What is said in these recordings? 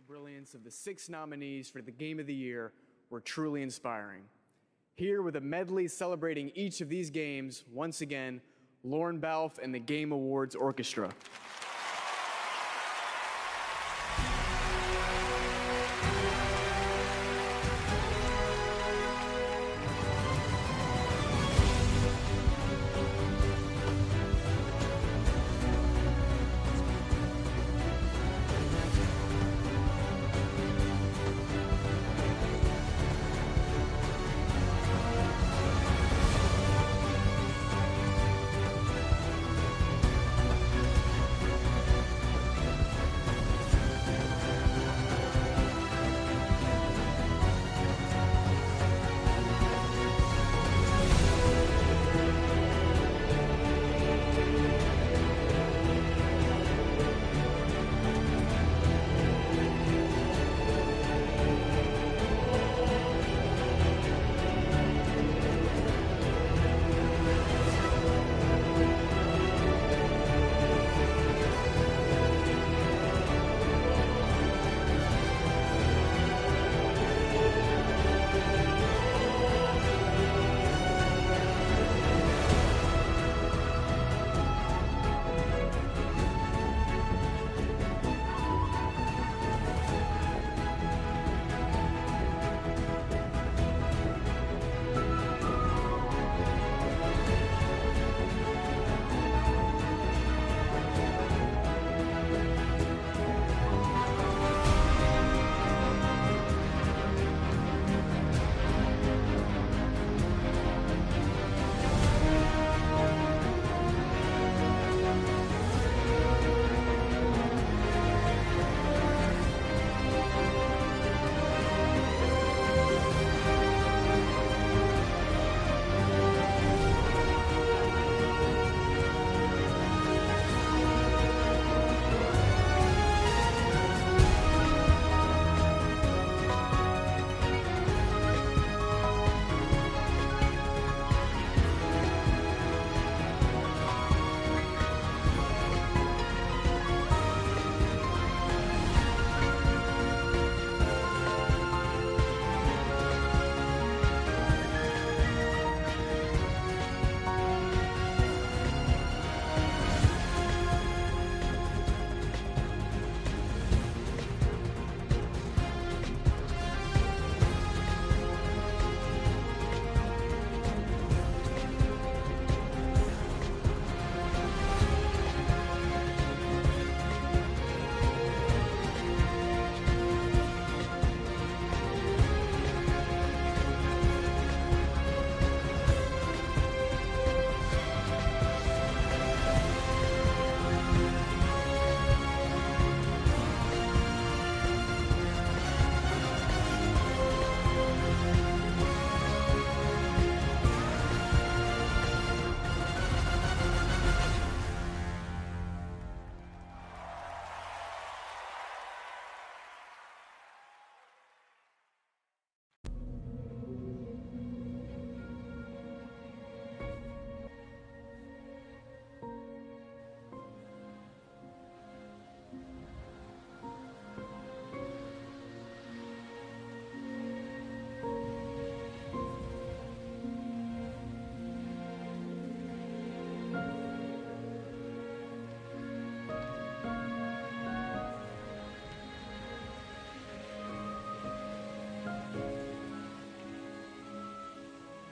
brilliance of the six nominees for the Game of the Year were truly inspiring. Here, with a medley celebrating each of these games, once again, Lauren Balfe and the Game Awards Orchestra.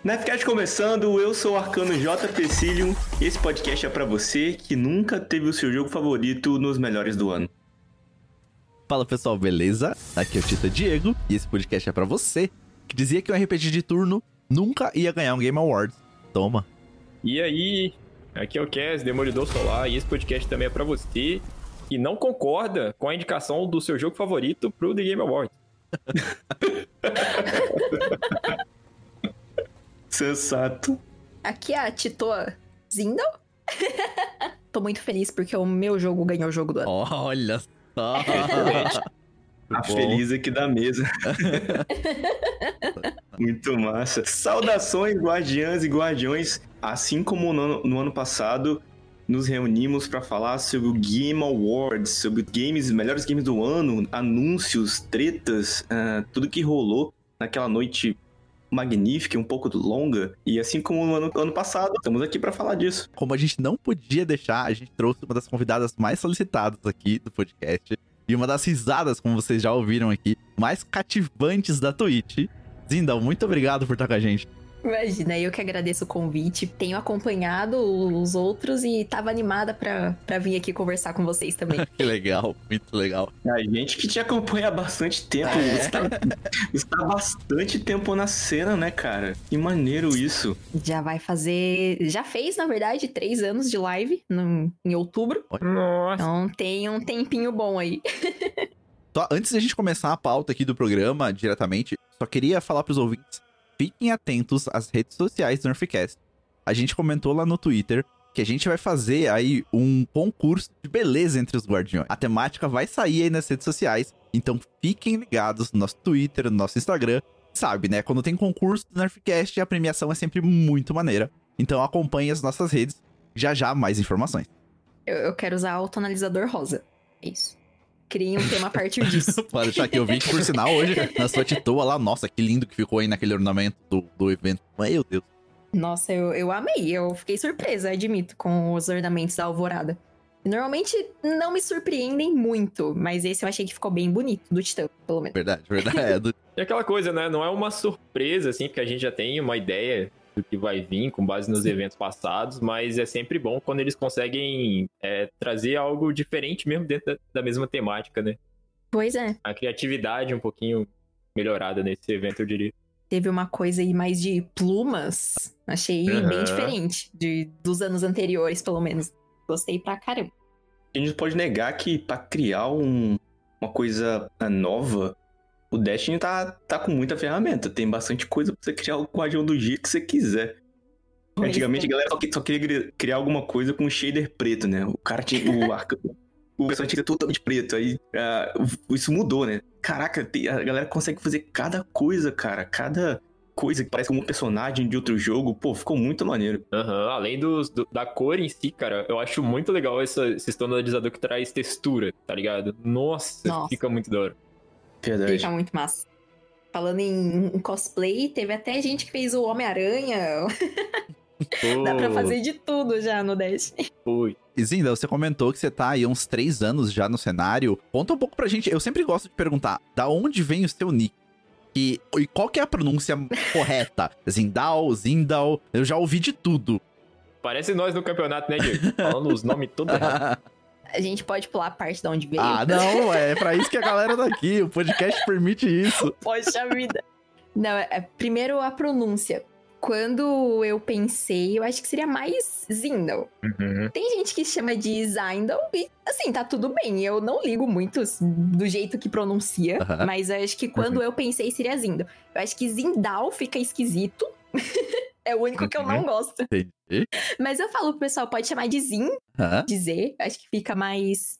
Nefcast começando, eu sou o Arcano J. Pecilium e esse podcast é para você que nunca teve o seu jogo favorito nos melhores do ano. Fala pessoal, beleza? Aqui é o Tita Diego e esse podcast é para você que dizia que um RPG de turno nunca ia ganhar um Game Awards. Toma. E aí, aqui é o Cass, Demolidor Solar, e esse podcast também é para você que não concorda com a indicação do seu jogo favorito pro The Game Awards. Sensato. Aqui é a Titoa Zindel. Tô muito feliz porque o meu jogo ganhou o jogo do ano. Olha só. A feliz aqui da mesa. Muito massa. Saudações, guardiãs e guardiões. Assim como no ano, no ano passado, nos reunimos para falar sobre o Game Awards, sobre games, melhores games do ano, anúncios, tretas, uh, tudo que rolou naquela noite magnífica, um pouco longa. E assim como no ano, ano passado, estamos aqui para falar disso. Como a gente não podia deixar, a gente trouxe uma das convidadas mais solicitadas aqui do podcast. E uma das risadas, como vocês já ouviram aqui, mais cativantes da Twitch. Zindal, muito obrigado por estar com a gente. Imagina, eu que agradeço o convite. Tenho acompanhado os outros e tava animada pra, pra vir aqui conversar com vocês também. que legal, muito legal. A gente que te acompanha há bastante tempo. É. Você, tá, você tá há bastante tempo na cena, né, cara? Que maneiro isso. Já vai fazer. Já fez, na verdade, três anos de live no, em outubro. Nossa. Então tem um tempinho bom aí. Só antes da gente começar a pauta aqui do programa diretamente, só queria falar pros ouvintes fiquem atentos às redes sociais do Nerfcast. A gente comentou lá no Twitter que a gente vai fazer aí um concurso de beleza entre os guardiões. A temática vai sair aí nas redes sociais, então fiquem ligados no nosso Twitter, no nosso Instagram. Sabe, né? Quando tem concurso do Nerfcast, a premiação é sempre muito maneira. Então acompanhe as nossas redes. Já já mais informações. Eu, eu quero usar o tonalizador rosa. É isso criem um tema a partir disso. Pode deixar que eu vi que, por sinal, hoje, na sua titoa lá, nossa, que lindo que ficou aí naquele ornamento do, do evento. Meu Deus. Nossa, eu, eu amei. Eu fiquei surpresa, admito, com os ornamentos da alvorada. Normalmente não me surpreendem muito, mas esse eu achei que ficou bem bonito, do Titã, pelo menos. Verdade, verdade. É, do... E aquela coisa, né? Não é uma surpresa, assim, porque a gente já tem uma ideia do que vai vir com base nos eventos passados, mas é sempre bom quando eles conseguem é, trazer algo diferente mesmo dentro da, da, mesma temática, né? Pois é. A criatividade um pouquinho melhorada nesse evento, eu diria. Teve uma coisa aí mais de plumas. Achei uhum. bem diferente de, dos anos anteriores, pelo menos. Gostei pra caramba. A gente pode negar que para criar um, uma coisa nova, o Destiny tá, tá com muita ferramenta. Tem bastante coisa pra você criar o quadrão do jeito que você quiser. Pois Antigamente é. a galera só, só, queria criar alguma coisa com shader preto, né? O cara tinha. O, arca, o pessoal tinha totalmente preto. Aí uh, isso mudou, né? Caraca, a galera consegue fazer cada coisa, cara. Cada coisa que parece como um personagem de outro jogo, pô, ficou muito maneiro. Uhum. Além dos, do, da cor em si, cara, eu acho muito legal essa, esse standardizador que traz textura, tá ligado? Nossa, Nossa. fica muito da hora. Verdade. Fica muito massa. Falando em, em cosplay, teve até gente que fez o Homem-Aranha. Dá pra fazer de tudo já no Dash. Ui. Zinda, você comentou que você tá aí uns três anos já no cenário. Conta um pouco pra gente. Eu sempre gosto de perguntar, da onde vem o seu nick? E, e qual que é a pronúncia correta? Zindal, Zindal, eu já ouvi de tudo. Parece nós no campeonato, né, Diego? Falando os nomes todos errados. A gente pode pular a parte de onde veio. Ah, não, é pra isso que a galera tá aqui. O podcast permite isso. Poxa vida. Não, é, é, primeiro a pronúncia. Quando eu pensei, eu acho que seria mais Zindal. Uhum. Tem gente que chama de Zindal e, assim, tá tudo bem. Eu não ligo muito do jeito que pronuncia, uhum. mas eu acho que quando uhum. eu pensei seria Zindal. Eu acho que Zindal fica esquisito. É o único que eu não uhum. gosto. Entendi. Mas eu falo pro pessoal, pode chamar de Zin, dizer. Acho que fica mais,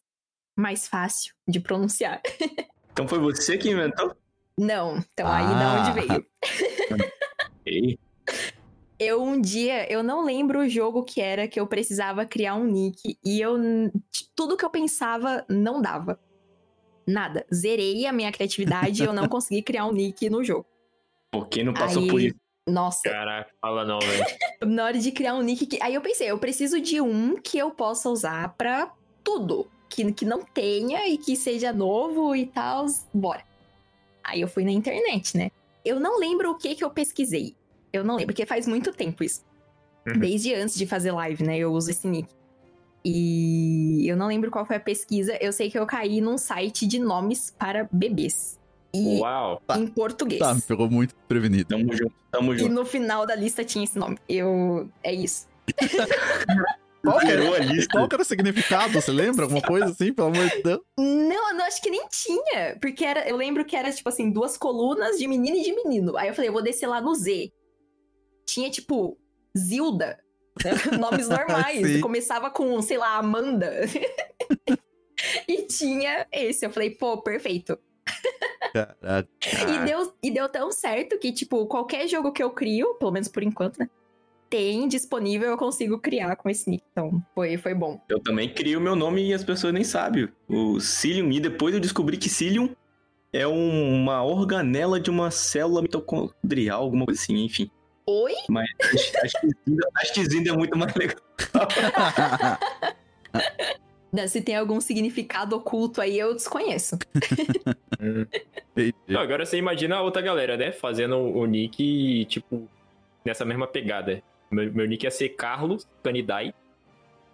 mais fácil de pronunciar. Então foi você que inventou? Não. Então aí ah. da onde veio. Ei. Eu um dia, eu não lembro o jogo que era que eu precisava criar um nick e eu tudo que eu pensava não dava. Nada. Zerei a minha criatividade e eu não consegui criar um nick no jogo. Por que não passou Aí... por isso? Nossa. Caraca, fala não, velho. Na hora de criar um nick. Que... Aí eu pensei, eu preciso de um que eu possa usar pra tudo. Que, que não tenha e que seja novo e tal. Bora. Aí eu fui na internet, né? Eu não lembro o que que eu pesquisei. Eu não lembro, porque faz muito tempo isso. Uhum. Desde antes de fazer live, né? Eu uso esse nick. E eu não lembro qual foi a pesquisa. Eu sei que eu caí num site de nomes para bebês. E Uau. em português. Tá, me pegou muito prevenido. Tamo junto, tamo junto. E no final da lista tinha esse nome. Eu. É isso. Qual que, era, qual que era o significado? Você lembra? Alguma coisa assim, pelo amor de Deus? Não, não, acho que nem tinha. Porque era, eu lembro que era, tipo assim, duas colunas de menino e de menino. Aí eu falei, eu vou descer lá no Z. Tinha, tipo, Zilda. Né? Nomes normais. Começava com, sei lá, Amanda. e tinha esse. Eu falei, pô, perfeito. Caraca. E deu, e deu tão certo que, tipo, qualquer jogo que eu crio, pelo menos por enquanto, né? tem disponível, eu consigo criar com esse nick. Então, foi, foi bom. Eu também crio o meu nome e as pessoas nem sabem. O Cilium, e depois eu descobri que Cilium é um- uma organela de uma célula mitocondrial, alguma coisa assim, enfim. Oi? Mas a Xzinda é muito mais legal. Se tem algum significado oculto aí, eu desconheço. Não, agora você imagina a outra galera, né? Fazendo o nick, tipo, nessa mesma pegada. Meu, meu nick ia ser Carlos Canidai.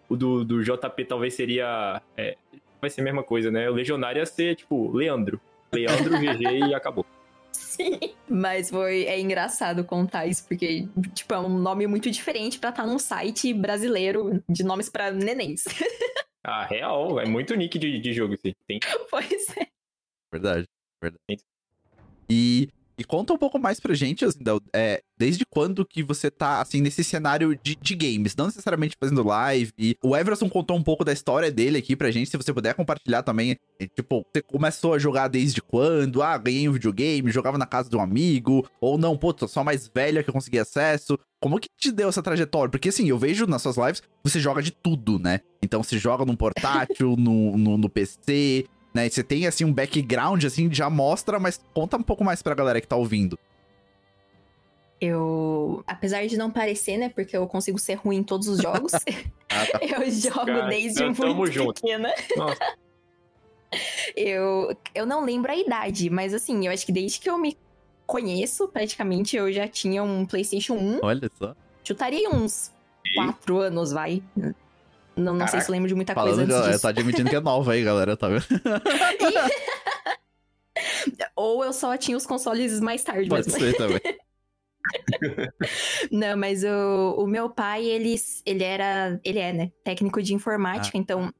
O do, do JP talvez seria. é, vai ser a mesma coisa, né? O Legionário ia ser, tipo, Leandro. Leandro, GG e acabou. Sim. Mas foi, é engraçado contar isso, porque, tipo, é um nome muito diferente pra estar num site brasileiro de nomes pra nenéns. Ah, real. É muito nick de, de jogo, assim. Tem pois é. Verdade, verdade. E, e conta um pouco mais pra gente, assim, é, desde quando que você tá, assim, nesse cenário de, de games, não necessariamente fazendo live. E o Everson contou um pouco da história dele aqui pra gente, se você puder compartilhar também. é, tipo, você começou a jogar desde quando? Ah, ganhei um videogame, jogava na casa de um amigo. Ou não, pô, tô só mais velha que eu consegui acesso. Como que te deu essa trajetória? Porque assim, eu vejo nas suas lives, você joga de tudo, né? Então você joga num portátil, no, no, no PC, né? E você tem assim um background, assim, já mostra, mas conta um pouco mais pra galera que tá ouvindo. Eu, apesar de não parecer, né, porque eu consigo ser ruim em todos os jogos, Ah, tá. eu jogo Cara, desde eu- tamo muito junto. pequena. Nossa. Eu, eu não lembro a idade, mas assim, eu acho que desde que eu me conheço, praticamente, eu já tinha um PlayStation 1. Olha só. Chutaria uns 4 anos, vai. Não, não sei se eu lembro de muita coisa Falando, antes galera, disso. tá admitindo que é nova aí, galera, tá vendo? Ou eu só tinha os consoles mais tarde Pode mesmo. ser também. Não, mas o, o meu pai, ele, ele era. Ele é, né? Técnico de informática, Ah. então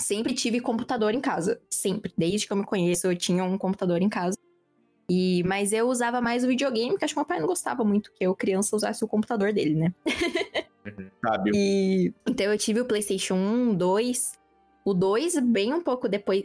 sempre tive computador em casa. Sempre. Desde que eu me conheço, eu tinha um computador em casa. E, mas eu usava mais o videogame, porque acho que meu pai não gostava muito que eu, criança, usasse o computador dele, né? Sábio. E então eu tive o PlayStation 1, 2. O 2, bem um pouco depois.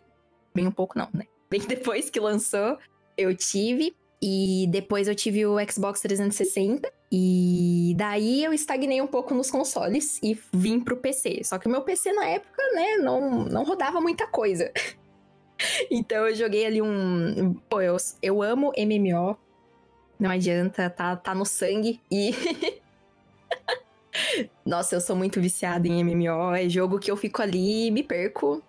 Bem um pouco, não, né? Bem depois que lançou, eu tive. E depois eu tive o Xbox 360. E daí eu estagnei um pouco nos consoles e vim pro PC. Só que o meu PC na época, né, não, não rodava muita coisa. então eu joguei ali um. Pô, eu, eu amo MMO. Não adianta, tá, tá no sangue. E. Nossa, eu sou muito viciada em MMO. É jogo que eu fico ali, me perco,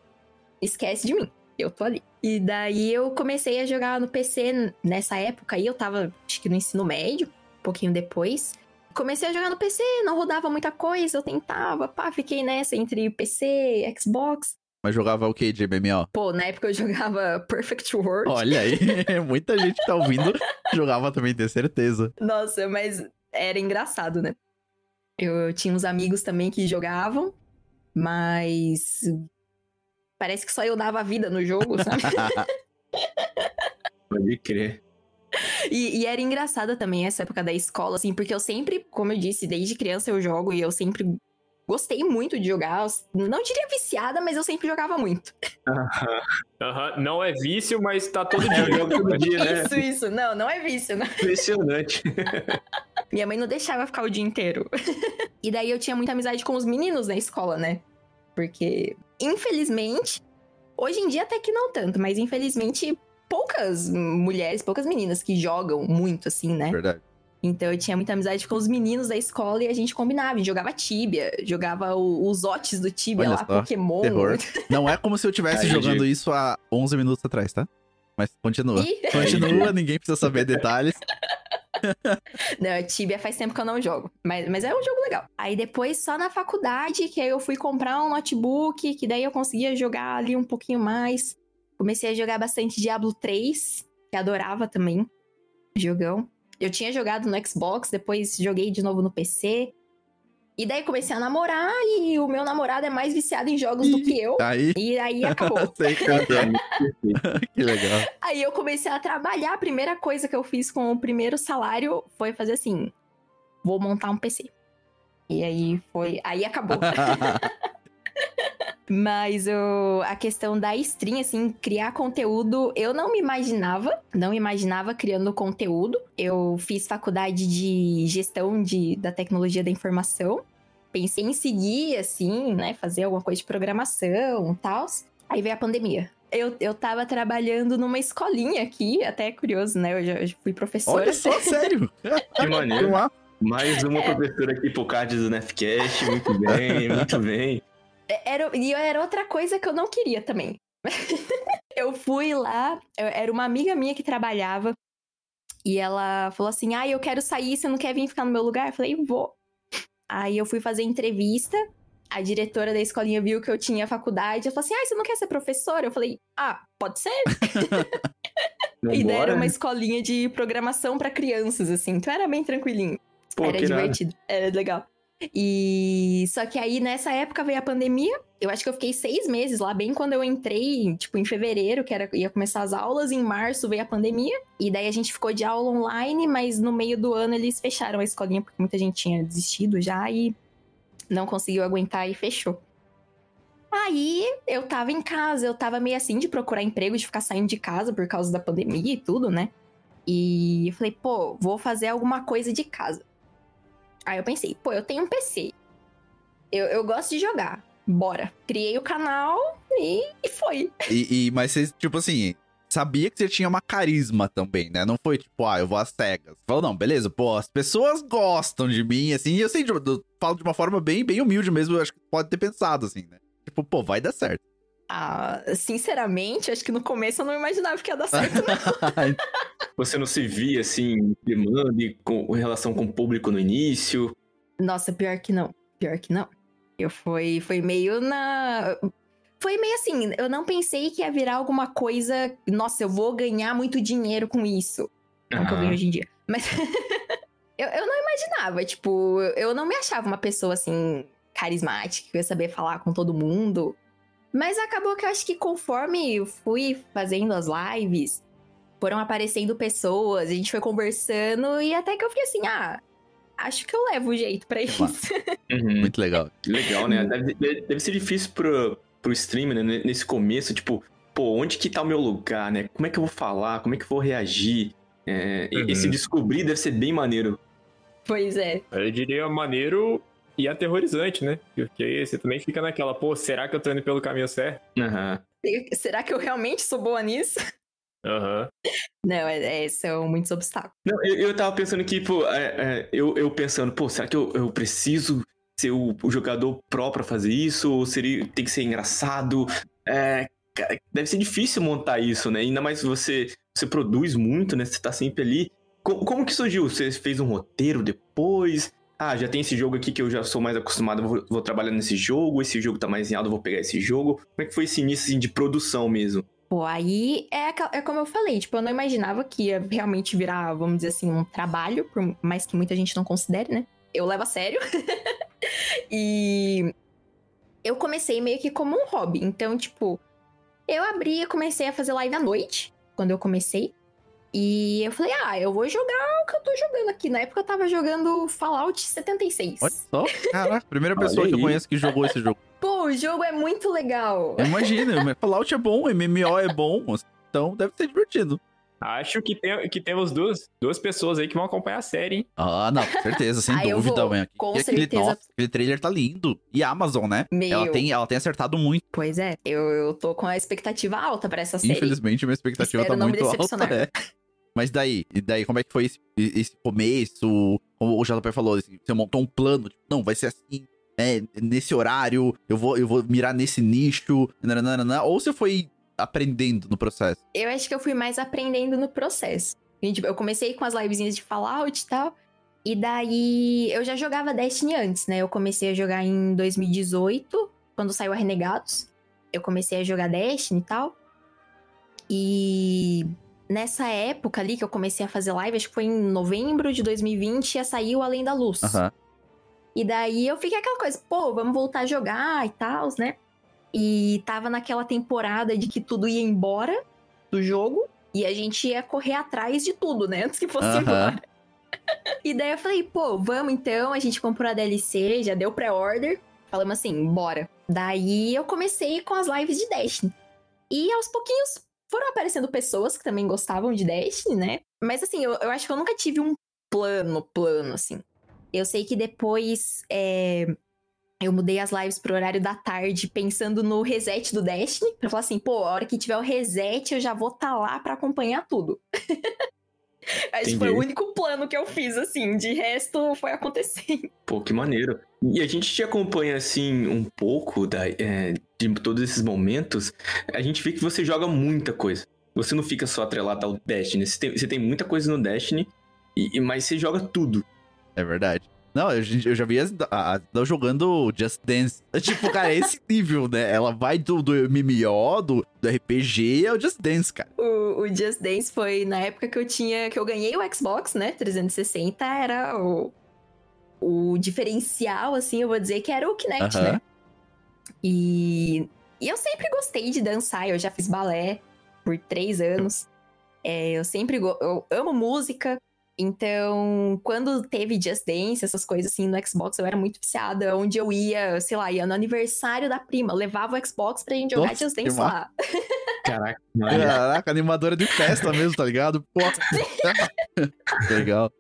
esquece de mim. Eu tô ali. E daí eu comecei a jogar no PC nessa época aí, eu tava, acho que no ensino médio, um pouquinho depois. Comecei a jogar no PC, não rodava muita coisa, eu tentava, pá, fiquei nessa entre PC, Xbox. Mas jogava o que de MMO? Pô, na época eu jogava Perfect World. Olha aí, muita gente que tá ouvindo jogava também, tenho certeza. Nossa, mas era engraçado, né? Eu tinha uns amigos também que jogavam, mas parece que só eu dava vida no jogo, sabe? Pode crer. e, e era engraçada também essa época da escola, assim, porque eu sempre, como eu disse, desde criança eu jogo e eu sempre gostei muito de jogar. Não diria viciada, mas eu sempre jogava muito. Aham, Não é vício, mas tá todo É, eu dia. jogo todo dia, né? Isso, isso. Não, não é vício, né? Impressionante. Minha mãe não deixava ficar o dia inteiro. e daí eu tinha muita amizade com os meninos na escola, né? Porque, infelizmente, hoje em dia até que não tanto, mas infelizmente poucas mulheres, poucas meninas que jogam muito assim, né? Verdade. Então eu tinha muita amizade com os meninos da escola e a gente combinava, a gente jogava Tibia, jogava o- os otes do Tibia Olha lá, só, Pokémon. terror. Não é como se eu tivesse Ai, jogando isso há 11 minutos atrás, tá? Mas continua. E... Continua, ninguém precisa saber detalhes. Não, Tibia faz tempo que eu não jogo. Mas, mas é um jogo legal. Aí depois, só na faculdade, que aí eu fui comprar um notebook, que daí eu conseguia jogar ali um pouquinho mais. Comecei a jogar bastante Diablo 3, que adorava também. Jogão. Eu tinha jogado no Xbox, depois joguei de novo no PC. E daí comecei a namorar, e o meu namorado é mais viciado em jogos do que eu. Aí, E aí acabou. sei que que legal. Aí eu comecei a trabalhar. A primeira coisa que eu fiz com o primeiro salário foi fazer assim: vou montar um PC. E aí foi. Aí acabou. Mas o, a questão da stream, assim, criar conteúdo, eu não me imaginava, não me imaginava criando conteúdo. Eu fiz faculdade de gestão de, da tecnologia da informação. Pensei em seguir, assim, né, fazer alguma coisa de programação e tal. Aí veio a pandemia. Eu, eu tava trabalhando numa escolinha aqui, até é curioso, né? Eu já, eu já fui professora. Olha só, sério. Que maneiro. Mais uma professora aqui pro card do Nefcast. Muito bem, muito bem. Era, e era outra coisa que eu não queria também. eu fui lá, eu- era uma amiga minha que trabalhava, e ela falou assim: Ah, eu quero sair, você não quer vir ficar no meu lugar? Eu falei, vou. Aí eu fui fazer entrevista, a diretora da escolinha viu que eu tinha faculdade, ela falou assim: Ah, você não quer ser professora? Eu falei, ah, pode ser. E daí era uma escolinha de programação pra crianças, assim, então era bem tranquilinho. Pô, era divertido, era legal. E só que aí nessa época veio a pandemia. Eu acho que eu fiquei seis meses lá, bem quando eu entrei, tipo, em fevereiro, que era, ia começar as aulas. Em março veio a pandemia. E daí a gente ficou de aula online, mas no meio do ano eles fecharam a escolinha, porque muita gente tinha desistido já e não conseguiu aguentar e fechou. Aí eu tava em casa, eu tava meio assim de procurar emprego, de ficar saindo de casa por causa da pandemia e tudo, né? E eu falei, pô, vou fazer alguma coisa de casa. Aí eu pensei, pô, eu tenho um PC. Eu, eu gosto de jogar. Bora. Criei o canal e, e foi. E, e- mas você, tipo assim, sabia que você tinha uma carisma também, né? Não foi tipo, ah, eu vou às cegas. Falou, não, beleza, pô, as pessoas gostam de mim, assim, e eu sei, eu, eu falo de uma forma bem, bem humilde mesmo, eu acho que pode ter pensado, assim, né? Tipo, pô, vai dar certo. Ah, sinceramente, acho que no começo eu não imaginava que ia dar certo, não. Você não se via assim, demanda e com em relação com o público no início. Nossa, pior que não. Pior que não. Eu fui, foi meio na. Foi meio assim, eu não pensei que ia virar alguma coisa. Nossa, eu vou ganhar muito dinheiro com isso. Não que eu ganho hoje em dia. Mas eu, eu não imaginava, tipo, eu não me achava uma pessoa assim, carismática, que ia saber falar com todo mundo. Mas acabou que eu acho que conforme eu fui fazendo as lives, foram aparecendo pessoas, a gente foi conversando e até que eu fiquei assim, ah, acho que eu levo o jeito pra isso. uhum. Muito legal. Legal, né? Deve, deve- ser difícil pro, pro streamer, né? Nesse começo, tipo, pô, onde que tá o meu lugar, né? Como é que eu vou falar? Como é que eu vou reagir? É, e- Uhum. Esse descobrir deve ser bem maneiro. Pois é. Eu diria maneiro e aterrorizante, né? Porque você também fica naquela, pô, será que eu tô indo pelo caminho certo? Aham. Será que eu realmente sou boa nisso? Aham. Não, é, é, são muitos obstáculos. Não, eu, eu tava pensando que, pô, é, é, eu, eu pensando, pô, será que eu, eu preciso ser o, o jogador pró pra fazer isso? Ou seria, tem que ser engraçado? É, cara, deve ser difícil montar isso, né? Ainda mais você, você produz muito, né? Você tá sempre ali. Co- como que surgiu? Você fez um roteiro depois? Ah, já tem esse jogo aqui que eu já sou mais acostumado, vou, vou trabalhar nesse jogo. Esse jogo tá mais em alta, vou pegar esse jogo. Como é que foi esse início assim, de produção mesmo? Pô, aí é, é como eu falei, tipo, eu não imaginava que ia realmente virar, vamos dizer assim, um trabalho, por mais que muita gente não considere, né? Eu levo a sério. e eu comecei meio que como um hobby. Então, tipo, eu abri e comecei a fazer live à noite, quando eu comecei. E eu falei, ah, eu vou jogar o que eu tô jogando aqui. Na época eu tava jogando Fallout 76. Olha só, caraca, primeira Olha pessoa que eu conheço que jogou esse jogo. Pô, o jogo é muito legal. Imagina, Fallout é bom, MMO é bom, então deve ser divertido. Acho que, tem, que temos duas, duas pessoas aí que vão acompanhar a série, hein? Ah, não, com certeza, sem Ah, dúvida, vou, mãe. com E aquele, certeza. nossa, aquele trailer tá lindo. E a Amazon, né? Meu. Ela tem, ela tem acertado muito. Pois é, eu, eu tô com a expectativa alta pra essa série. Infelizmente, minha expectativa Espero tá não me muito alta. É. Mas daí, e daí, como é que foi esse, esse começo? Como o JP falou, assim, você montou um plano, tipo, não, vai ser assim, é, nesse horário, eu vou, eu vou mirar nesse nicho, nananana, ou você foi aprendendo no processo? Eu acho que eu fui mais aprendendo no processo. Tipo, Eu comecei com as livezinhas de Fallout e tal. E daí eu já jogava Destiny antes, né? Eu comecei a jogar em 2018, quando saiu a Renegados. Eu comecei a jogar Destiny e tal. E nessa época ali que eu comecei a fazer live, acho que foi em novembro de 2020, ia sair o Além da Luz. Aham. E daí eu fiquei aquela coisa, pô, vamos voltar a jogar e tal, né? E tava naquela temporada de que tudo ia embora do jogo e a gente ia correr atrás de tudo, né? Antes que fosse Aham. embora. E daí eu falei, pô, vamos então, a gente comprou a DLC, já deu pré-order. Falamos assim, bora. Daí eu comecei com as lives de Destiny. E aos pouquinhos foram aparecendo pessoas que também gostavam de Destiny, né? Mas assim, eu, eu acho que eu nunca tive um plano, plano, assim. Eu sei que depois é, eu mudei as lives pro horário da tarde, pensando no reset do Destiny. Pra falar assim, pô, a hora que tiver o reset, eu já vou estar tá lá para acompanhar tudo. Acho que foi o único plano que eu fiz, assim. De resto, foi acontecendo. Pô, que maneiro. E a gente te acompanha, assim, um pouco da, é, de todos esses momentos. A gente vê que você joga muita coisa. Você não fica só atrelado ao Destiny. Você tem, você tem muita coisa no Destiny, e, mas você joga tudo. É verdade. Não, eu, eu já vi as, a, a, jogando Just Dance. Tipo, cara, é esse nível, né? Ela vai do, do MMO, do, do RPG ao Just Dance, cara. O, o, Just Dance foi na época que eu tinha. que eu ganhei o Xbox, né? 360 era o. O diferencial, assim, eu vou dizer que era o Kinect, uh -huh. né? E, e eu sempre gostei de dançar, eu já fiz balé por três anos. É, eu sempre eu amo música, então, quando teve Just Dance, essas coisas assim no Xbox, eu era muito viciada. Onde eu ia, sei lá, ia no aniversário da prima, levava o Xbox pra gente jogar Nossa, Just Dance lá. Caraca, Caraca, animadora de festa mesmo, tá ligado? Pô. Legal.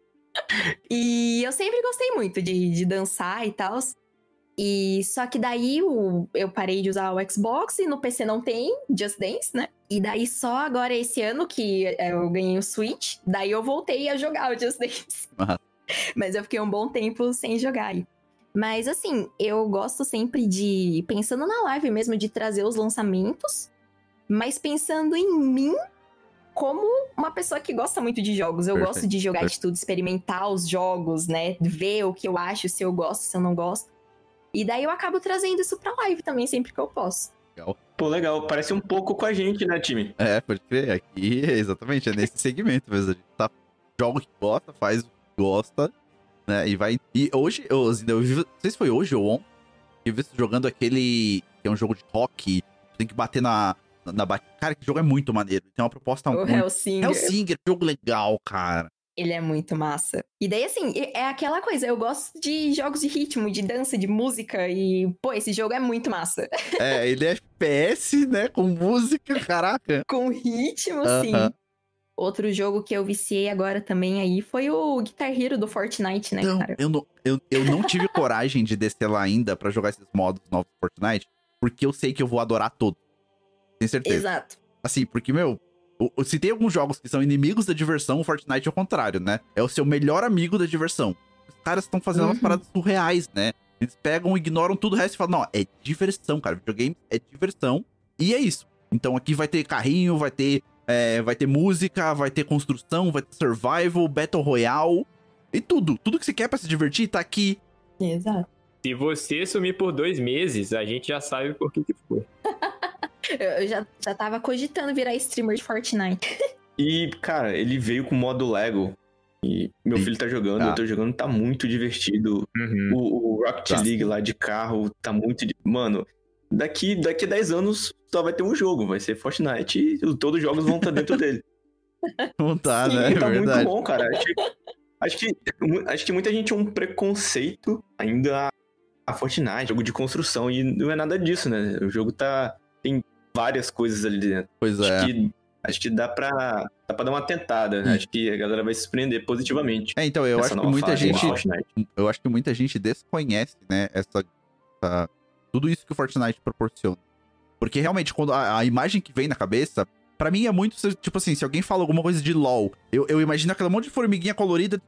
E eu sempre gostei muito de, de dançar e tal. E só que daí o, eu parei de usar o Xbox e no PC não tem Just Dance, né? E daí só agora esse ano que é, eu ganhei o Switch, daí eu voltei a jogar o Just Dance. Uhum. Mas eu fiquei um bom tempo sem jogar aí. Mas assim, eu gosto sempre de, pensando na live mesmo, de trazer os lançamentos, mas pensando em mim como uma pessoa que gosta muito de jogos. Eu Perfeito. gosto de jogar de tudo, experimentar os jogos, né? Ver o que eu acho, se eu gosto, se eu não gosto. E daí eu acabo trazendo isso pra live também, sempre que eu posso. Legal. Pô, legal. Parece um pouco com a gente, né, time? É, pode crer. Aqui, exatamente, é nesse segmento mesmo. A gente tá, joga o que gosta, faz o que gosta, né? E vai. E hoje, eu, eu vi, não sei se foi hoje ou ontem, eu vi você jogando aquele. que é um jogo de rock. Tem que bater na. na, na cara, que jogo é muito maneiro. Tem uma proposta o muito. Hellsinger. Hellsinger, jogo legal, cara. Ele é muito massa. E daí, assim, é aquela coisa, eu gosto de jogos de ritmo, de dança, de música, e, pô, esse jogo é muito massa. É, ele é FPS, né? Com música, caraca. Com ritmo, uh -huh. sim. Outro jogo que eu viciei agora também aí foi o Guitar Hero do Fortnite, né, não, cara? Eu não, eu, eu não tive coragem de descer lá ainda para jogar esses modos novos do Fortnite, porque eu sei que eu vou adorar todos. Tenho certeza. Exato. Assim, porque, meu, se tem alguns jogos que são inimigos da diversão, o Fortnite é o contrário, né? É o seu melhor amigo da diversão. Os caras estão fazendo uhum. umas paradas surreais, né? Eles pegam, ignoram tudo o resto e falam: não, é diversão, cara. Videogame é diversão. E é isso. Então aqui vai ter carrinho, vai ter, é, vai ter música, vai ter construção, vai ter survival, Battle Royale. E tudo. Tudo que você quer pra se divertir tá aqui. Exato. Se você sumir por dois meses, a gente já sabe por que que foi. Eu já, já tava cogitando virar streamer de Fortnite. E, cara, ele veio com o modo Lego. E meu filho tá jogando, ah. eu tô jogando, tá muito divertido. Uhum. O, o, Rocket League lá de carro tá muito. Mano, daqui, daqui a 10 anos só vai ter um jogo, vai ser Fortnite e todos os jogos vão estar tá dentro dele. Não tá, Sim, né? Tá é muito bom, cara. Acho que, acho que, acho que muita gente tem um preconceito ainda a, a Fortnite, jogo de construção, e não é nada disso, né? O jogo tá. Tem várias coisas ali dentro. Pois acho é. Que, acho que dá pra, dá pra dar uma tentada. Hum. Acho que a galera vai se surpreender positivamente. É, então, eu acho que muita gente. Eu acho que muita gente desconhece, né, essa, essa, Tudo isso que o Fortnite proporciona. Porque realmente, quando a, a imagem que vem na cabeça Pra mim é muito, tipo assim, se alguém fala alguma coisa de LOL, eu, eu imagino aquela monte de formiguinha colorida,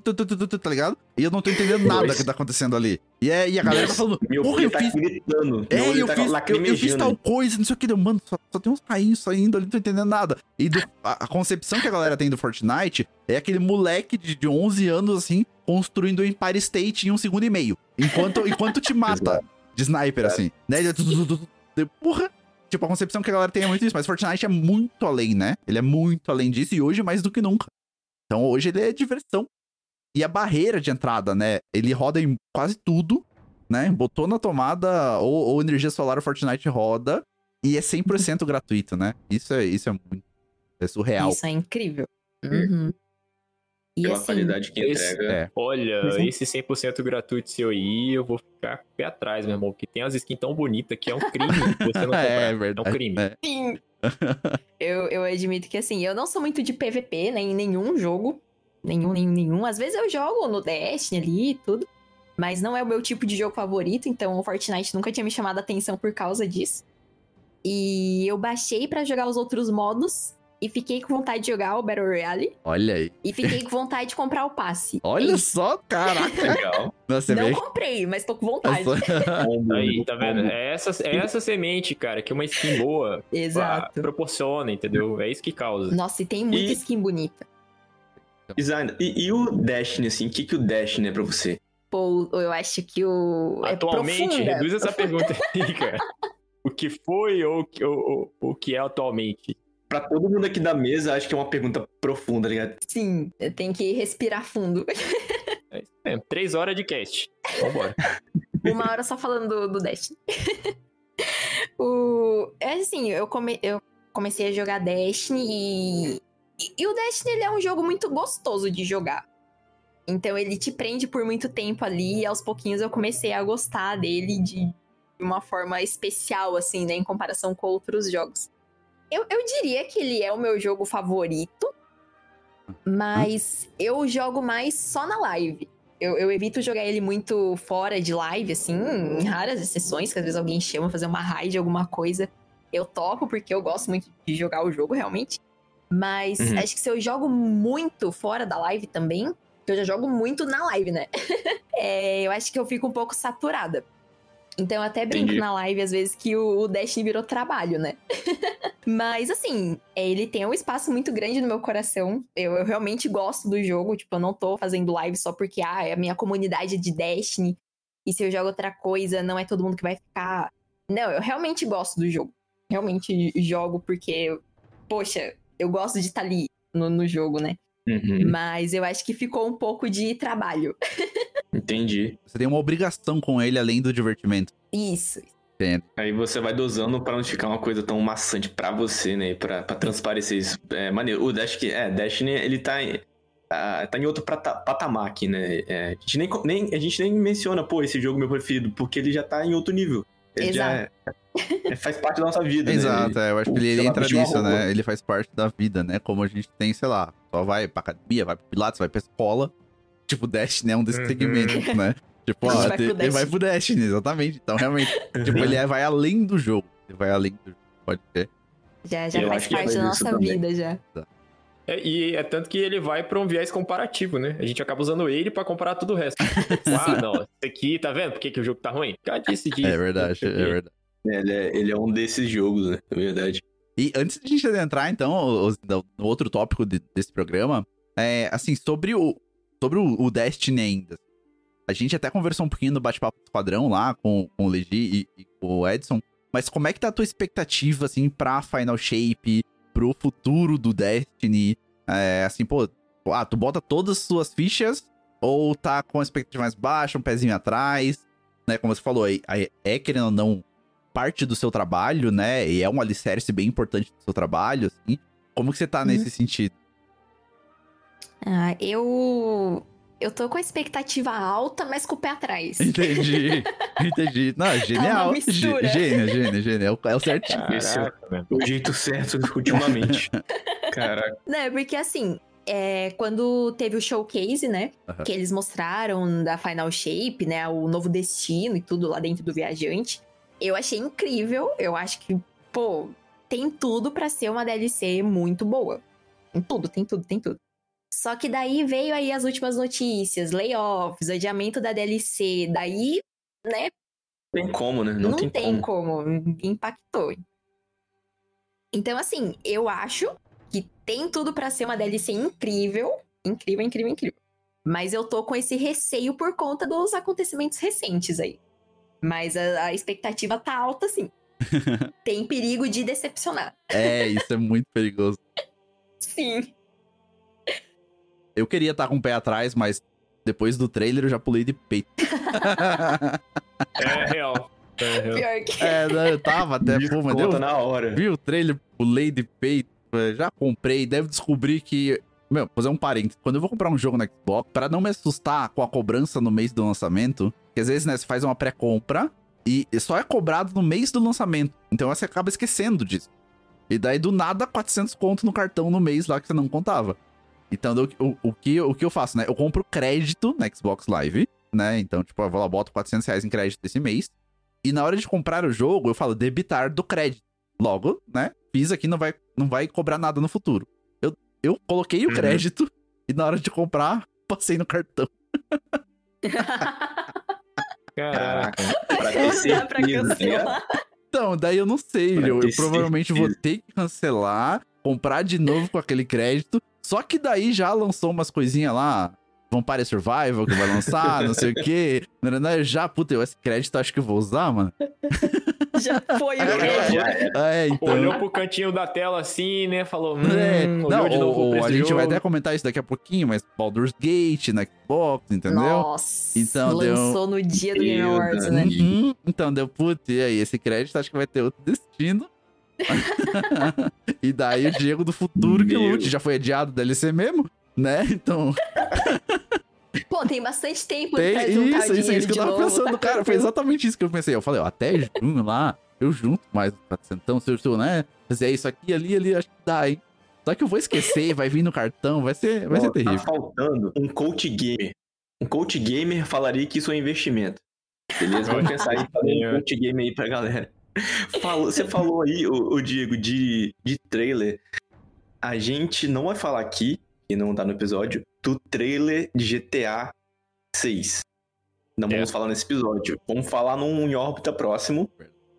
tá ligado? E eu não tô entendendo nada que tá acontecendo ali. E, é, e a galera tá falando, meu porra, eu tá fiz... gritando. É, eu, tá fiz, eu, eu, fiz tal coisa, não sei o que, deu, mano, só, só tem uns rainhos saindo ali, não tô entendendo nada. E do, a, a, concepção que a galera tem do Fortnite é aquele moleque de, de 11 anos, assim, construindo o Empire State em um segundo e meio. Enquanto, enquanto te mata de sniper, é. assim. Né? Porra, Tipo, a concepção que a galera tem é muito isso, mas Fortnite é muito além, né? Ele é muito além disso e hoje mais do que nunca. Então hoje ele é diversão. E a barreira de entrada, né? Ele roda em quase tudo, né? Botou na tomada ou, ou energia solar, o Fortnite roda. E é 100% gratuito, né? Isso é, isso é muito. É surreal. Isso é incrível. Uhum. E Pela assim, qualidade que esse- entrega. É. Olha, esse 100% gratuito seu aí, eu vou ficar com o pé atrás, meu irmão. Porque tem umas skins tão bonitas que é um crime você não comprar. É, É, verdade. um crime. É. Sim. eu, eu admito que assim, eu não sou muito de PVP, né, em nenhum jogo. Nenhum, nenhum, nenhum. Às vezes eu jogo no Destiny ali e tudo. Mas não é o meu tipo de jogo favorito, então o Fortnite nunca tinha me chamado a atenção por causa disso. E eu baixei pra jogar os outros modos e fiquei com vontade de jogar o Battle Royale Olha aí. e fiquei com vontade de comprar o passe. Olha É só, caraca. Legal. Nossa, você Não vê comprei, mas tô com vontade. Aí, tá vendo? É essa, é essa semente, cara, que uma skin boa Exato. proporciona, entendeu? É isso que causa. Nossa, e tem muita E- skin bonita. Design. E, e o Destiny, assim, o que, que o Destiny é pra você? Pô, eu acho que o. é Atualmente, profunda. reduz essa pergunta aí, cara. O que foi ou o ou o que é atualmente? Pra todo mundo aqui da mesa, acho que é uma pergunta profunda, tá ligado? Sim, tem que respirar fundo. É. Três horas de cast. Vambora. Uma hora só falando do, do Destiny. o... É assim, eu, come... eu comecei a jogar Destiny e... e. e o Destiny ele é um jogo muito gostoso de jogar. Então ele te prende por muito tempo ali e aos pouquinhos eu comecei a gostar dele de uma forma especial, assim, né? Em comparação com outros jogos. Eu, eu diria que ele é o meu jogo favorito, mas eu jogo mais só na live. Eu, eu evito jogar ele muito fora de live, assim, em raras exceções, que às vezes alguém chama fazer uma raid, alguma coisa. Eu topo, porque eu gosto muito de jogar o jogo, realmente. Mas Uhum. acho que se eu jogo muito fora da live também, que eu já jogo muito na live, né? É, eu acho que eu fico um pouco saturada. Então eu até brinco Entendi. na live, às vezes, que o, o Destiny virou trabalho, né? Mas assim, é, ele tem um espaço muito grande no meu coração. Eu, eu realmente gosto do jogo. Tipo, eu não tô fazendo live só porque ah, é a minha comunidade de Destiny. E se eu jogo outra coisa, não é todo mundo que vai ficar. Não, eu realmente gosto do jogo. Realmente jogo porque, poxa, eu gosto de estar ali no, no jogo, né? Uhum, Mas eu acho que ficou um pouco de trabalho. entendi. Você tem uma obrigação com ele além do divertimento. Isso. Aí você vai dosando pra não ficar uma coisa tão maçante pra você, né? Pra, pra transparecer isso. É maneiro. O Destiny, é, Destiny, ele tá em, tá em outro prata- patamar aqui, né? É, a, gente nem, nem, a gente nem menciona, pô, esse jogo meu preferido, porque ele já tá em outro nível. Ele já é- é- faz parte da nossa vida, né? Exato, é, eu acho que ele, entra nisso, né? Ele faz parte da vida, né? Como a gente tem, sei lá, só vai pra academia, vai pro Pilates, vai pra escola. Tipo, Destiny é um desses Uhum. segmentos, né? Tipo, ó, vai ele vai pro Destiny, exatamente. Então, realmente, tipo, ele é- vai além do jogo. Ele vai além do jogo, pode ser. Já, já Eu faz que parte da nossa também. vida já. É, e é tanto que ele vai pra um viés comparativo, né? A gente acaba usando ele pra comparar tudo o resto. ah, não, esse aqui, tá vendo? Por que, que o jogo tá ruim? Por causa disso. É verdade, é verdade. Ele é, ele é um desses jogos, né? É verdade. E antes de a gente adentrar, então, no outro tópico de- desse programa, é, assim, sobre o, sobre o, o Destiny ainda. A gente até conversou um pouquinho no bate-papo do Esquadrão lá com, com o Legi e, e com o Edson, mas como é que tá a tua expectativa, assim, pra Final Shape, pro futuro do Destiny? É, assim, pô, ah, tu bota todas as suas fichas ou tá com a expectativa mais baixa, um pezinho atrás, né? Como você falou, aí é, querendo ou não, parte do seu trabalho, né? E é um alicerce bem importante do seu trabalho, assim. Como que você tá nesse sentido? Ah, eu. Eu tô com a expectativa alta, mas com o pé atrás. Entendi, entendi. Não, genial. É mistura. Gê- Gênio, gênio, gênio. É o, é o certinho. Esse é o- Caraca, velho. o jeito certo ultimamente. Caraca. Né, porque assim, é, quando teve o showcase, né? Aham. Que eles mostraram da Final Shape, né? O novo destino e tudo lá dentro do viajante. Eu achei incrível. Eu acho que, pô, tem tudo pra ser uma DLC muito boa. Tem tudo, tem tudo, tem tudo. Só que daí veio aí as últimas notícias, layoffs, adiamento da DLC. Daí, né, Tem como, né? Não, não, tem, como. como. Impactou. Então, assim, eu acho que tem tudo pra ser uma DLC incrível. Incrível, incrível, incrível. Mas eu tô com esse receio por conta dos acontecimentos recentes aí. Mas a, a expectativa tá alta, sim. tem perigo de decepcionar. É, isso é muito perigoso. Sim. Eu queria estar com o pé atrás, mas depois do trailer eu já pulei de peito. É real. É real. Pior que. é, não, eu tava até, pô, mas deu, na hora. vi o trailer, pulei de peito, já comprei, deve descobrir que Meu, fazer um parênteses. Quando eu vou comprar um jogo no Xbox, pra não me assustar com a cobrança no mês do lançamento, que às vezes, né, você faz uma pré-compra e só é cobrado no mês do lançamento. Então você acaba esquecendo disso. E daí, do nada, 400 conto no cartão no mês lá que você não contava. Então, o, o, que, o que eu faço, né? Eu compro crédito na Xbox Live, né? Então, tipo, eu vou lá, boto 400 reais em crédito esse mês. E na hora de comprar o jogo, eu falo debitar do crédito. Logo, né? Fiz aqui, não vai, não vai cobrar nada no futuro. Eu, eu coloquei o Uhum. crédito e na hora de comprar, passei no cartão. Caraca. Pra ter Dá pra certeza, né? cancelar. Então, daí eu não sei, Pra eu, eu provavelmente vou certeza. ter que cancelar, comprar de novo com aquele crédito. Só que daí já lançou umas coisinhas lá, Vampire Survival que vai lançar, não sei o quê. Já, puta, eu esse crédito acho que eu vou usar, mano. Já foi o crédito. era. É, então. Olhou pro cantinho da tela assim, né? Falou, hum, É, não, de novo o- a gente vai jogo. até comentar isso daqui a pouquinho, mas Baldur's Gate na Xbox, entendeu? Nossa, Então, deu- lançou no dia do Game Meu Awards, né? Uhum. Então, deu, putz, e aí, esse crédito acho que vai ter outro destino. e daí o Diego do futuro que Meu. lute, já foi adiado da DLC mesmo, né? Então, Pô, tem bastante tempo tem pra juntar isso, isso, isso que eu tava novo, pensando, tá cara. Foi exatamente isso que eu pensei. Eu falei, ó, até junho lá, eu junto mais 400, se eu, né? Fazer isso aqui, ali, ali, acho que dá, hein? Só que eu vou esquecer, vai vir no cartão, vai ser, vai ser Ó, Tá terrível. faltando um coach gamer. Um coach gamer falaria que isso é investimento. Beleza? Vamos pensar aí fazer um coach gamer aí pra galera. Falou- você falou aí, o, o Diego, de, de trailer. A gente não vai falar aqui, e não tá no episódio, do trailer de GTA 6. Não vamos É. falar nesse episódio. Vamos falar num em órbita próximo,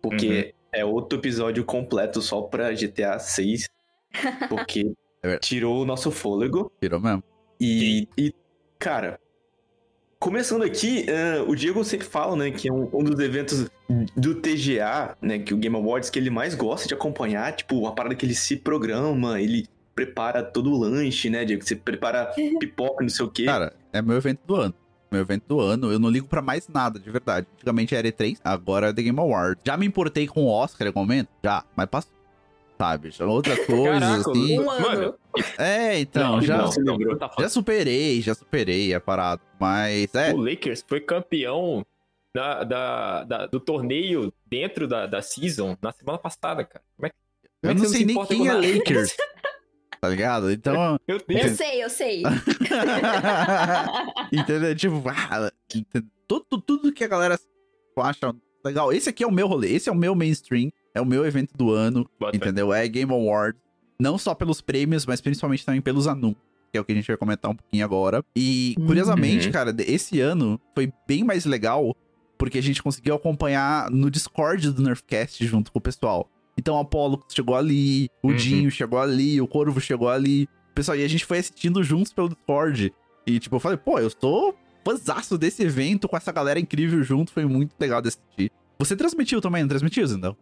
porque é outro episódio completo só pra GTA 6. Porque É tirou o nosso fôlego. Tirou mesmo. E, e, cara, começando aqui, eh, o Diego sempre fala, né, que é um, um dos eventos do TGA, né, que o Game Awards que ele mais gosta de acompanhar, tipo, uma parada que ele se programa, ele prepara todo o lanche, né, Diego? Você prepara pipoca, não sei o quê. Cara, é meu evento do ano. Meu evento do ano, eu não ligo pra mais nada, de verdade. Antigamente era E3, agora é The Game Awards. Já me importei com o Oscar em algum momento? Já, mas passou. Sabe? Já Outras coisas, Caraca, assim. Um. Mano, É, então, não, já, não, não, tá já superei, já superei a parada. Mas é, O Lakers foi campeão da, da- da- do torneio dentro da, da season na semana passada, cara. Como é que, como eu é que não sei se nem quem é? Lakers. Tá ligado? Então, Deus. Eu sei, eu sei. entendeu? Tipo, ah, tudo, tudo que a galera acha legal. Esse aqui é o meu rolê, esse é o meu mainstream, é o meu evento do ano. Bota entendeu? É Game Awards. Não só pelos prêmios, mas principalmente também pelos anúncios, que é o que a gente vai comentar um pouquinho agora. E, curiosamente, Uhum. cara, esse ano foi bem mais legal, porque a gente conseguiu acompanhar no Discord do Nerfcast junto com o pessoal. Então o Apollo chegou ali, o Uhum. Dinho chegou ali, o Corvo chegou ali. Pessoal, e a gente foi assistindo juntos pelo Discord. E, tipo, eu falei, pô, eu sou fãzaço desse evento com essa galera incrível junto, foi muito legal de assistir. Você transmitiu também, não transmitiu, Zindão?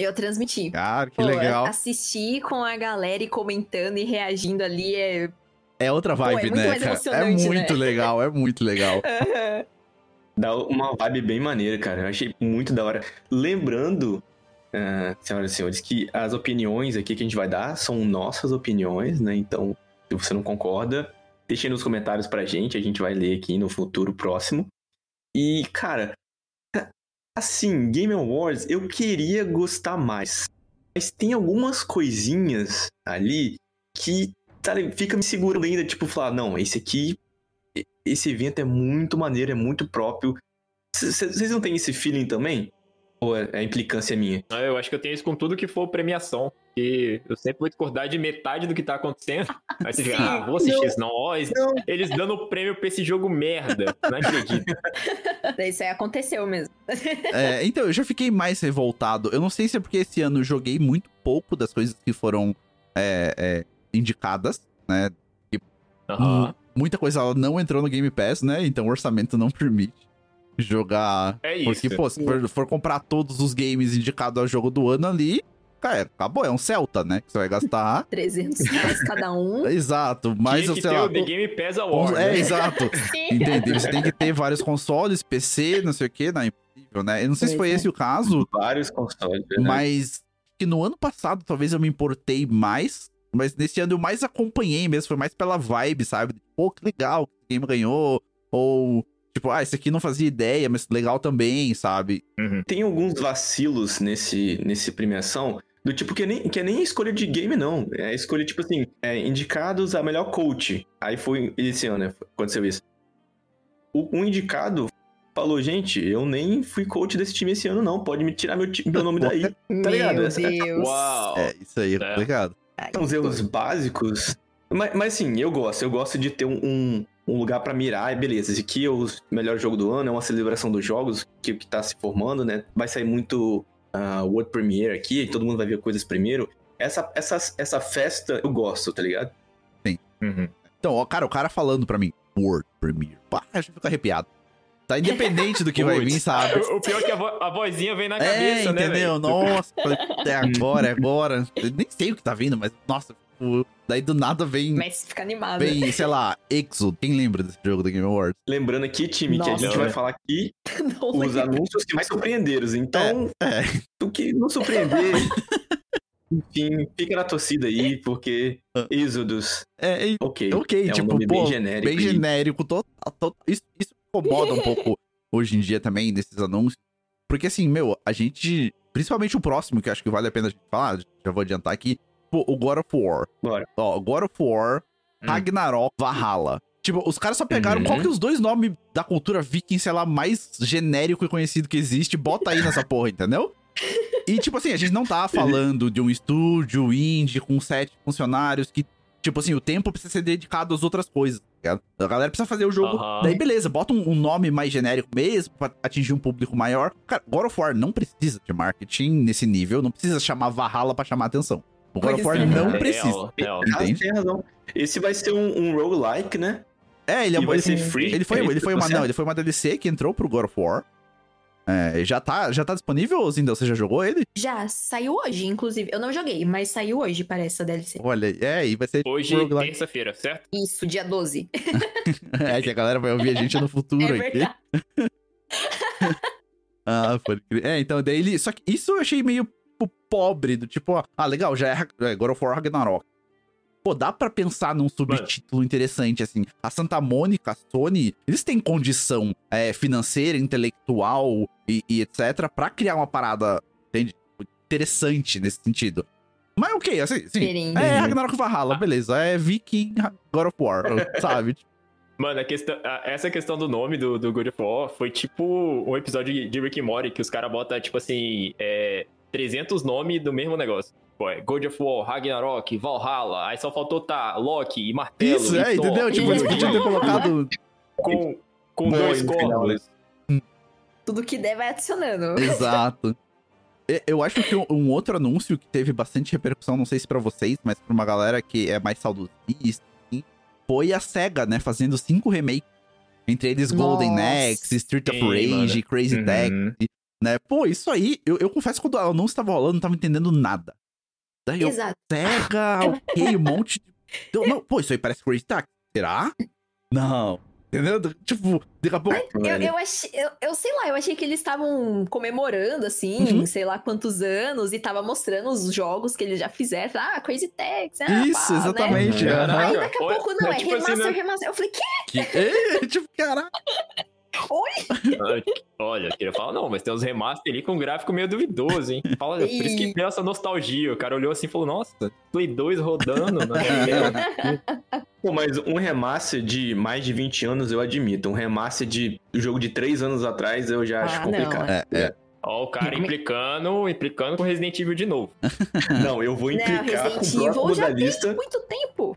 Eu transmiti. Cara, que Pô, legal. Assistir com a galera e comentando e reagindo ali é. É outra Pô, é vibe, muito né, mais cara? É muito né? legal, é muito legal. Dá uma vibe bem maneira, cara. Eu achei muito da hora. Lembrando, ah, senhoras e senhores, que as opiniões aqui que a gente vai dar são nossas opiniões, né? Então, se você não concorda, deixe aí nos comentários pra gente, a gente vai ler aqui no futuro próximo. E, cara, assim, Game Awards, eu queria gostar mais. Mas tem algumas coisinhas ali que sabe, fica me segurando ainda, tipo, falar, não, esse aqui esse evento é muito maneiro, é muito próprio. Vocês não têm esse feeling também? Ou é é implicância minha? Ah, Eu acho que eu tenho isso com tudo que for premiação. Que eu sempre vou discordar de metade do que tá acontecendo. Aí você fica, Sim. ah, vou assistir isso. Não, ó, eles, Não. eles dando prêmio pra esse jogo merda. Não acredito. Isso aí aconteceu mesmo. É, então, eu já fiquei mais revoltado. Eu não sei se é porque esse ano eu joguei muito pouco das coisas que foram é, é, indicadas, né? Aham. Muita coisa não entrou no Game Pass, né? Então o orçamento não permite jogar. É isso. Porque, pô, se for, for comprar todos os games indicados ao jogo do ano ali, cara, acabou. É um Celta, né? Que você vai gastar. 300 reais cada um. Exato. Mas, Tinha que sei ter lá. o The Game cons- Award. É, né? exato. Sim. Entendeu? Você tem que ter vários consoles, PC, não sei o que, não é impossível, né? Eu não sei se Pois foi é. esse o caso, Vários consoles, verdade? mas que no ano passado talvez eu me importei mais Mas nesse ano eu mais acompanhei mesmo, foi mais pela vibe, sabe? Pô, que legal que esse game ganhou. Ou, tipo, ah, esse aqui não fazia ideia, mas legal também, sabe? Uhum. Tem alguns vacilos nesse, nesse premiação, do tipo que é nem, que é nem escolha de game, não. É escolha, tipo assim, é, indicados a melhor coach. Aí foi esse ano, né? Aconteceu isso. O, um indicado falou, gente, eu nem fui coach desse time esse ano, não. Pode me tirar meu, meu nome daí. Tá ligado? Meu Deus. Uau! É, isso aí é É. complicado. Ai, São os erros básicos. Mas, mas sim, eu gosto. Eu gosto de ter um, um, um lugar pra mirar. E beleza, esse aqui é o melhor jogo do ano, é uma celebração dos jogos que, que tá se formando, né? Vai sair muito ah, World Premiere aqui, todo mundo vai ver coisas primeiro. Essa, essa, essa festa eu gosto, tá ligado? Uhum. Então, ó, cara, o cara falando pra mim, World Premiere. Pá, eu fico arrepiado. Tá independente do que vai vir, sabe? O o pior é que a, vo- a vozinha vem na É, cabeça, né? entendeu? velho? Nossa, falei, é agora, é agora. Eu nem sei o que tá vindo, mas nossa, tipo, daí do nada vem, Mas fica animado. vem, sei lá, Exo. Quem lembra desse jogo da Game Awards? Lembrando aqui, time, que a Nossa. gente vai falar aqui Não os lembro. anúncios que mais surpreenderam. Então, É, o que não surpreender, enfim, fica na torcida aí, porque Êxodos, é, é, ok. ok, é um tipo, nome pô, bem genérico. bem e- genérico. Total, total- isso, isso incomoda um pouco hoje em dia também, nesses anúncios. Porque assim, meu, a gente. Principalmente o próximo, que eu acho que vale a pena a gente falar, já vou adiantar aqui. O God of War. Bora. Ó, God of War, Hum. Ragnarok, Valhalla. Tipo, os caras só pegaram Uhum. qual que é os dois nomes da cultura viking, sei lá, mais genérico e conhecido que existe, bota aí nessa porra, entendeu? E, tipo assim, a gente não tá falando de um estúdio indie com sete funcionários que, tipo assim, o tempo precisa ser dedicado às outras coisas, tá ligado? A galera precisa fazer o jogo. Aham. Daí, beleza, bota um, um nome mais genérico mesmo pra atingir um público maior. Cara, God of War não precisa de marketing nesse nível, não precisa chamar Valhalla pra chamar atenção. O God of War é. não É precisa. Entende? tem razão. Esse vai ser um, um roguelike, né? É, ele é E vai ele- ser free? Ele foi, É ele foi uma, não, ele foi uma DLC que entrou pro God of War. É, já tá, já tá disponível, Zindel? Você já jogou ele? Já, saiu hoje, inclusive. Eu não joguei, mas saiu hoje, parece, a DLC. Olha, é, e vai ser Hoje, terça-feira, certo? Isso, dia 12. É, que a galera vai ouvir a gente no futuro É aqui. Ah, crer. É, então, daí ele. Só que isso eu achei meio tipo, pobre, do tipo, ó, ah, legal, já é, é God of War Ragnarok. Pô, dá pra pensar num subtítulo interessante, assim. A Santa Mônica, a Sony, eles têm condição é, financeira, intelectual e, e etc. pra criar uma parada, entende? Interessante nesse sentido. Mas ok, assim, sim. É Ragnarok Valhalla, beleza. É Viking God of War, sabe? Mano, a questão, a- essa questão do nome do, do God of War foi tipo um episódio de Rick and Morty que os caras botam, tipo assim, é, 300 nomes do mesmo negócio. Pô, é God of War, Ragnarok, Valhalla, aí só faltou tá Loki e Martelo. Isso, e é, Thor, entendeu? Tipo, eles podiam ter colocado. com, com Bom, dois corpos. Tudo que der vai adicionando. Exato. Eu acho que um- um outro anúncio que teve bastante repercussão, não sei se pra vocês, mas pra uma galera que é mais saudosista, assim, foi a SEGA, né? Fazendo cinco remakes. Entre eles Golden. Axe, Street of Rage, mano. Crazy Uhum. Taxi, né? Pô, isso aí, eu, eu confesso que quando o anúncio tava rolando, eu não tava entendendo nada. Daí eu, Exato. SEGA, ok, um monte de... Eu, não, pô, isso aí parece Crazy Taxi. Será? Não. Entendeu? Tipo, daqui a pouco... Eu, eu achei, eu, eu sei lá, eu achei que eles estavam comemorando, assim, Uhum. sei lá quantos anos, e tava mostrando os jogos que eles já fizeram. Ah, Crazy Taxi, ah, Isso, pá, né? exatamente. Aham. Aí daqui a pouco, não, é tipo assim, remaster, né? remaster. Eu falei, que? Que, é, tipo, caraca. Oi? Olha, eu queria falar, não, mas tem uns remaster ali com um gráfico meio duvidoso, hein? Fala, por isso que deu essa nostalgia. O cara olhou assim e falou, nossa, Play 2 rodando na tela. Pô, mas um remaster de mais de 20 anos eu admito. Um remaster de jogo de 3 anos atrás eu já acho Ah, complicado. É, é. Ó, o cara implicando, implicando com Resident Evil de novo. Não, eu vou Não, implicar com Resident o próximo já da tem lista. muito tempo.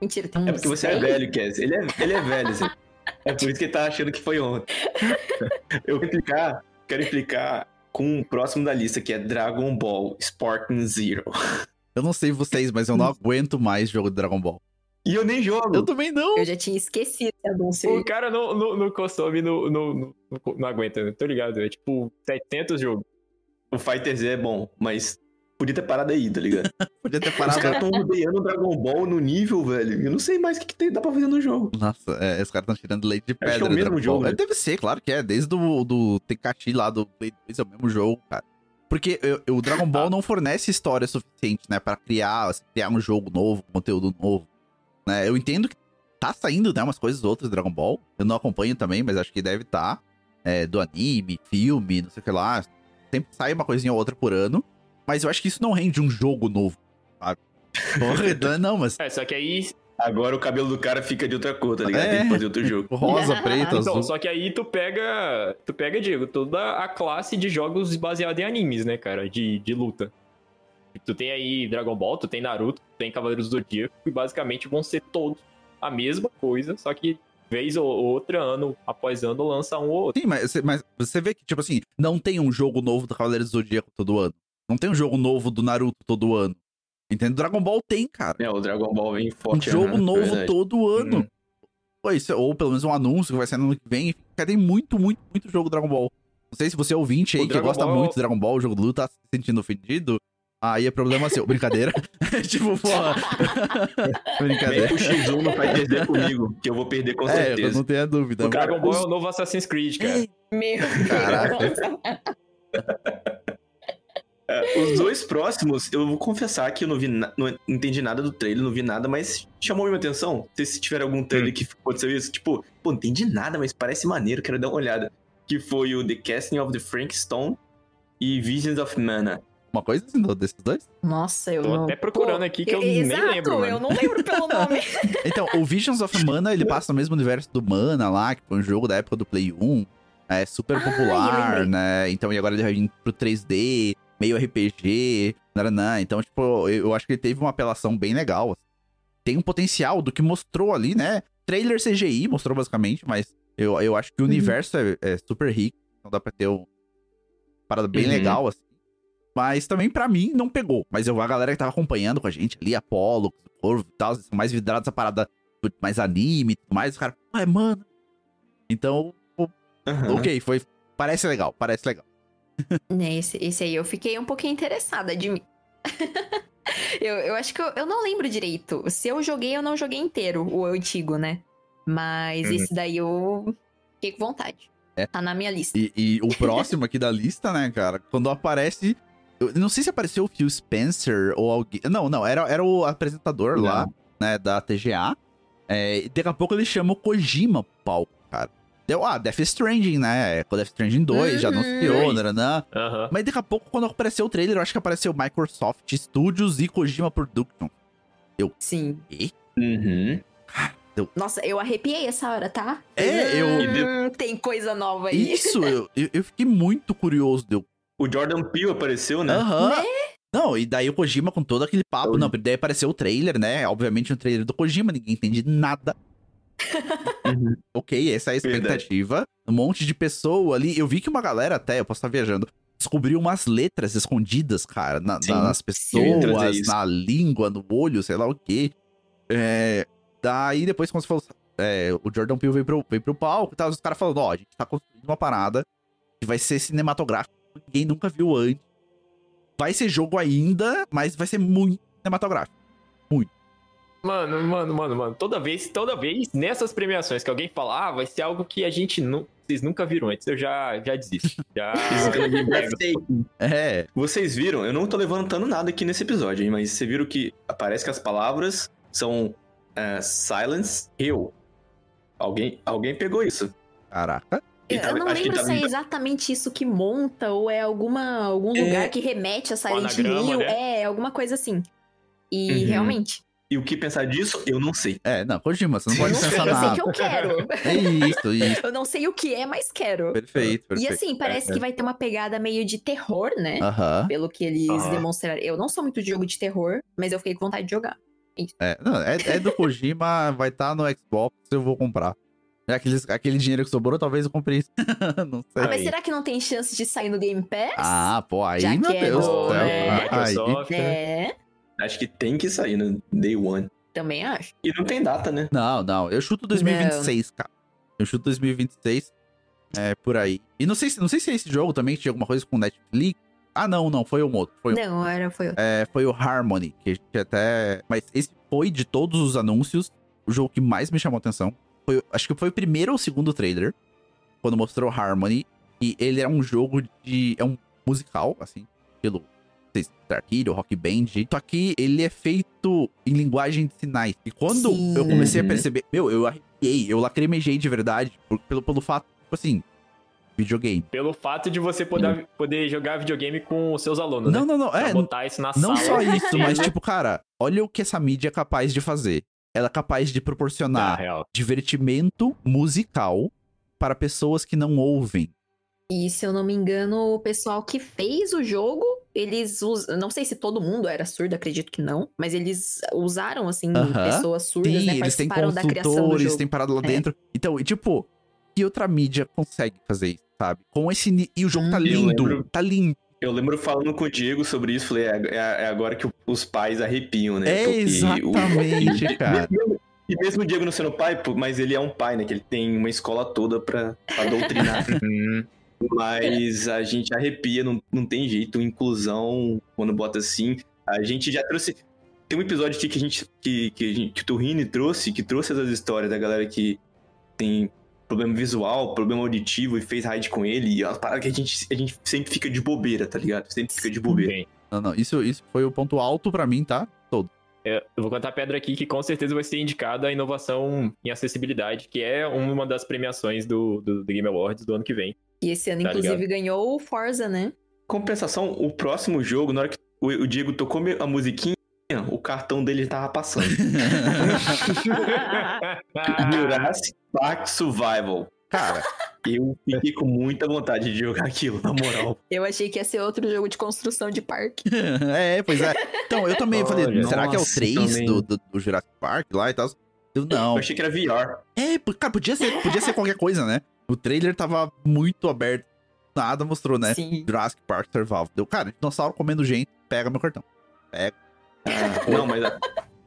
Mentira, tem uns É porque você é 10? velho, Cass. Ele é, ele é velho, assim. É por isso que ele tá achando que foi ontem. Eu vou implicar, quero implicar com o próximo da lista, que é Dragon Ball Spartan Zero. Eu não sei vocês, mas eu não aguento mais jogo de Dragon Ball. E eu nem jogo. Eu também não. Eu já tinha esquecido esse anúncio. O cara no, no, no consome, no, no, no- no- não aguenta, né? tô ligado. É tipo 700 jogos. O Fighter Z é bom, mas podia ter parado aí, tá ligado? Podia ter Os parado. caras tão rodeando o Dragon Ball no nível, velho. Eu não sei mais o que, que tem- dá pra fazer no jogo. Nossa, é, os caras estão tirando leite de Acho que é pedra. o do mesmo Dragon jogo, Ball. É, né? Deve ser, claro que é. Desde o do Tekashi lá do Play 2 é o mesmo jogo, cara. Porque eu- eu- o Dragon Ball não fornece história suficiente, né, Pra criar, assim, criar um jogo novo, conteúdo novo. Né? Eu entendo que tá saindo, né, umas coisas outras do Dragon Ball. Eu não acompanho também, mas acho que deve estar. É, do anime, filme, não sei o que lá. Sempre sai uma coisinha ou outra por ano. Mas eu acho que isso não rende um jogo novo, sabe? Porra, não, mas É, só que aí. Agora o cabelo do cara fica de outra cor, tá ligado? É. Tem que fazer outro jogo. rosa, preto, Então, azul. só que aí tu pega. Tu pega, Diego, toda a classe de jogos baseados em animes, né, cara? De, de luta. Tu tem aí Dragon Ball, tu tem Naruto, tu tem Cavaleiros do Zodíaco, e basicamente vão ser todos a mesma coisa, só que vez ou outra, ano após ano, lança um ou outro. Sim, mas, você- mas você vê que, tipo assim, não tem um jogo novo do Cavaleiros do Zodíaco todo ano. Não tem um jogo novo do Naruto todo ano. Entende? Dragon Ball tem, cara. É, o Dragon Ball vem Um forte. jogo aham, novo verdade. todo ano. Uhum. Pô, isso é- ou pelo menos um anúncio que vai sair no ano que vem. Cara, tem muito, muito, muito jogo Dragon Ball. Não sei se você é ouvinte aí O que Dragon gosta Ball- muito de Dragon Ball, jogo de luta, tá se sentindo ofendido. Aí é problema seu. Brincadeira. tipo, porra. Vem Brincadeira. pro X1 não vai perder comigo, que eu vou perder com É, eu certeza. não tenho a dúvida. O Dragon Ball é o novo Assassin's Creed, cara. Meu Caraca. É, os dois próximos, eu vou confessar que eu não vi, na- não entendi nada do trailer, não vi nada, mas chamou minha atenção. Se tiver algum trailer que aconteceu isso, tipo, pô, não entendi nada, mas parece maneiro, quero dar uma olhada. Que foi o The Casting of the Frankstone e Visions of Mana. Uma coisa assim, desses dois? Nossa, eu Tô não... até procurando Pô, aqui que eu nem Exato, lembro, mano. eu não lembro pelo nome. Então, o Visions of Mana, ele passa no mesmo universo do Mana lá, que foi um jogo da época do Play 1. É super Ah, popular, né? Então, e agora ele vai vir pro 3D, meio RPG, naranã. Então, tipo, eu, acho que ele teve uma apelação bem legal. assim. Tem um potencial do que mostrou ali, né? Trailer CGI mostrou basicamente, mas eu, eu acho que o Uhum. universo é, é super rico. Então dá pra ter uma parada bem Uhum. legal, assim. Mas também, pra mim, não pegou. Mas eu, a galera que tava acompanhando com a gente ali, Apolo, Corvo e tal, são mais vidrados essa parada mais anime e tudo mais. Os caras, ué, mano. Então, Aham. ok, foi. Parece legal, parece legal. Né, esse, esse aí eu fiquei um pouquinho interessada de mim. eu, eu acho que eu, eu não lembro direito. Se eu joguei, eu não joguei inteiro, o antigo, né? Mas Uhum. esse daí eu fiquei com vontade. É. Tá na minha lista. E, e o próximo aqui da lista, né, cara? Quando aparece. Eu não sei se apareceu o Phil Spencer ou alguém. Não, não, era, era o apresentador Não. lá, né, da TGA. É, e daqui a pouco ele chama o Kojima pro palco, cara. Deu, ah, Death Stranding, né? Com Death Stranding 2, já Uhum. anunciou, nananã. Aham. Mas daqui a pouco, quando apareceu o trailer, eu acho que apareceu Microsoft Studios e Kojima Production. Sim. E? Uhum. Nossa, eu arrepiei essa hora, tá? É, eu- Hum, Tem coisa nova aí. Isso, eu, eu, eu fiquei muito curioso. Deu, O Jordan Peele apareceu, né? Aham. Né? Não, e daí o Kojima com todo aquele papo. Oi. Não, daí apareceu o trailer, né? Obviamente um trailer do Kojima, ninguém entende nada. Uhum. Ok, essa é a expectativa. Um monte de pessoa ali. Eu vi que uma galera até, eu posso estar viajando, descobriu umas letras escondidas, cara, na- Sim, na- nas trazer pessoas, na língua, no olho, sei lá o quê. É, daí depois, quando você falou, é, o Jordan Peele veio pro, veio pro palco e tal, os caras falando, ó, a gente tá construindo uma parada que vai ser cinematográfico, ninguém nunca viu antes. Vai ser jogo ainda, mas vai ser muito cinematográfico. Mano, mano, mano, mano. Toda vez, toda vez, nessas premiações que alguém fala, ah, vai ser algo que a gente nu vocês nunca viram antes, eu já, já desisto. Já. É, Vocês viram? Eu não tô levantando nada aqui nesse episódio, hein, mas vocês viram que parece que as palavras são é, Silence Hill. Alguém, alguém pegou isso. caraca. Eu não lembro tava se é exatamente isso que monta ou é alguma, algum É. lugar que remete a Silent Hill. né? É, alguma coisa assim. E Uhum. realmente. E o que pensar disso, eu não sei. É, não, Kojima, você não pode pensar eu sei nada. que eu quero. É isso, isso. eu não sei o que é, mas quero. Perfeito, E perfeito. assim, parece É, é. que vai ter uma pegada meio de terror, né? Aham. Pelo que eles Aham. demonstraram. Eu não sou muito de jogo de terror, mas eu fiquei com vontade de jogar. É, não, é, é do Kojima, vai estar no Xbox, eu vou comprar. É aqueles, aquele dinheiro que sobrou, talvez eu compre isso. não sei. Ah, mas será que não tem chance de sair no Game Pass? Ah, pô, aí, Já meu que é Deus do- céu. é, Aí, Microsoft. É, Acho que tem que sair no Day One. também acho. E não tem data, né? não, não, eu chuto 2026, cara. Eu chuto 2026, é, por aí. E não sei, se- não sei se é esse jogo também que tinha alguma coisa com Netflix. Ah, não, não, foi um outro. Foi, um- Não, era, foi outro. é, foi o Harmony, que a gente até... Mas esse foi, de todos os anúncios, o jogo que mais me chamou a atenção. Foi, acho que foi o primeiro ou segundo trailer, quando mostrou Harmony. E ele é um jogo de... É um musical, assim. estilo Guitar Hero, Rock Band. Só que ele é feito em linguagem de sinais. E quando Sim. eu comecei a Uhum. perceber, meu, eu arrepiei, eu lacrimejei de verdade, por- pelo, pelo fato, tipo assim, videogame. Pelo fato de você poder, poder jogar videogame com os seus alunos, Não, né? não, não, Pra é, botar isso na não sala. só isso, mas tipo, cara, olha o que essa mídia é capaz de fazer. Ela é capaz de Tá, proporcionar real. divertimento musical para pessoas que não ouvem. E se eu não me engano, o pessoal que fez o jogo, eles usam. Não sei se todo mundo era surdo, acredito que não. Mas eles usaram, assim, Aham. pessoas surdas, Sim, né? eles têm consultores, têm parado lá É. dentro. Então, e, tipo, que outra mídia consegue fazer isso, sabe? Com esse. ni- E o jogo tá Hum. Eu lindo, lembro- tá lindo. Eu lembro falando com o Diego sobre isso, falei, é, é- é agora que o- os pais arrepiam, né? É, Porque o- exatamente, e- cara. mesmo- E mesmo o Diego não sendo pai, mas ele é um pai, né? Que ele tem uma escola toda pra, pra doutrinar. Mas a gente arrepia, não, não tem jeito. Inclusão, quando bota assim. A gente já trouxe. Tem um episódio aqui que a gente. que, que, a gente, que o Turrini trouxe, que trouxe essas histórias da galera que tem problema visual, problema auditivo e fez raid com ele. E é uma parada que a gente, a gente sempre fica de bobeira, tá ligado? Sempre fica de bobeira. Bem, Não, não, isso, isso foi o ponto alto pra mim, tá? Todo. é, eu vou contar a pedra aqui que com certeza vai ser indicada a inovação em acessibilidade, que é uma das premiações do, do, do Game Awards do ano que vem. E esse ano, Tá inclusive, ligado? ganhou o Forza, né? Compensação, o próximo jogo, na hora que o, Diego tocou a musiquinha, o cartão dele tava passando. Jurassic Park Survival. Cara, Eu fiquei com muita vontade de jogar aquilo, na moral. Eu achei que ia ser outro jogo de construção de parque. é, pois é. Então, eu também falei, será que é o nossa, 3 também. do, do, do Jurassic Park lá e tal? Eu, não. Eu achei que era VR. É, cara, podia ser, podia ser qualquer coisa, né? O trailer tava muito aberto. Nada mostrou, né? Sim. Jurassic Park Survival. Deu, cara, dinossauro comendo gente, pega meu cartão. Não, mas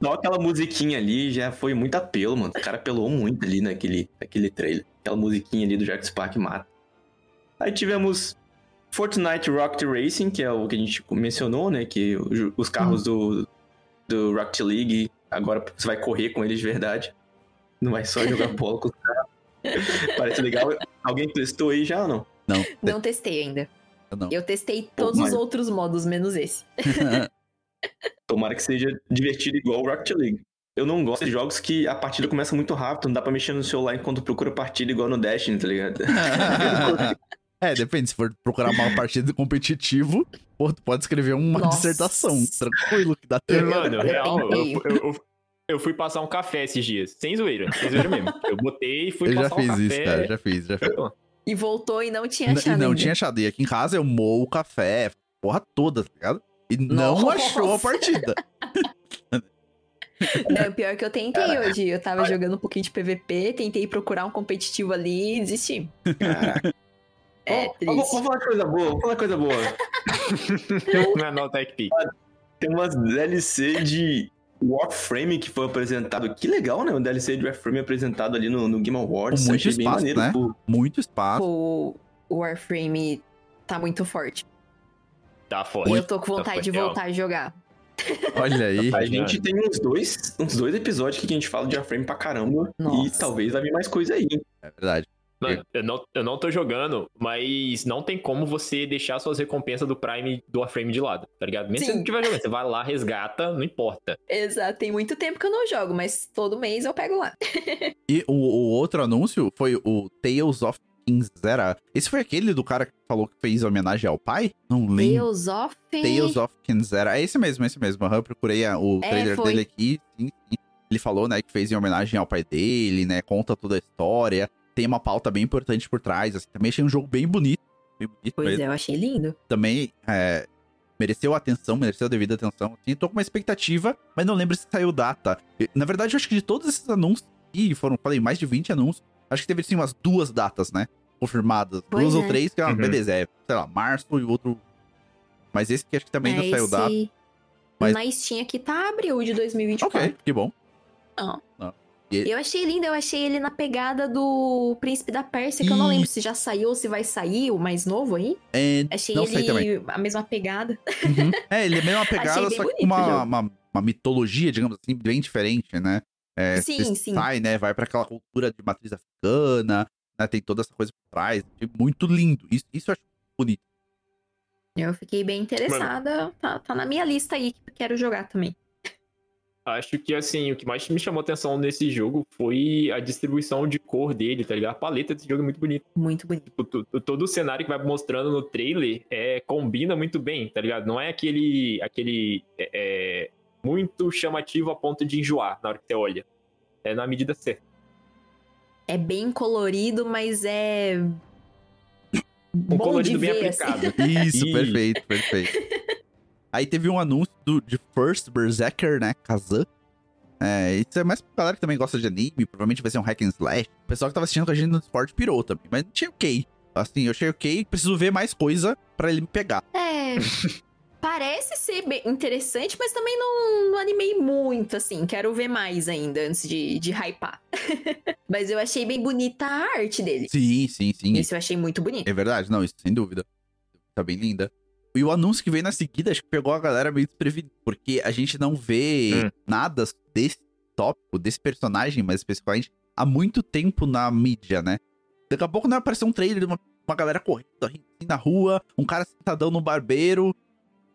só aquela musiquinha ali já foi muito apelo, mano. O cara apelou muito ali naquele, naquele trailer. Aquela musiquinha ali do Jurassic Park mata. Aí tivemos Fortnite Rocket Racing, que é o que a gente mencionou, né? Que os carros do, do Rocket League, agora você vai correr com eles de verdade. Não vai só jogar bola com os caras. Parece legal. Alguém testou aí já ou não? Não. Não testei ainda. Eu não. Eu testei todos mas- os outros modos, menos esse. Tomara que seja divertido igual o Rocket League. Eu não gosto de jogos que a partida começa muito rápido, não dá pra mexer no celular enquanto procura partida igual no Destiny, tá ligado? é, depende. Se for procurar uma partida competitivo, pô, tu pode escrever uma Nossa. dissertação. Tranquilo, que dá tempo. Mano, eu real, eu, eu, eu- eu fui passar um café esses dias. Sem zoeira, sem zoeira mesmo. Eu botei e fui Eu já passar um fiz café. isso, cara. Já fiz, já fiz. E voltou e não tinha N- E achado não ainda. tinha achado. E aqui em casa eu moo o café, porra toda, tá ligado? E não Nossa. achou a partida. Não, pior que eu tentei hoje. Eu tava jogando um pouquinho de PVP, tentei procurar um competitivo ali e desisti. Caraca. É Vamos triste. falar coisa boa, vamos falar coisa boa. Não é não, Tech Pick. Tem umas DLC de Warframe que foi apresentado. Que legal, né? O DLC de Warframe apresentado ali no, no Game Awards. Com muito Achei espaço, maneiro. né? pô. Muito espaço. O o Warframe tá muito forte. Tá forte. E eu tô com vontade Tá de forte, voltar a jogar. Olha aí. A gente tem uns dois, uns dois episódios que a gente fala de Warframe pra caramba. E Nossa. talvez vai vir mais coisa aí. hein? É verdade. Mano, eu não, eu não tô jogando, mas não tem como você deixar suas recompensas do Prime do Warframe de lado, tá ligado? Mesmo se Sim. você não tiver jogando, você vai lá, resgata, não importa. Exato, tem muito tempo que eu não jogo, mas todo mês eu pego lá. E o, o outro anúncio foi o Tales of Kinzera. Esse foi aquele do cara que falou que fez homenagem ao pai? Não lembro. Tales of... Tales of Kinzera. É esse mesmo, esse mesmo. Aham, Eu procurei o É, trailer foi. dele aqui. Sim, sim. Ele falou, né, que fez em homenagem ao pai dele, né? Conta toda a história. Tem uma pauta bem importante por trás. Assim. Também achei um jogo bem bonito. Bem bonito Pois mesmo. é, eu achei lindo. Também é, mereceu atenção, mereceu a devida atenção. Assim, tô com uma expectativa, mas não lembro se saiu data. Na verdade, eu acho que de todos esses anúncios, e foram, falei, mais de 20 anúncios, acho que teve sim umas duas datas, né? Confirmadas. Pois duas é. ou três, que, ah, Uhum. beleza, é, sei lá, março e o outro. Mas esse que acho que também não É, saiu esse- data. Mas- Na Steam aqui tá abril de 2024. Ok, que bom. Eu achei lindo, eu achei ele na pegada do Príncipe da Pérsia, que eu não lembro se já saiu ou se vai sair, o mais novo aí. É, Achei não também. ele a mesma pegada. Uhum. É, ele é meio uma pegada, só que com uma, uma, uma mitologia, digamos assim, bem diferente, né? É, Sim, você sim. sai, né? Vai pra aquela cultura de matriz africana, né? Tem toda essa coisa por trás. Achei Muito lindo. Isso, isso eu acho bonito. Eu fiquei bem interessada. Tá, tá na minha lista aí que eu quero jogar também. Acho que, assim, o que mais me chamou atenção nesse jogo foi a distribuição de cor dele, tá ligado? A paleta desse jogo é muito bonita. Muito bonito. Tipo, todo o cenário que vai mostrando no trailer é, combina muito bem, tá ligado? Não é aquele, aquele é, é, muito chamativo a ponto de enjoar na hora que você olha. É na medida certa. É bem colorido, mas é. Um bom colorido de bem ver, assim. aplicado. Isso, Ih. perfeito, perfeito. Aí teve um anúncio do, de First Berserker, né? Kazan. É, isso é mais pra galera que também gosta de anime, provavelmente vai ser um hack and slash. O pessoal que tava assistindo com a gente no Discord pirou também, mas achei ok. Assim, eu achei ok, preciso ver mais coisa pra ele me pegar. É. Parece ser interessante, mas também não, não animei muito, assim. Quero ver mais ainda antes de, de hypar. mas eu achei bem bonita a arte dele. Sim, sim, sim. Isso eu achei muito bonito. É verdade, não, isso sem dúvida. Tá bem linda. E o anúncio que veio na seguida, acho que pegou a galera meio desprevenida, porque a gente não vê Hum. nada desse tópico, desse personagem, mais especificamente, há muito tempo na mídia, né? Daqui a pouco não vai aparecer um trailer de uma, uma galera correndo assim na rua, um cara sentadão no barbeiro,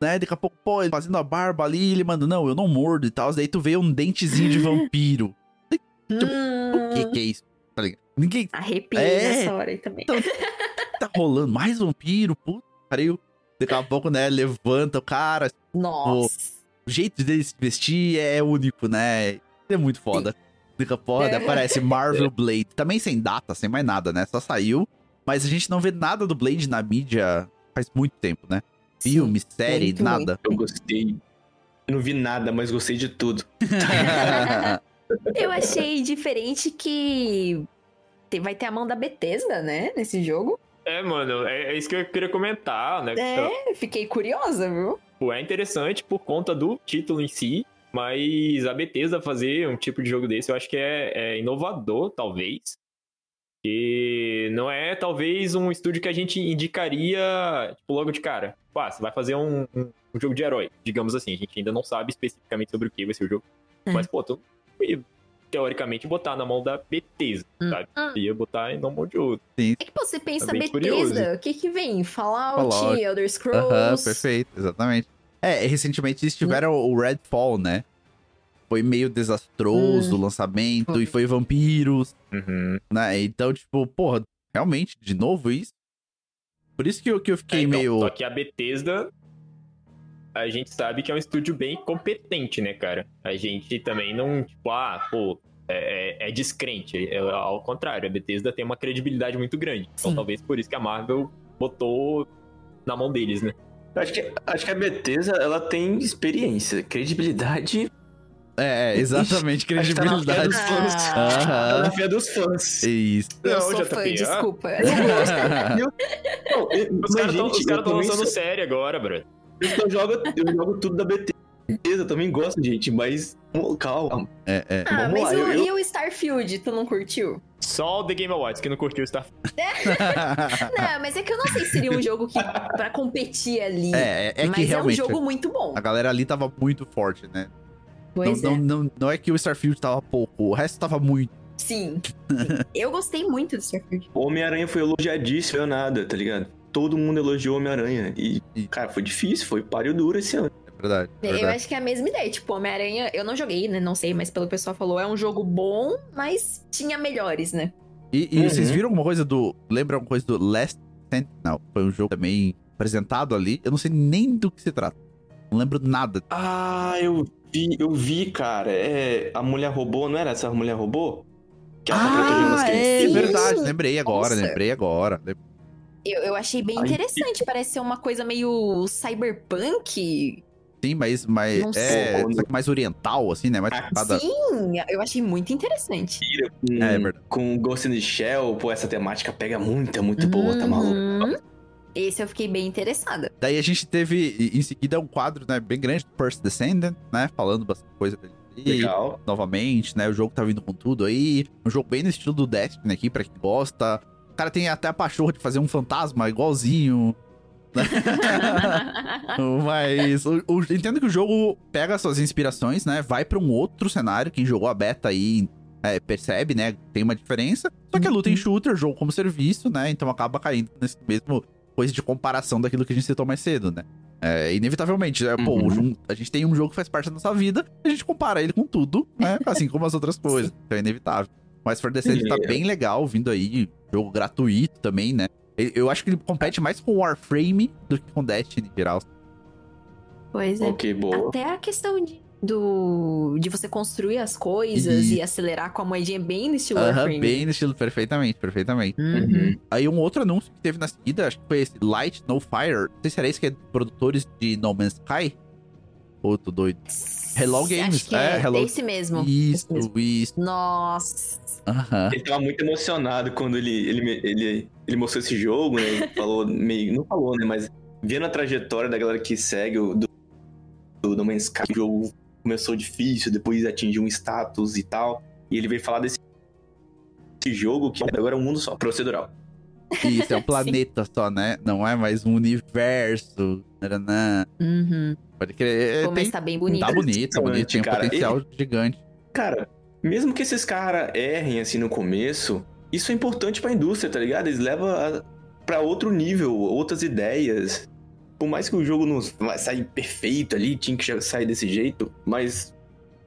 né? Daqui a pouco, pô, ele fazendo a barba ali, ele manda, não, eu não mordo e tal. Daí tu vê um dentezinho de vampiro. O que Hum, que é isso? Tá ligado? Ninguém Arrepiei É. nessa hora aí também. tá rolando mais vampiro, puta, pariu. Daqui a pouco, né, levanta o cara, Nossa. o jeito dele se vestir é único, né? É muito foda. Daqui a pouco É. aparece Marvel Blade, também sem data, sem mais nada, né? Só saiu, mas a gente não vê nada do Blade na mídia faz muito tempo, né? Sim, Filme, série, muito, nada. Eu gostei. Eu não vi nada, mas gostei de tudo. Eu achei diferente que te- vai ter a mão da Bethesda, né? Nesse jogo. É, mano, é, é isso que eu queria comentar, né? É, fiquei curiosa, viu? Tipo, é interessante por conta do título em si, mas a Bethesda fazer um tipo de jogo desse eu acho que é, é inovador, talvez. E não é, talvez, um estúdio que a gente indicaria, tipo, logo de cara. Tipo, ah, você vai fazer um, um- um jogo de herói, digamos assim. A gente ainda não sabe especificamente sobre o que vai ser o jogo. É. Mas, pô, tu teoricamente botar na mão da Bethesda, Hum. sabe? Ia botar na mão de outro. É que você pensa bem Bethesda, o que que vem? Fallout, Fallout. Elder Scrolls. Aham, perfeito, exatamente. É, recentemente eles tiveram o Redfall, né? Foi meio desastroso o lançamento, Foi. e foi vampiros, Uhum. né? Então, tipo, porra, realmente, de novo isso? Por isso que eu, que eu fiquei É, então, meio. Só que a Bethesda, a gente sabe que é um estúdio bem competente, né, cara? A gente também não, tipo, ah, pô, é, é- é descrente. É, ao contrário, a Bethesda tem uma credibilidade muito grande. Então Sim. talvez por isso que a Marvel botou na mão deles, né? Eu Acho que, acho que a Bethesda, ela tem experiência, credibilidade. É, é, exatamente, que tá na fé credibilidade. dos fãs. Ah. Tá na fé dos fãs. Isso. Eu Não, sou JP, fã, ah. desculpa. Não, eu- Os caras estão eu lançando sou- série agora, bro. Eu jogo, eu jogo tudo da Bethesda. Eu também gosto, gente, mas calma. É, é. Ah, Vamos mas lá, o, eu- eu- e o Starfield, tu não curtiu? Só o The Game Awards que não curtiu o Starfield. Não, mas é que eu não sei se seria um jogo que pra competir ali. é, é, é mas que realmente. é um jogo muito bom. A galera ali tava muito forte, né? Pois não, é. não, não, não é que o Starfield tava pouco, o resto tava muito. Sim. eu gostei muito do Starfield. O Homem-Aranha foi elogiadíssimo, eu nada, tá ligado? Todo mundo elogiou Homem-Aranha. E, E- cara, foi difícil, foi páreo duro esse ano. É verdade. é Eu verdade. acho que é a mesma ideia. Tipo, Homem-Aranha, eu não joguei, né? Não sei, mas pelo pessoal falou, é um jogo bom, mas tinha melhores, né? E, e Uhum. vocês viram alguma coisa do. Lembra alguma coisa do Last Sentinel? Foi um jogo também apresentado ali. Eu não sei nem do que se trata. Não lembro nada. Ah, eu vi, eu vi, cara. É. A mulher robô, não era essa mulher robô? Que ela tá protegendo as Ah, crianças. é Sim. verdade. Lembrei agora, Nossa. lembrei agora. Lem- Eu, eu achei bem interessante. Parece ser uma coisa meio cyberpunk. Sim, mas, mas Não é sei. mais oriental, assim, né? Mais Ah, Sim, eu achei muito interessante. Com, É, é com Ghost in the Shell, pô, essa temática pega muito, é muito boa, tá maluco? Uhum. Esse eu fiquei bem interessada. Daí a gente teve em seguida um quadro, né, bem grande do First Descendant, né? Falando bastante coisa dele. Legal. novamente, né? O jogo tá vindo com tudo aí. Um jogo bem no estilo do Destiny aqui, pra quem gosta. O cara tem até a pachorra de fazer um fantasma igualzinho. né? Mas o, o- entendo que o jogo pega suas inspirações, né? Vai pra um outro cenário. Quem jogou a beta aí é, percebe, né? Tem uma diferença. Só que é luta em shooter, jogo como serviço, né? Então acaba caindo nesse mesmo coisa de comparação daquilo que a gente citou mais cedo, né? É, inevitavelmente, é, pô, Uhum. a gente tem um jogo que faz parte da nossa vida, a gente compara ele com tudo, né? Assim como as outras coisas. Então é inevitável. Mas For Descent tá É. bem legal, vindo aí, jogo gratuito também, né? Eu- acho que ele compete mais com Warframe do que com Destiny em geral. Pois é. Ok, boa. Até a questão de, do, de você construir as coisas E- e acelerar com a moedinha bem no estilo Aham, Warframe. bem no estilo, perfeitamente, perfeitamente. Uhum. Aí um outro anúncio que teve na seguida, acho que foi esse Light No Fire. Não sei se era esse que é produtores de No Man's Sky. Tô doido. Hello Acho Games, que é, é, Hello- esse mesmo. Isso, isso. Nossa. Ele tava muito emocionado quando ele, ele, ele, ele mostrou esse jogo, né? Ele falou meio. Não falou, né? Mas vendo a trajetória da galera que segue o do, do No Man's Sky, o jogo começou difícil, depois atingiu um status e tal. E ele veio falar desse esse jogo que agora é um mundo só, procedural. Isso, é um planeta só, né? Não é mais um universo. Taranã. Uhum. Pode crer. Pô, mas Tem, tá bem bonito. tá bonito, tá bonito. Tem um Cara, potencial gigante. Cara, mesmo que esses caras errem assim no começo, isso é importante pra indústria, tá ligado? Eles levam a, pra outro nível, outras ideias. Por mais que o jogo não vai sair perfeito ali, tinha que já sair desse jeito, mas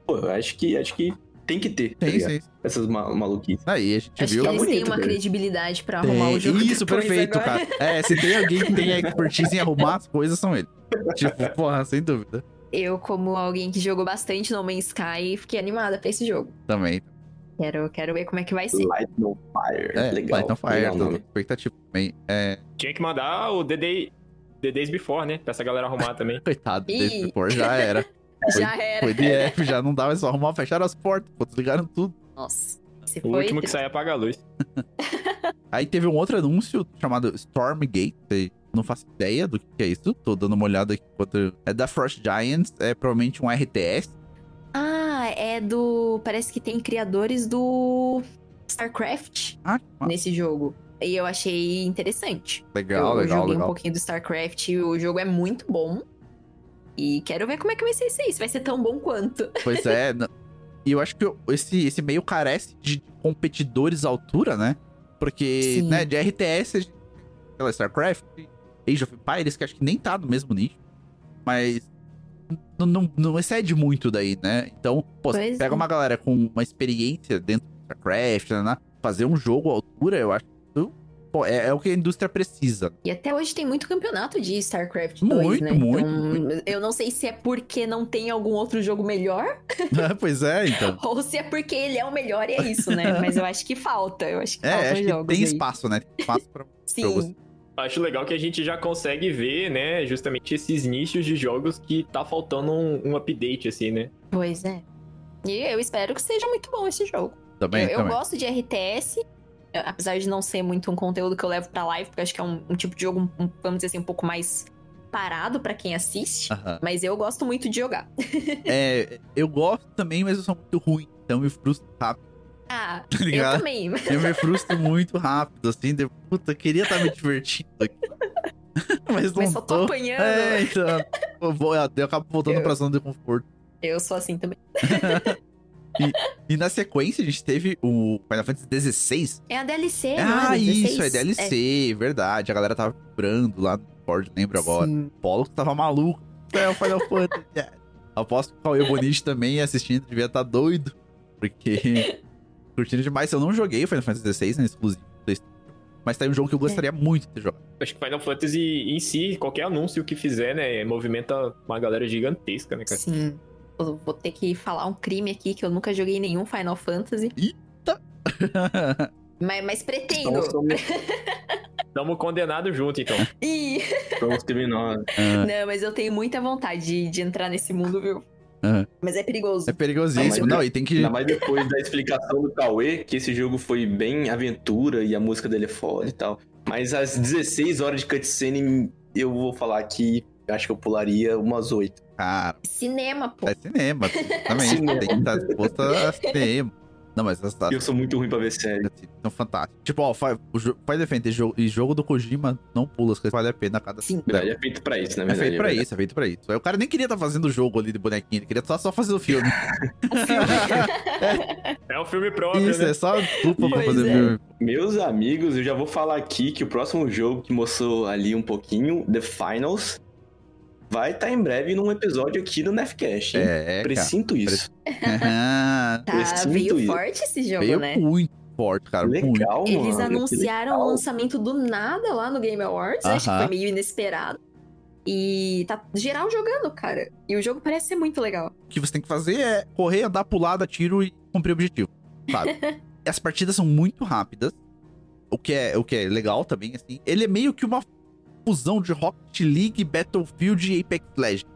pô, eu acho que acho que tem que ter, tá Sim, ligado? sim. Essas ma maluquices. Aí a gente Acho viu. que eles têm bonito, uma credibilidade pra Tem- arrumar o jogo. Isso, perfeito, agora. cara. É, se tem alguém que tem expertise em arrumar as coisas, são eles. Tipo, porra, sem dúvida. Eu, como alguém que jogou bastante No Man's Sky, fiquei animada pra esse jogo. Também. Quero, quero ver como é que vai ser. Light no Fire. É, legal. Light on Fire, legal nome. expectativa também. É, Tinha que mandar o The, Day, The Days Before, né? Pra essa galera arrumar também. coitado, Ih. desse Before já era. Foi- Já era. Foi DF, já não dá mais só arrumar, fecharam as portas, pô, desligaram tudo. Nossa. O foi. último que sai apaga a luz. Aí teve um outro anúncio chamado Stormgate. Não faço ideia do que é isso. Tô dando uma olhada aqui enquanto. É da Frost Giants. É provavelmente um RTS. Ah, é do. Parece que tem criadores do StarCraft Ah, nesse jogo. E eu achei interessante. legal, eu, legal, eu joguei um legal. pouquinho do StarCraft. O jogo é muito bom. E quero ver como é que vai ser isso aí. Se vai ser tão bom quanto. Pois é. E eu acho que esse, esse meio carece de competidores à altura, né? Porque, Sim. né, de RTS, a gente tem aquela StarCraft, Age of Empires, que acho que nem tá no mesmo nicho. Mas n- não, não excede muito daí, né? Então, pô, Pois pega é. uma galera com uma experiência dentro do StarCraft, né, fazer um jogo à altura, eu acho pô, é, é o que a indústria precisa. E até hoje tem muito campeonato de StarCraft 2, Muito, né? muito, então, eu não sei se é porque não tem algum outro jogo melhor pois é, então. ou se é porque ele é o melhor e é isso, né? Mas eu acho que falta. Eu acho que É, faltam acho que tem aí. espaço, né? Tem espaço pra jogos. Sim. Acho legal que a gente já consegue ver, né, justamente esses nichos de jogos que tá faltando um, um update, assim, né? Pois é. E eu espero que seja muito bom esse jogo. também, eu, eu também. gosto de RTS, eu- apesar de não ser muito um conteúdo que eu levo pra live, porque acho que é um, um tipo de jogo, um- vamos dizer assim, um pouco mais parado pra quem assiste. Aham. Mas eu gosto muito de jogar. É, eu gosto também, mas eu sou muito ruim. Então me frustro rápido, Ah, tá eu também. Eu me frustro muito rápido, assim. De, puta, queria estar me divertindo aqui. mas não Mas só tô tô. apanhando. É, então. Eu, vou, eu acabo voltando Eu- pra zona de conforto. Eu sou assim também. E na sequência, a gente teve o Final Fantasy XVI. É a DLC, ah, não é? 16? isso, é DLC, verdade. A galera tava vibrando lá no Discord, lembro agora. Sim. O Polo tava maluco. É o Final Fantasy. é. Aposto que o Cauê Bonite também assistindo devia estar doido. Porque curtindo demais. Eu não joguei o Final Fantasy XVI, né? Exclusivo. Mas tá aí um jogo que eu gostaria muito de ter jogado. Acho que Final Fantasy em si, qualquer anúncio que fizer, né, movimenta uma galera gigantesca, né, cara? Sim. Eu vou ter que falar um crime aqui que eu nunca joguei nenhum Final Fantasy. Mas, mas pretendo. Então, somos, Tamo condenados junto, então. Ih, somos criminosos. Ah, não, mas eu tenho muita vontade de, de entrar nesse mundo, viu? Aham. Mas é perigoso. é perigosíssimo. Não, Não, e tem que. Ainda mais depois da explicação do Cauê, que esse jogo foi bem aventura e a música dele é foda e tal. Mas às 16 horas de cutscene, eu vou falar que eu acho que eu pularia umas 8. Cara, Cinema, pô. é cinema. Também. Cinema. Tem que estar disposto a cinema. Não, mas as, as Eu sou muito ruim pra ver série. cutscenes são fantásticas. Tipo, ó, Fi- o jo- Final Fantasy jogo, e jogo do Kojima não pula, as coisas vale a pena a cada Sim. Verdade, é feito pra isso, na É feito pra verdade. isso, é feito pra isso. Aí o cara nem queria estar fazendo o jogo ali de bonequinho, ele queria estar só fazendo o filme. É um filme próprio, Isso, né? é só dupla pra fazer é. filme. Meus amigos, eu já vou falar aqui que o próximo jogo que mostrou ali um pouquinho, The Finals, vai estar em breve num episódio aqui do Nefcast. hein? É, cara. Presinto isso. Tá, Presinto veio isso. forte esse jogo, Veio né? muito forte, cara. Muito. Legal, mano. Eles anunciaram o legal. lançamento do nada lá no Game Awards. Acho que foi meio inesperado. E tá geral jogando, cara. E o jogo parece ser muito legal. O que você tem que fazer é correr, andar, pular, dar tiro e cumprir o objetivo, sabe? As partidas são muito rápidas, o que é, o que é legal também, assim. Ele é meio que uma fusão de Rocket League, Battlefield e Apex Legends,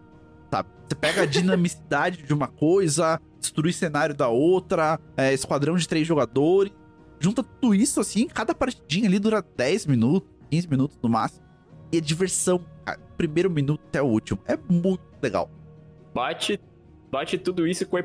sabe? Você pega a dinamicidade de uma coisa, destrui cenário da outra, é, esquadrão de três jogadores, junta tudo isso, assim, cada partidinha ali dura 10 minutos, 15 minutos no máximo. E é diversão, cara. Primeiro minuto até o último. É muito legal. Bate, bate tudo isso com o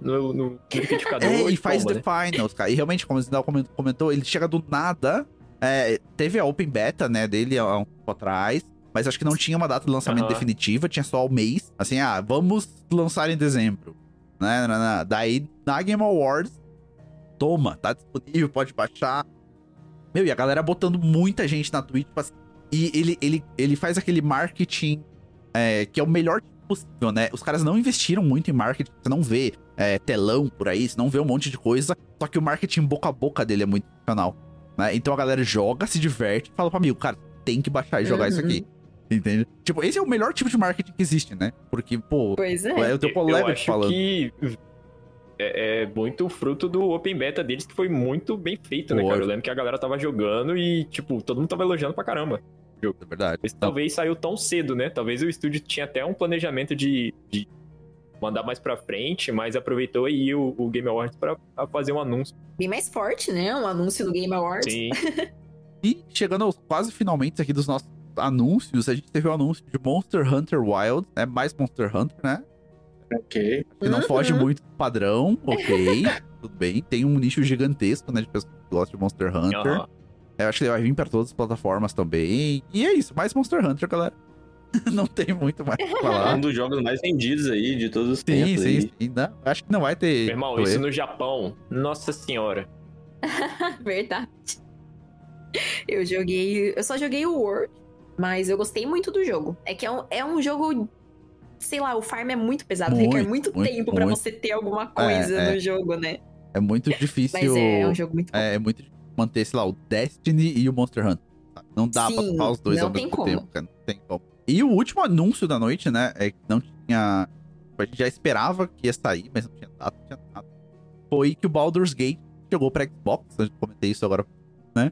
no, no liquidificador. É, e faz toma, The né? Finals, cara. E realmente, como o Zindal comen- comentou, ele chega do nada. É, teve a Open Beta, né, dele há um tempo atrás. Mas acho que não tinha uma data de lançamento Aham. definitiva, tinha só o mês. Assim, ah, vamos lançar em dezembro. Né. Daí, na Game Awards, toma, tá disponível, pode baixar. Meu, e a galera botando muita gente na Twitch. tipo assim, E ele, ele, ele faz aquele marketing é, que é o melhor possível, né? Os caras não investiram muito em marketing, você não vê é, telão por aí, você não vê um monte de coisa, só que o marketing boca a boca dele é muito funcional. Né? Então a galera joga, se diverte e fala pra amigo, cara, tem que baixar e jogar isso Uhum. aqui. Entende? Tipo, esse é o melhor tipo de marketing que existe, né? Porque, pô, Pois é. é o teu Eu colega acho falando. que é, é muito fruto do Open Beta deles, que foi muito bem feito, né, cara? Eu lembro que a galera tava jogando e, tipo, todo mundo tava elogiando pra caramba. É verdade. Esse talvez saiu tão cedo, né? Talvez o estúdio tinha até um planejamento de, de mandar mais pra frente, mas aproveitou aí o, o Game Awards pra, pra fazer um anúncio. Bem mais forte, né? Um anúncio do Game Awards. Sim. E chegando aos quase finalmente aqui dos nossos anúncios, a gente teve o anúncio de Monster Hunter Wild, é mais Monster Hunter, né? Ok. Que não Uhum. foge muito do padrão, ok, tudo bem. Tem um nicho gigantesco, né, de pessoas que gostam de Monster Hunter. Aham. Eu acho que ele vai vir pra todas as plataformas também. E é isso, mais Monster Hunter, galera. não tem muito mais o que É falar. um dos jogos mais vendidos aí de todos os Sim, tempos. sim, aí. sim. Não, acho que não vai ter. Meu irmão, isso no Japão, nossa senhora. Verdade. Eu joguei. Eu só joguei o World, mas eu gostei muito do jogo. É que é um, é um jogo. Sei lá, o farm é muito pesado, Muito, requer muito, muito, tempo pra muito. você ter alguma coisa É, é. no jogo, né? É muito difícil. Mas é um jogo muito bom. é, é muito difícil manter, sei lá, o Destiny e o Monster Hunter. Não dá pra Sim, tocar os dois ao mesmo tempo, cara. Não tem como. E o último anúncio da noite, né? É que não tinha. A gente já esperava que ia sair, mas não tinha data, não tinha nada. Foi que o Baldur's Gate chegou pra Xbox. Eu comentei isso agora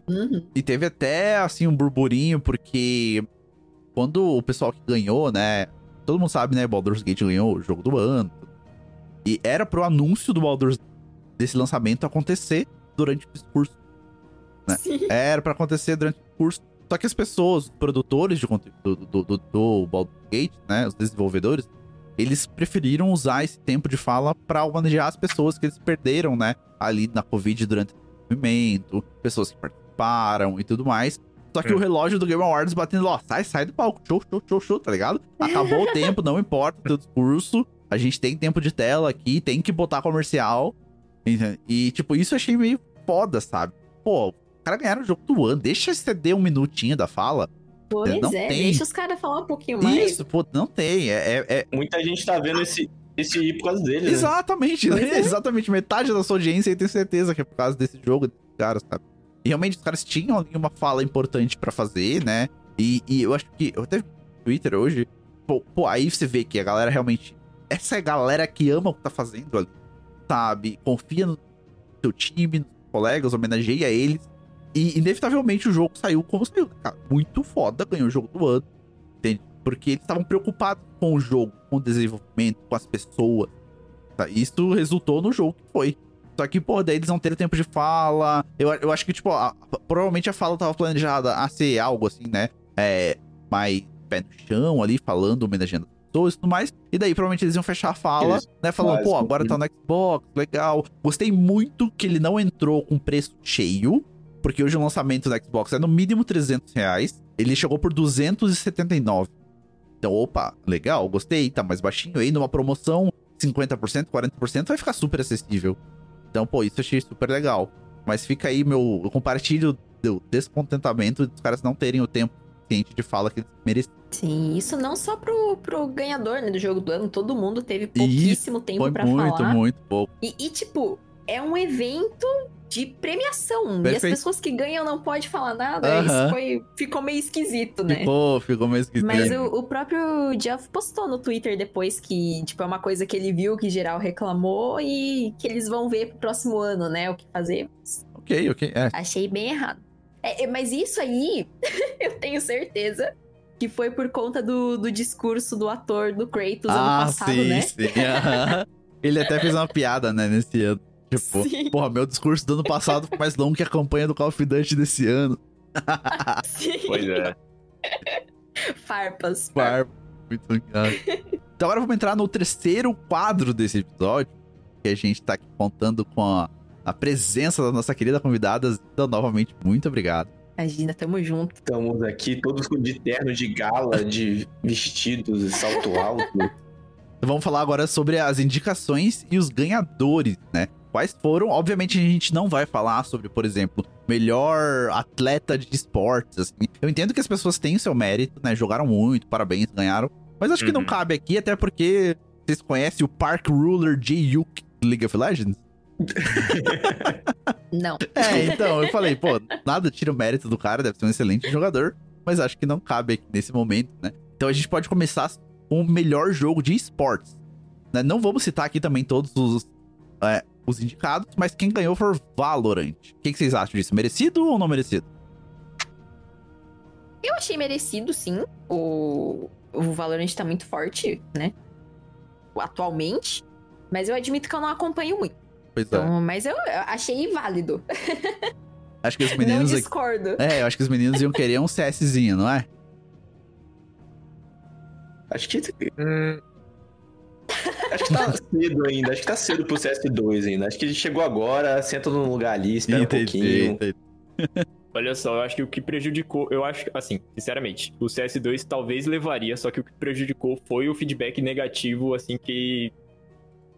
Uhum. E teve até, assim, um burburinho, porque quando o pessoal que ganhou, né? Todo mundo sabe, né? Baldur's Gate ganhou o jogo do ano. E era pro anúncio do Baldur's desse lançamento acontecer durante o discurso. Né? Era pra acontecer durante o discurso. Só que as pessoas, produtores de conteúdo do, do, do, do Gate, né? Os desenvolvedores, eles preferiram usar esse tempo de fala pra homenagear as pessoas que eles perderam, né? Ali na Covid durante o movimento, pessoas que participaram e tudo mais. Só que É. o relógio do Game Awards batendo, ó, sai, sai do palco, show, show, show, show, tá ligado? Acabou o tempo, não importa o teu discurso, a gente tem tempo de tela aqui, tem que botar comercial. E, tipo, isso eu achei meio foda, sabe? Pô, cara ganharam o jogo do ano, deixa exceder um minutinho da fala. Pois Não é, tem. deixa os caras falar um pouquinho mais. Isso, pô, não tem, é- é, é Muita gente tá vendo esse, esse aí por causa dele, né? Exatamente, né? é. Exatamente. Metade da sua audiência eu tenho certeza que é por causa desse jogo, desses caras, sabe? E realmente os caras tinham ali uma fala importante pra fazer, né? E, e eu acho que. Eu até vi no Twitter hoje. Pô, pô, aí você vê que a galera realmente. Essa é a galera que ama o que tá fazendo ali, sabe? Confia no seu time, nos colegas, homenageia eles. E inevitavelmente o jogo saiu como saiu, né, cara? Muito foda, ganhou o jogo do ano. Entende? Porque eles estavam preocupados com o jogo, com o desenvolvimento, com as pessoas. Tá? Isso resultou no jogo que foi. Só que, pô, daí eles não teram tempo de fala. Eu, eu acho que, tipo, a- provavelmente a fala tava planejada a ser algo assim, né? É, mais pé no chão ali, falando, homenageando as pessoas e tudo mais. E daí provavelmente eles iam fechar a fala, Eles né? Falando, pô, agora tá no Xbox, legal. Gostei muito que ele não entrou com preço cheio, porque hoje o lançamento do Xbox é no mínimo 300 reais. Ele chegou por 279. Então, opa, legal, gostei, tá mais baixinho aí, numa promoção 50%, 40%, vai ficar super acessível. Então, pô, isso eu achei super legal. Mas fica aí meu. Eu compartilho do descontentamento dos caras não terem o tempo suficiente de fala que eles mereciam. Sim, isso não só pro, pro ganhador né, do jogo do ano, todo mundo teve pouquíssimo tempo Foi pra muito, falar. muito pouco. E, e, tipo, é um evento de premiação. E as Perfeito. pessoas que ganham não podem falar nada. Aham. Isso foi, ficou meio esquisito, né? Ficou, ficou meio esquisito. Mas o, o próprio Jeff postou no Twitter depois que, tipo, é uma coisa que ele viu que geral reclamou e que eles vão ver pro próximo ano, né? O que fazer. Ok, ok. É. Achei bem errado. É, é, mas isso aí, eu tenho certeza que foi por conta do, do discurso do ator do Kratos ano ah, passado, sim, né? sim. aham. Ele até fez uma piada, né, nesse ano. Tipo, Sim. porra, meu discurso do ano passado foi mais longo que a campanha do Call of Duty desse ano. Sim. Pois é. Farpas. Barba. Muito legal. Então agora vamos entrar no terceiro quadro desse episódio, que a gente tá aqui contando com a, a presença da nossa querida convidada. Então, novamente, muito obrigado. Imagina, tamo junto. Estamos aqui todos de terno de gala, de vestidos e salto alto. Então, vamos falar agora sobre as indicações e os ganhadores, né? Quais foram? Obviamente a gente não vai falar sobre, por exemplo, melhor atleta de esportes. Assim. Eu entendo que as pessoas têm o seu mérito, né? Jogaram muito, parabéns, ganharam. Mas acho que não Uhum. cabe aqui, até porque vocês conhecem o Park Ruler J-Yuk League of Legends? Não. É, então, eu falei, pô, nada tira o mérito do cara, deve ser um excelente jogador, mas acho que não cabe aqui nesse momento, né? Então a gente pode começar com o melhor jogo de esportes. Né? Não vamos citar aqui também todos os, é, os indicados, mas quem ganhou foi Valorant. O que, que vocês acham disso? Merecido ou não merecido? Eu achei merecido, sim. O, o Valorant tá muito forte, né? Atualmente. Mas eu admito que eu não acompanho muito. Pois é. Então, mas eu, eu achei válido. Acho que os não meninos. aqui- discordo. É, eu acho que os meninos iam querer um CSzinho, não é? Acho que. Hum, Acho que tá cedo ainda. Acho que tá cedo pro CS2 ainda. Acho que ele chegou agora, senta num lugar ali, espera um pouquinho. entendi. olha só, eu acho que o que prejudicou, eu acho, assim, sinceramente, o CS2 talvez levaria, só que o que prejudicou foi o feedback negativo, assim, que,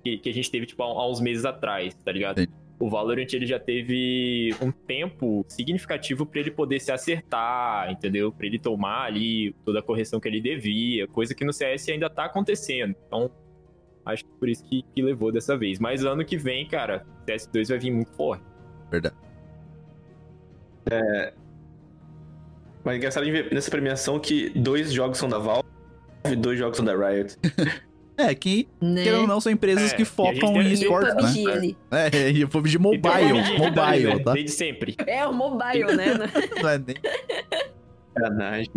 que, que a gente teve, tipo, há, uns meses atrás, tá ligado? Entendi. O Valorant, ele já teve um tempo significativo pra ele poder se acertar, entendeu? Pra ele tomar ali toda a correção que ele devia, coisa que no CS ainda tá acontecendo. Então, acho que por isso que, que levou dessa vez. Mas ano que vem, cara, CS2 vai vir muito forte. Verdade. Mas é engraçado de ver nessa premiação que dois jogos são da Valve e dois jogos são da Riot. É, que, Né? querendo ou não, são empresas É, que focam em esportes, né? Ali. É, e o PUBG Mobile, PUBG, mobile, né? tá? Desde sempre. É, o mobile, né? Não é nem Sacanagem.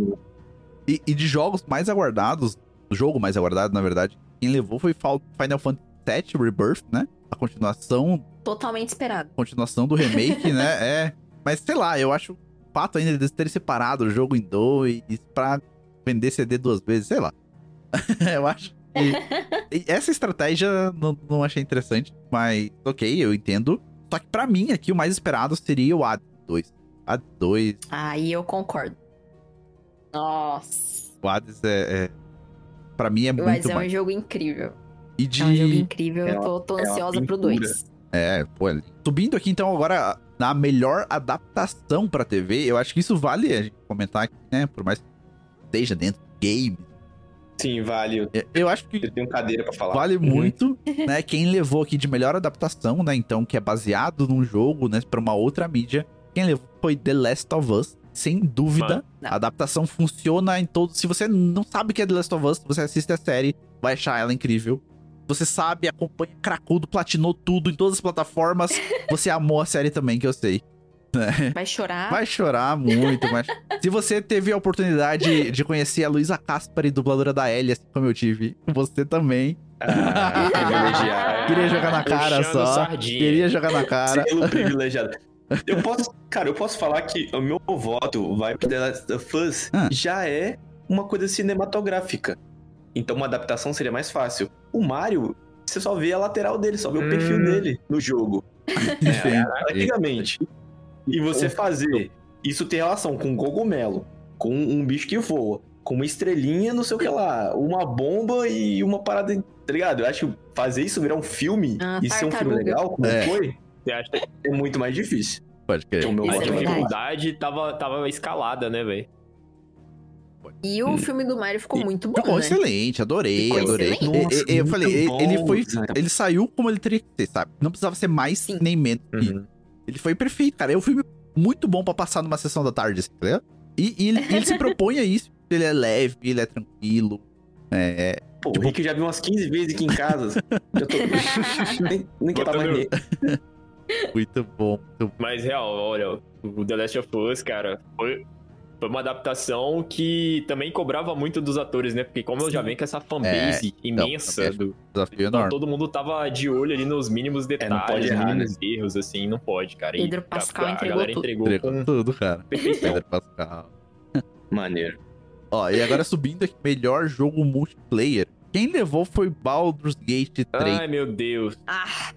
E, e de jogos mais aguardados, o jogo mais aguardado, na verdade, quem levou foi Final Fantasy VII Rebirth, né? A continuação, Totalmente esperado. continuação do remake, né? É. Mas sei lá, eu acho o fato ainda de terem separado o jogo em dois pra vender CD duas vezes, sei lá. eu acho que. essa estratégia não, não achei interessante, mas ok, eu entendo. Só que pra mim aqui o mais esperado seria o AD 2. AD 2, Aí eu concordo. Nossa. o Hades é. é pra mim é muito Hades é um mais. jogo incrível. E de. É um jogo incrível. É eu tô, tô é ansiosa pro pintura. 2. É, pô, é. Subindo aqui, então, agora na melhor adaptação pra TV, eu acho que isso vale a gente comentar aqui, né? Por mais que esteja dentro do game. Sim, vale. Eu- É, Eu acho que Eu tenho cadeira pra falar. vale Uhum. muito, né? Quem levou aqui de melhor adaptação, né? Então, que é baseado num jogo, né? Pra uma outra mídia. Quem levou foi The Last of Us. Sem dúvida, Não. a adaptação funciona em todos. Se você não sabe o que é The Last of Us, você assiste a série, vai achar ela incrível. Você sabe, acompanha Cracudo, platinou tudo em todas as plataformas. Você amou a série também, que eu sei. Vai chorar. Vai chorar muito, mas. Se você teve a oportunidade de conhecer a Luísa Caspari, dubladora da Ellie, assim como eu tive, você também. Ah, privilegiado. Queria jogar na cara só. sardinha. Queria jogar na cara. Selo privilegiado. Eu posso, cara, eu posso falar que o meu voto vai pro The Last of Us Ah. já é uma coisa cinematográfica. Então uma adaptação seria mais fácil. O Mario, você só vê a lateral dele, só vê o perfil Hum. dele no jogo. Sim. Praticamente. E você fazer isso tem relação com um cogumelo, com um bicho que voa, com uma estrelinha, não sei o que lá, uma bomba e uma parada, tá ligado? Eu acho que fazer isso virar um filme Ah, e ser um filme legal, como É. foi, Você acha que é muito mais difícil. Pode crer. Então, meu é voto verdade. dificuldade tava, tava escalada, né, velho? E o filme do Mario ficou muito bom, Ficou né? excelente, adorei, Ficou adorei. excelente. E- Nossa, e- eu muito falei, bom. ele foi. Ele saiu como ele teria que ser, sabe? Não precisava ser mais Sim. nem menos. que Uhum. Ele foi perfeito, cara. É um filme muito bom pra passar numa sessão da tarde, assim, tá? E, e ele, e ele se propõe a isso. Ele é leve, ele é tranquilo. É. Pô, Tipo- o Rick já viu umas 15 vezes aqui em casa. já tô... nem, nem quer Botando- mais. Muito bom. Muito bom. Mas, real, olha, o The Last of Us, cara, foi, foi uma adaptação que também cobrava muito dos atores, né? Porque como eu já venho com essa fanbase imensa, também do, Desafio então enorme. todo mundo tava de olho ali nos mínimos não detalhes, pode errar, mínimos erros, assim, não pode, cara. Pedro a- Pascal a, entregou galera tudo. entregou Entregou com tudo, cara. perfeição. Pedro Pascal. Maneiro. Ó, e agora subindo aqui, melhor jogo multiplayer. Quem levou foi Baldur's Gate 3. Ai, meu Deus. Ah,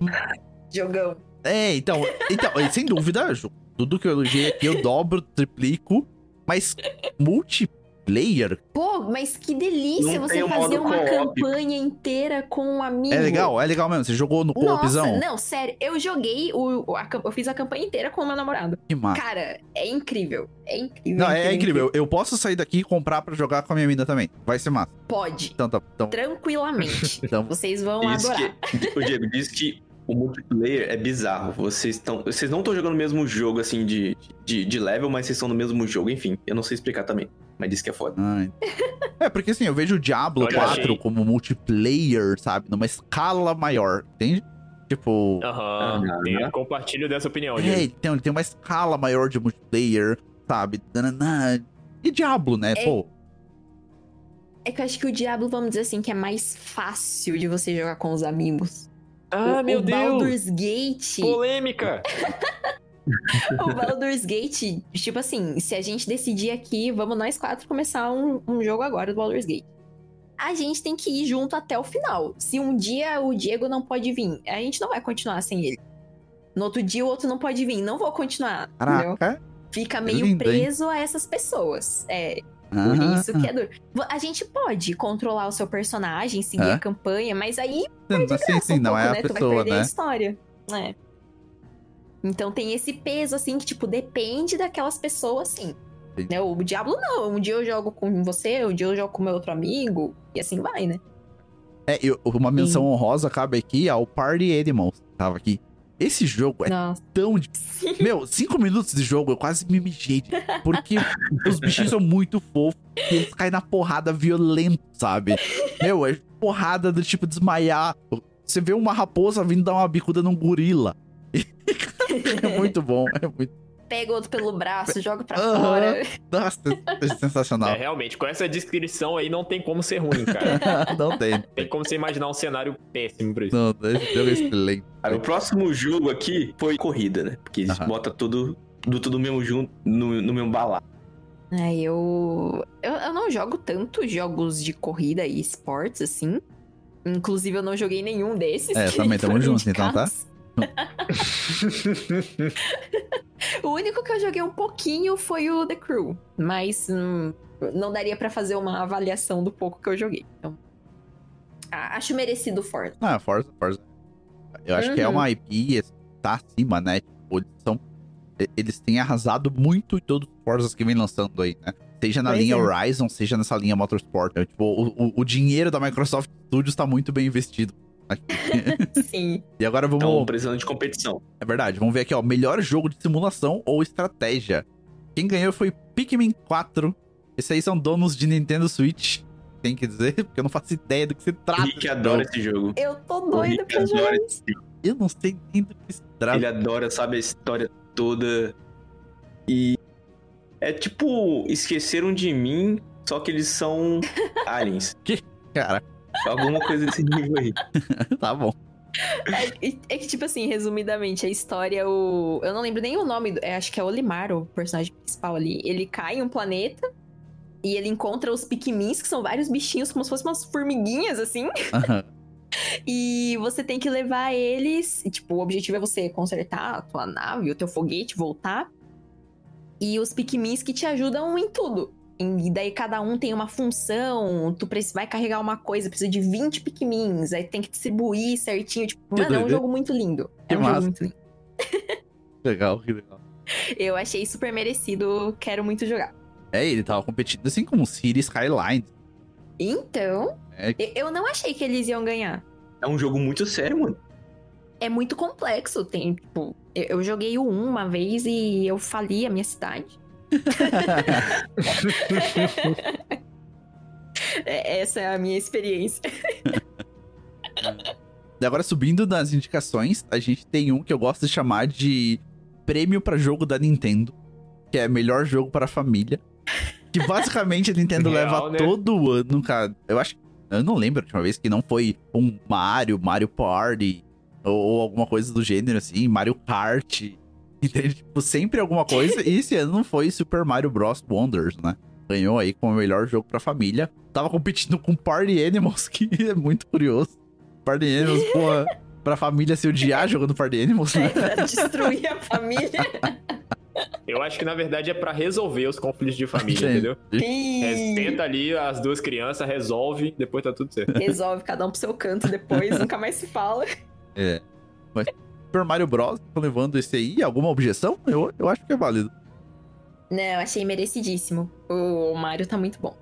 jogão. É, então, então, sem dúvida, tudo que eu elogiei aqui eu dobro, triplico, mas multiplayer Pô, mas que delícia Não você fazer uma campanha inteira com um amigo. é legal, é legal mesmo. Você jogou no co-opzão? não, sério, eu joguei o, a eu fiz a campanha inteira com o meu namorado. Que massa. Cara, é incrível. É incrível. Não, é incrível. Eu, eu posso sair daqui e comprar pra jogar com a minha mina também. Vai ser massa. Pode. Então tá. Então, Tranquilamente. então Vocês vão adorar. que, o Diego disse que o multiplayer é bizarro. Vocês estão. Vocês não estão jogando o mesmo jogo, assim, de, de, de level, mas vocês estão no mesmo jogo. Enfim, eu não sei explicar também. Mas disse que é foda. ai. É, porque assim, eu vejo o Diablo Olha, 4 achei. como multiplayer, sabe? Numa escala maior, entende? Tipo. Aham, Ah, né? compartilho dessa opinião, É, então, ele tem uma escala maior de multiplayer, sabe? E Diablo, né? É. Pô. É que eu acho que o Diablo, vamos dizer assim, que é mais fácil de você jogar com os amigos. Ah, o, meu o Deus! Baldur's Gate. Polêmica! o Baldur's Gate, tipo assim, se a gente decidir aqui, vamos nós quatro começar um, um jogo agora do Baldur's Gate. A gente tem que ir junto até o final. Se um dia o Diego não pode vir, a gente não vai continuar sem ele. No outro dia o outro não pode vir, não vou continuar. Entendeu? Caraca. Fica É meio lindo, hein? preso a essas pessoas. É, por Ah, isso que é duro. A gente pode controlar o seu personagem, seguir É. a campanha, mas aí Sim, graça sim, um não pouco, é a né? Tu vai pessoa, perder a né? história. É. Então tem esse peso, assim, que, tipo, depende daquelas pessoas, sim. Entendi. Né? O Diablo não. Um dia eu jogo com você, um dia eu jogo com meu outro amigo, e assim vai, né? É, eu- uma menção honrosa cabe aqui ao Party Animals, que tava aqui. Esse jogo é Nossa. tão. Meu, cinco minutos de jogo eu quase me mijei. Porque os bichinhos são muito fofos e eles caem na porrada violento, sabe? Meu, é porrada do tipo desmaiar. Você vê uma raposa vindo dar uma bicuda num gorila. É muito bom, é muito. Pega o outro pelo braço, joga pra fora. Nossa, é sensacional. É, realmente, com essa descrição aí não tem como ser ruim, cara. Não tem. tem como você imaginar um cenário péssimo pra isso. Não, é excelente. Cara, o próximo jogo aqui foi corrida, né? Porque eles botam tudo, tudo, tudo mesmo junto, no, no mesmo balaio. É, eu... eu. Eu não jogo tanto jogos de corrida e esportes, assim. Inclusive, eu não joguei nenhum desses. É, também tamo foram junto, então, tá? O único que eu joguei um pouquinho foi o The Crew, mas hum, não daria pra fazer uma avaliação do pouco que eu joguei. Então, acho merecido o Forza. Ah, Forza, Forza. Eu acho que é Uhum. uma IP tá acima, né? Tipo, eles são. Eles têm arrasado muito em todos os Forzas que vem lançando aí, né? Seja na Pois linha é. Horizon, seja nessa linha Motorsport. né? Tipo, o, o- o dinheiro da Microsoft Studios tá muito bem investido. Sim. e agora vamos. Então, precisando de competição. É verdade, vamos ver aqui, ó. Melhor jogo de simulação ou estratégia. Quem ganhou foi Pikmin 4. Esses aí são donos de Nintendo Switch. Tem que dizer, porque eu não faço ideia do que se O trata. Rick adora jogo. esse jogo. Eu tô O doida Rick pra jogar esse jogo. Eu não sei nem do que se trata. Ele adora, sabe, a história toda. E é tipo, esqueceram de mim, só que eles são aliens. Cara, Alguma coisa desse nível aí. tá bom. É, é que, tipo assim, resumidamente, a história, o. Eu não lembro nem o nome, do- é, acho que é Olimar, o personagem principal ali. Ele cai em um planeta E ele encontra os Pikmins, que são vários bichinhos, como se fossem umas formiguinhas, assim. E você tem que levar eles. e, Tipo, o objetivo é você consertar a tua nave, o teu foguete, voltar. E os Pikmins que te ajudam em tudo. E daí cada um tem uma função. Tu vai carregar uma coisa, precisa de 20 Pikmins. Aí tem que distribuir certinho. Tipo, Que mano, é um jogo muito lindo. Que é um massa. jogo muito lindo. Legal, que legal. Eu achei super merecido, quero muito jogar. É, ele tava competindo assim com o City Skylines. Então, É. eu- não achei que eles iam ganhar. É um jogo muito sério, mano. É muito complexo. Tem, tipo, eu, eu joguei o 1 uma vez e eu fali a minha cidade. É, Essa é a minha experiência. E agora, subindo nas indicações, a gente tem um que eu gosto de chamar de prêmio pra jogo da Nintendo, que é melhor jogo para a família. Que basicamente a Nintendo Real, leva né? todo ano, cara. Eu acho. Eu não lembro a última vez que não foi um Mario, Mario Party, ou, ou alguma coisa do gênero assim, Mario Kart. Entende? Tipo, sempre alguma coisa. e esse ano não foi Super Mario Bros. Wonders, né? Ganhou aí como melhor jogo pra família. Tava competindo com Party Animals, que é muito curioso. Party Animals, porra, pra família se odiar jogando Party Animals, né? pra destruir a família. Eu acho que na verdade é pra resolver os conflitos de família, Sim. entendeu? E É, senta ali as duas crianças, resolve, depois tá tudo certo. resolve cada um pro seu canto depois, nunca mais se fala. É. Mas Super Mario Bros. tá levando esse aí. Alguma objeção? Eu, eu acho que é válido. Não, achei merecidíssimo. O Mario tá muito bom.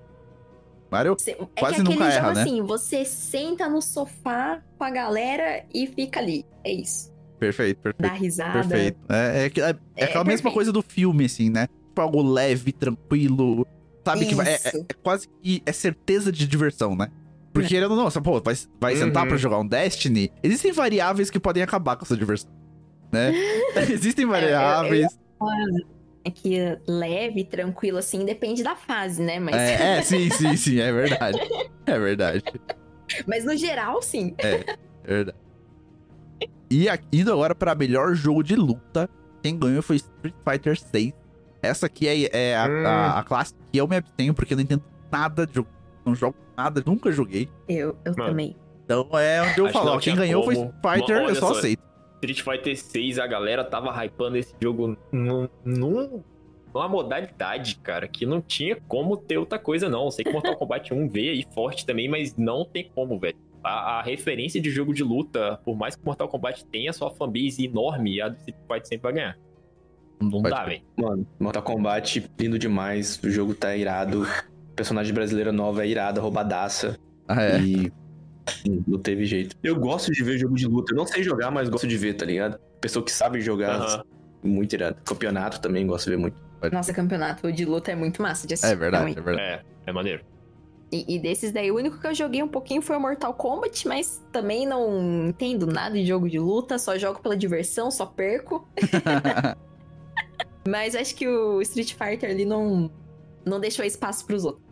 Mario, é Quase que aquele nunca jogo erra, né? assim, você senta no sofá com a galera e fica ali. É isso. perfeito, Dá perfeito. risada. Perfeito. É, é, que- é- é É aquela mesma perfeito. coisa do filme, assim, né? Tipo, algo leve, tranquilo. Sabe? Que vai, é, Isso. é- é quase que é certeza de diversão, né? Porque ele não, nossa, pô, vai, vai Uhum. sentar pra jogar um Destiny. Existem variáveis que podem acabar com essa diversão. Né? Existem variáveis. É que leve, tranquilo, assim, depende da fase, né? Mas, É, é, sim, sim, sim, é verdade. É verdade. mas no geral, sim. É verdade. E indo agora pra melhor jogo de luta, quem ganhou foi Street Fighter 6. Essa aqui é, é a, Hum. a, a classe que eu me abstenho, porque eu não entendo nada de jogo. Não jogo nada, nunca joguei. Eu, eu Mano. também. Então é onde eu falo, quem ganhou foi como. Street Fighter, Olha eu só só. aceito. Street Fighter 6, a galera tava hypando esse jogo num, num- numa modalidade, cara, que não tinha como ter outra coisa, não. Eu sei que Mortal Kombat 1 veio aí forte também, mas não tem como, velho. A, a referência de jogo de luta, por mais que Mortal Kombat tenha sua fanbase enorme, a do Street Fighter sempre vai ganhar. Não Pode dá, velho. Mano, Mortal Kombat, lindo demais. O jogo tá irado. Personagem brasileira nova é irada, roubadaça. Ah, é. E não teve jeito. Eu gosto de ver jogo de luta. Eu não sei jogar, mas gosto de ver, tá ligado? Pessoa que sabe jogar, muito irado. Campeonato também gosto de ver muito. Nossa, campeonato de luta é muito massa de assistir. É verdade, é verdade. É, é maneiro. E, e desses daí, o único que eu joguei um pouquinho foi o Mortal Kombat, mas também não entendo nada de jogo de luta, só jogo pela diversão, só perco. Mas acho que o Street Fighter ali não, não deixou espaço pros outros.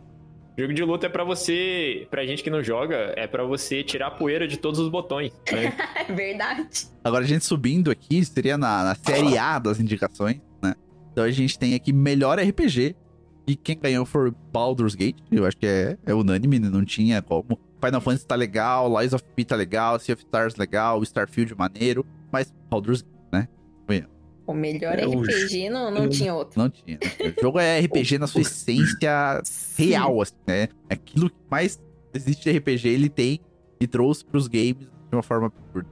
Jogo de luta é pra você, pra gente que não joga, é pra você tirar a poeira de todos os botões, né? É verdade. Agora a gente subindo aqui, seria na, na série A das indicações, né? Então a gente tem aqui melhor RPG. E quem ganhou foi Baldur's Gate. Eu acho que é, é unânime, né? não tinha como. Final Fantasy tá legal, Lies of P tá legal, Sea of Stars legal, Starfield maneiro. Mas Baldur's Gate, né? O melhor É, o RPG não, não eu- tinha outro. Não tinha. né? O jogo é RPG na sua essência real, assim, né? Aquilo que mais existe de RPG, ele tem e trouxe pros games de uma forma absurda.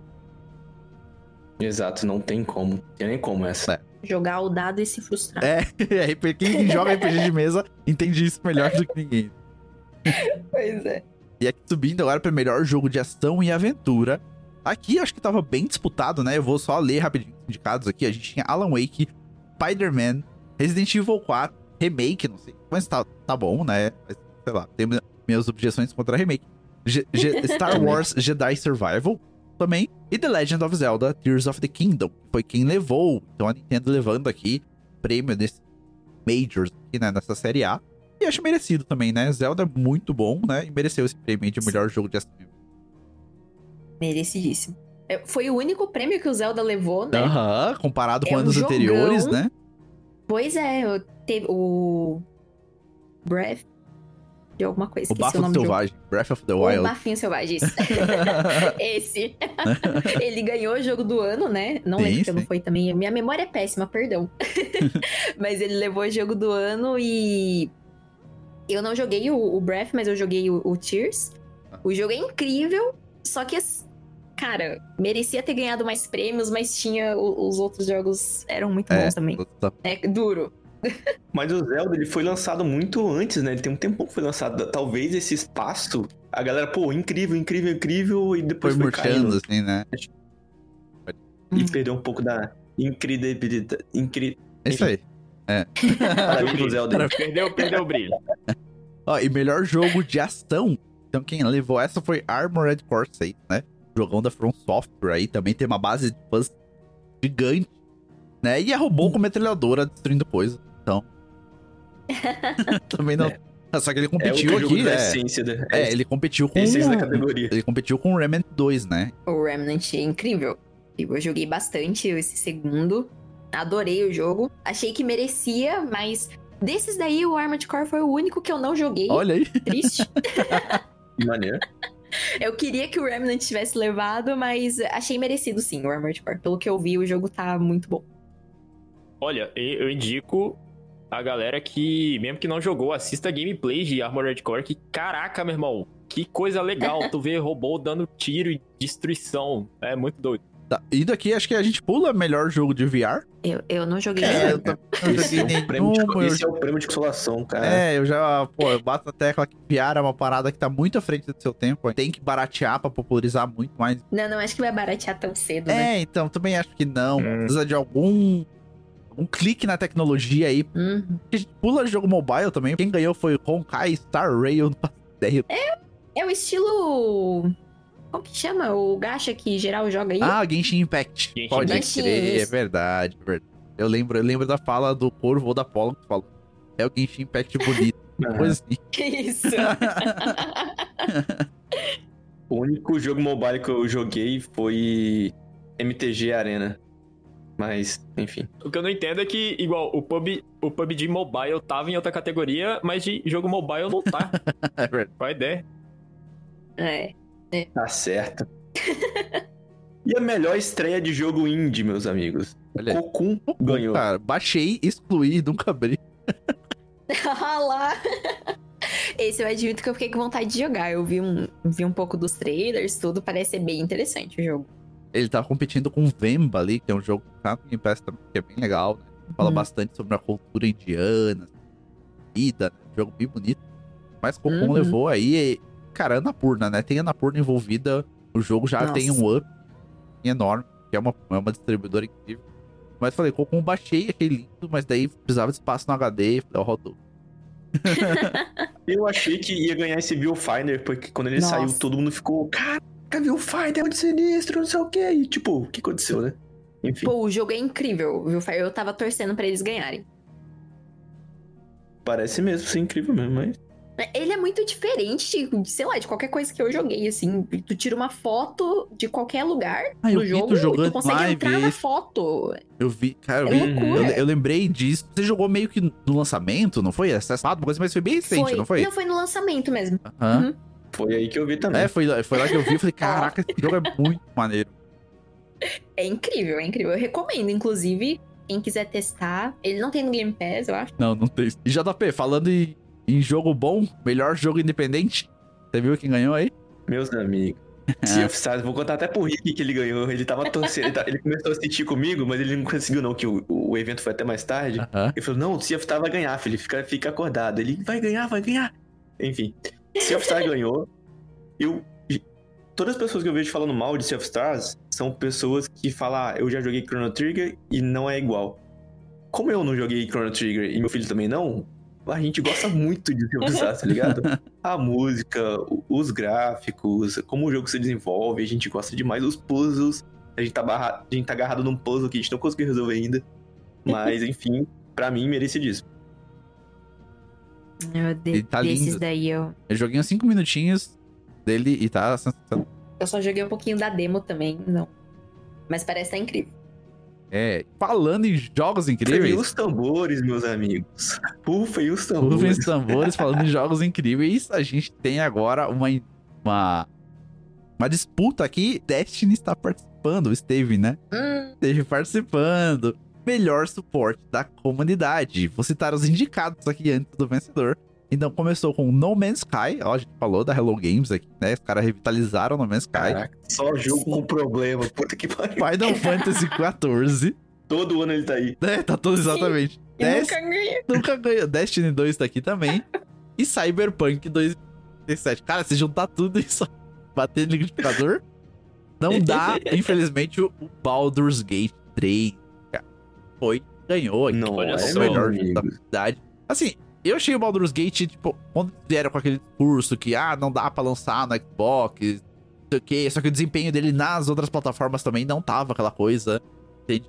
Exato, não tem como. Não tem nem como essa. Jogar o dado e se frustrar. É, RPG quem joga RPG de mesa entende isso melhor do que ninguém. Pois é. E aqui subindo agora para melhor jogo de ação e aventura. Aqui acho que tava bem disputado, né? Eu vou só ler rapidinho indicados aqui. A gente tinha Alan Wake, Spider-Man, Resident Evil 4, Remake, não sei, mas tá, tá bom, né? Mas, sei lá, tenho minhas objeções contra Remake. Star Wars Jedi Survival também. E The Legend of Zelda Tears of the Kingdom, que foi quem levou. Então a Nintendo levando aqui prêmio desse Majors aqui, né? Nessa série A. E acho merecido também, né? Zelda é muito bom, né? E mereceu esse prêmio de melhor jogo de ação. Merecidíssimo. É, Foi o único prêmio que o Zelda levou, né? Aham, comparado com É um anos jogão. anteriores, né? Pois é, teve o Breath de alguma coisa. O o, Bafo. Selvagem, Breath of the O Wild. Bafinho Selvagem, isso. Esse. Ele ganhou o jogo do ano, né? Não Sim, lembro que não foi também. Minha memória é péssima, perdão. mas ele levou o jogo do ano e. Eu não joguei o, o Breath, mas eu joguei o, o Tears. Ah. O jogo é incrível, só que. Cara, merecia ter ganhado mais prêmios, mas tinha. Os outros jogos eram muito É, bons também. É duro. Mas o Zelda, ele foi lançado muito antes, né? Ele tem um tempo que foi lançado. Talvez esse espaço, a galera, pô, incrível, incrível, incrível, e Foi depois foi, murchando, caindo. assim, né? E perdeu um pouco da incredibilidade. Incri... É isso aí. Parabéns pro Zelda. Perdeu, perdeu o brilho. Ó, e melhor jogo de ação. Então quem levou essa foi Armored Core 6, né? Jogão da From Software aí. Também tem uma base de fãs gigante, né? E a robô com metralhadora destruindo coisa. Então... também não... Só que ele É competiu o jogo aqui, da é. É, ele competiu com... essência da categoria. Ele competiu com o Remnant 2, né? O Remnant é incrível. Eu joguei bastante esse segundo. Adorei o jogo. Achei que merecia, mas desses daí o Armored Core foi o único que eu não joguei. Olha aí. Triste. Que maneiro. eu queria que o Remnant tivesse levado, mas achei merecido sim o Armored Core. Pelo que eu vi, o jogo tá muito bom. Olha, eu indico a galera que, mesmo que não jogou, assista gameplay de Armored Core, que caraca, meu irmão, que coisa legal, tu vê robô dando tiro e destruição, é muito doido. Tá. E daqui acho que a gente pula melhor jogo de VR. Eu, eu não joguei. É, eu ainda. não Esse é, joguei o prêmio nenhum. de, esse é o prêmio de consolação, cara. É, eu já, pô, eu bato na tecla que VR é uma parada que tá muito à frente do seu tempo. Tem que baratear pra popularizar muito mais. Não, não acho que vai baratear tão cedo, né? É, então, também acho que não. Hum. Precisa de algum. Um clique na tecnologia aí. Uhum. A gente pula jogo mobile também. Quem ganhou foi Honkai Star Rail. Ideia. É o estilo. Como que chama? O gacha que geral joga aí? Ah, Genshin Impact. Genshin Pode Impact. crer, é verdade, é verdade. Eu lembro, eu lembro da fala do Corvo ou da Apollo que falou. É o Genshin Impact bonito. Coisa assim. Que isso? O único jogo mobile que eu joguei foi MTG Arena. Mas, enfim. O que eu não entendo é que, igual, o pub, o PUBG Mobile tava em outra categoria, mas de jogo mobile não tá. É. Qual a ideia? é. Tá certo. e a melhor estreia de jogo indie, meus amigos. Olha aí. Cocoon ganhou. Cara, baixei, excluí, nunca abri. Ah lá. Esse eu admito que eu fiquei com vontade de jogar. Eu vi um, vi um pouco dos trailers, tudo. Parece ser bem interessante o jogo. Ele tá competindo com Vemba ali, que é um jogo que tá é bem legal. Né? Fala Uhum. bastante sobre a cultura indiana, vida, né? jogo bem bonito. Mas Cocoon Uhum. levou aí, e, cara, Anapurna, né? Tem Anapurna envolvida, o jogo já Nossa. tem um up enorme, que é uma, é uma distribuidora incrível. Mas falei, Cocoon baixei, achei lindo, mas daí precisava de espaço no HD, falei, ó, rodou. Eu achei que ia ganhar esse Viewfinder, porque quando ele Nossa. saiu, todo mundo ficou, caraca, Viewfinder é muito sinistro, não sei o quê. E, tipo, o que aconteceu, né? Enfim, Pô, o jogo é incrível, viu? Eu tava torcendo pra eles ganharem. parece mesmo ser incrível mesmo, mas... Ele é muito diferente, de, sei lá, de qualquer coisa que eu joguei, assim. Tu tira uma foto de qualquer lugar Ah, do jogo tu e tu consegue live, entrar na foto. Eu vi, cara, eu É vi. Eu, eu lembrei disso. Você jogou meio que no lançamento, não foi? Acessado, uma coisa, mas foi bem recente, não foi? Não, foi no lançamento mesmo. Uhum. Foi aí que eu vi também. É, foi, foi lá que eu vi e falei, caraca, esse jogo é muito maneiro. É incrível, é incrível. Eu recomendo, inclusive, quem quiser testar. Ele não tem no Game Pass, eu acho. Não, não tem. E JP, falando em, em jogo bom, melhor jogo independente, você viu quem ganhou aí? Meus amigos. Of Stars, vou contar até pro Rick que ele ganhou. Ele tava torcendo, ele, tá- ele começou a assistir comigo, mas ele não conseguiu não, que o, o evento foi até mais tarde. Aham. Ele falou, não, o Sea of Stars vai ganhar, filho, fica, fica acordado. Ele vai ganhar, vai ganhar. Enfim, Sea of Stars ganhou. Eu... Todas as pessoas que eu vejo falando mal de Sea of Stars são pessoas que falam, ah, eu já joguei Chrono Trigger e não é igual. Como eu não joguei Chrono Trigger e meu filho também não, a gente gosta muito de Stars, tá ligado? A música, os gráficos, como o jogo se desenvolve, a gente gosta demais. Os puzzles, a gente tá, barra... a gente tá agarrado num puzzle que a gente não conseguiu resolver ainda. Mas, enfim, pra mim, merecidíssimo. Eu de- Ele tá desses lindo. daí eu. Eu joguei uns 5 minutinhos dele e tá sensacional. Eu só joguei um pouquinho da demo também, não. Mas parece estar incrível. É, falando em jogos Rufem incríveis, os tambores, meus amigos. Rufem os Rufem os tambores. tambores, falando em jogos incríveis, a gente tem agora uma, uma, uma disputa aqui. Destiny está participando, esteve, né? Hum, Esteve participando. Melhor suporte da comunidade. Vou citar os indicados aqui antes do vencedor. Então começou com No Man's Sky, ó, a gente falou da Hello Games aqui, né? Os caras revitalizaram No Man's Sky. Caraca, só jogo com problema. Puta que pariu. Final Fantasy XIV. Todo ano ele tá aí. né? Tá todo exatamente. e Des- nunca ganhei. Nunca ganhou. Destiny 2 tá aqui também. e Cyberpunk 2077. Cara, se juntar tudo e só bater no liquidificador, não dá, infelizmente, o Baldur's Gate 3. Cara, foi, ganhou aqui. Não, Olha é só, o melhor jogo da comunidade. Assim, eu achei o Baldur's Gate, tipo, quando vieram com aquele discurso que, ah, não dá pra lançar no Xbox, não o quê. Só que o desempenho dele nas outras plataformas também não tava aquela coisa. Entende?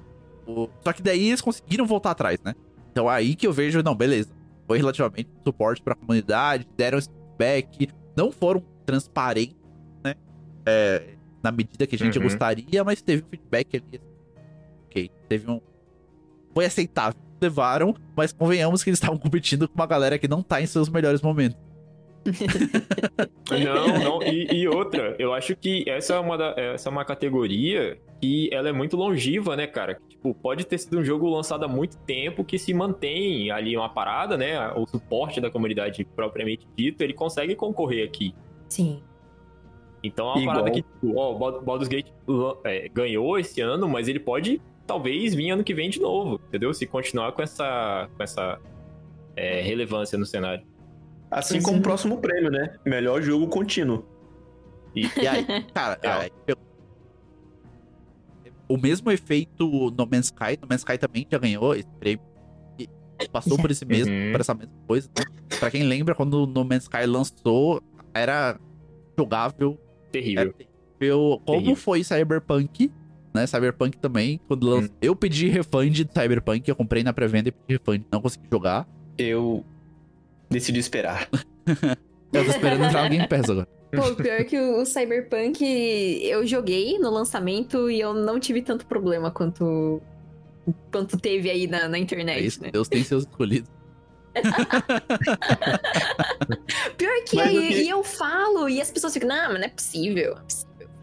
Só que daí eles conseguiram voltar atrás, né? Então aí que eu vejo, não, beleza. Foi relativamente suporte pra comunidade, deram esse feedback, não foram transparentes, né? É, na medida que a gente Uhum. gostaria, mas teve um feedback ali. Ok, teve um. Foi aceitável. Levaram, mas convenhamos que eles estavam competindo com uma galera que não tá em seus melhores momentos. Não, não. E, e outra, eu acho que essa é, uma da- essa é uma categoria que ela é muito longiva, né, cara? Tipo, pode ter sido um jogo lançado há muito tempo que se mantém ali uma parada, né? O suporte da comunidade propriamente dito, ele consegue concorrer aqui. Sim. Então é uma Igual- parada que, tipo, ó, o Bald- Baldur's Gate é, ganhou esse ano, mas ele pode talvez vir ano que vem de novo, entendeu? Se continuar com essa, com essa é, relevância no cenário. Assim como é. o próximo prêmio, né? Melhor jogo contínuo. E aí, cara, É. aí eu- o mesmo efeito No Man's Sky, No Man's Sky também já ganhou esse prêmio. E passou por esse mesmo, Uhum. por essa mesma coisa, né? Pra quem lembra, quando o No Man's Sky lançou, era jogável, Terrível. era terrível. Como Terrível. foi Cyberpunk, né? Cyberpunk também, quando lançou. Hum. Eu pedi refund de Cyberpunk, eu comprei na pré-venda e pedi refund, não consegui jogar. Eu decidi esperar. Eu tô esperando entrar Game Pass agora. Pô, pior que o Cyberpunk eu joguei no lançamento e eu não tive tanto problema quanto quanto teve aí na, na É internet, isso, né? Deus tem seus escolhidos. Pior que Mas aí, o que- e eu falo e as pessoas ficam, não, mas não é possível.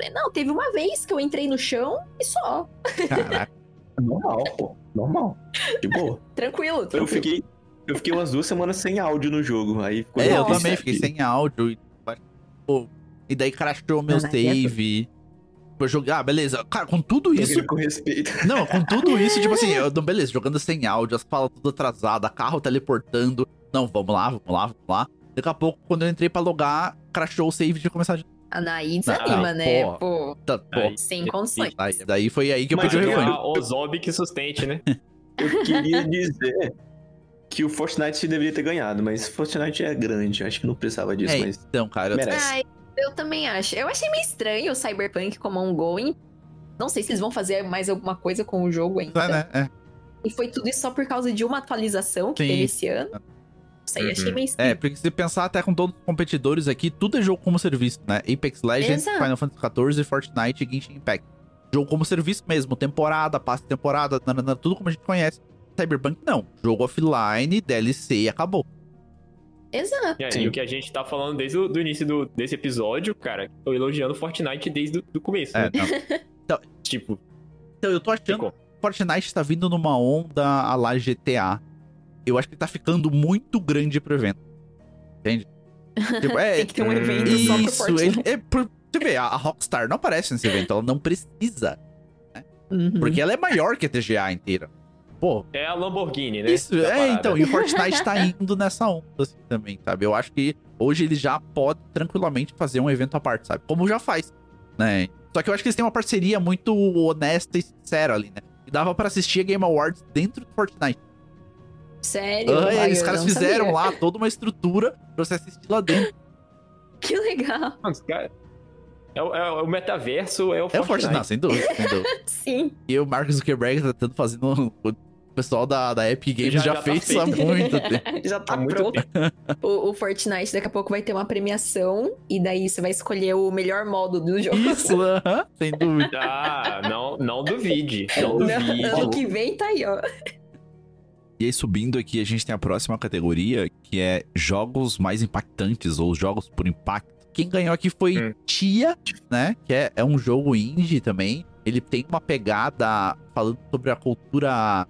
Não. Eu teve uma vez que eu entrei no chão e só. Caraca. Normal, pô. Normal. De boa. Tranquilo, Eu tranquilo. fiquei, eu fiquei umas duas semanas sem áudio no jogo. Aí ficou É, eu também fiquei sem áudio. E, pô, e daí crashou meu Ah, não é save. Vou jogar, ah, beleza. Cara, com tudo isso. Com respeito. Não, com tudo isso, tipo assim, eu, beleza, jogando sem áudio, as falas tudo atrasadas, carro teleportando. Não, vamos lá, vamos lá, vamos lá. Daqui a pouco, quando eu entrei pra logar, crashou o save de começar de. Daí desanima, Ah, né? porra. Pô, Tá, pô, Aí, sem condições. daí, daí foi aí que eu Mas pedi o eu- refund. a Ozob que sustente, né? Eu queria dizer que o Fortnite deveria ter ganhado, mas Fortnite é grande. Acho que não precisava disso, É, mas então, cara, eu- merece. Ai, eu também acho. Eu achei meio estranho o Cyberpunk como ongoing. Não sei se eles vão fazer mais alguma coisa com o jogo ainda. é, né? É. E foi tudo isso só por causa de uma atualização que Sim. teve esse ano. Não sei, Uhum. achei meio É, porque se pensar até com todos os competidores aqui, tudo é jogo como serviço, né? Apex Legends, Exato. Final Fantasy XIV, Fortnite e Genshin Impact. Jogo como serviço mesmo, temporada, passe de temporada, nanana, tudo como a gente conhece. Cyberpunk não. Jogo offline, DLC e acabou. Exato. É, e o que a gente tá falando desde o do início do, desse episódio, cara, tô elogiando Fortnite desde o do começo. É, né? não. Tipo, Então eu tô achando ficou. que Fortnite tá vindo numa onda a lá GTA. Eu acho que tá ficando muito grande pro evento. Entende? Tipo, é, Tem que ter um evento só pro isso, Fortnite. é, por- você vê, a a Rockstar não aparece nesse evento, ela não precisa. Uhum. Porque ela é maior que a TGA inteira. Pô, É a Lamborghini, né? Isso, é, então, e o Fortnite tá indo nessa onda, assim, também, sabe? Eu acho que hoje ele já pode tranquilamente fazer um evento à parte, sabe? Como já faz, né? Só que eu acho que eles têm uma parceria muito honesta e sincera ali, né? E dava pra assistir a Game Awards dentro do Fortnite. Sério? Ah, Ai, e os caras fizeram sabia. lá toda uma estrutura pra você assistir lá dentro. Que legal. Mano, os cara- É, o- é o metaverso, é o É o Fortnite, Fortnite. não, sem dúvida, sem dúvida. Sim. E o Mark Zuckerberg tá tentando fazer O pessoal da, da Epic Games já, Já- já tá fez isso há muito tempo. Já tá pronto. O, o Fortnite daqui a pouco vai ter uma premiação e daí você vai escolher o melhor modo do jogo. Isso, aham, sem dúvida. Ah, não, não duvide. Não Não, duvide. ano que vem tá aí, ó. E aí, subindo aqui, a gente tem a próxima categoria, que é jogos mais impactantes, ou jogos por impacto. Quem ganhou aqui foi Hum. Tia, né? Que é, é um jogo indie também. Ele tem uma pegada falando sobre a cultura.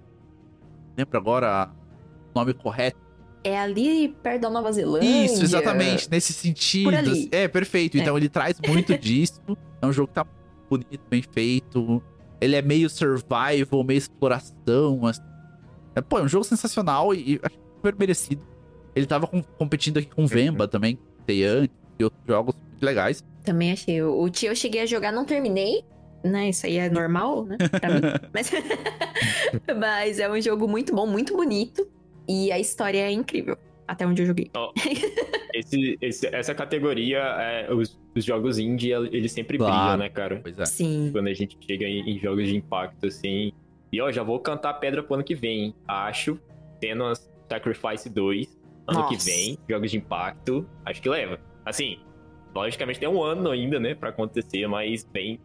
Lembra agora o nome correto? É ali perto da Nova Zelândia. Isso, exatamente, nesse sentido. Por ali. É, perfeito. É. Então ele traz muito disso. É um jogo que tá bonito, bem feito. Ele é meio survival, meio exploração. assim. É, pô, é um jogo sensacional e, e acho super merecido. Ele tava com- competindo aqui com Vemba também, antes, e outros jogos muito legais. Também achei. O tio eu cheguei a jogar, não terminei. Né, isso aí é normal, né? Pra mim. Mas... Mas é um jogo muito bom, muito bonito. E a história é incrível. Até onde eu joguei. Esse, esse- essa categoria, é, os, os jogos indie, eles sempre Claro. brilham, né, cara? Pois é. Sim. Quando a gente chega em, em jogos de impacto, assim. E ó, já vou cantar pedra pro ano que vem. hein? Acho, tendo Sacrifice 2, ano que Nossa. vem, jogos de impacto, acho que leva. Assim, logicamente tem um ano ainda, né, pra acontecer, mas bem.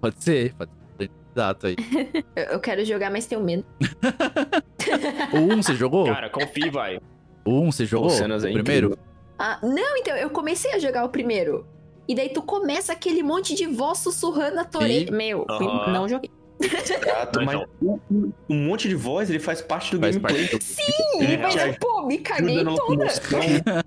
Pode ser, pode ser. Exato aí. Eu, quero jogar, mas tenho medo. O 1 você jogou? Cara, confia, vai. O 1 você jogou? cenas é o primeiro? Ah, não, então, eu comecei a jogar o primeiro. E daí tu começa aquele monte de voz sussurrando a E- orelha. Meu, não joguei. Exato, Mas um, um- monte de voz, ele faz parte do Faz gameplay. parte do... Sim, É, mas, pô, me caguei toda.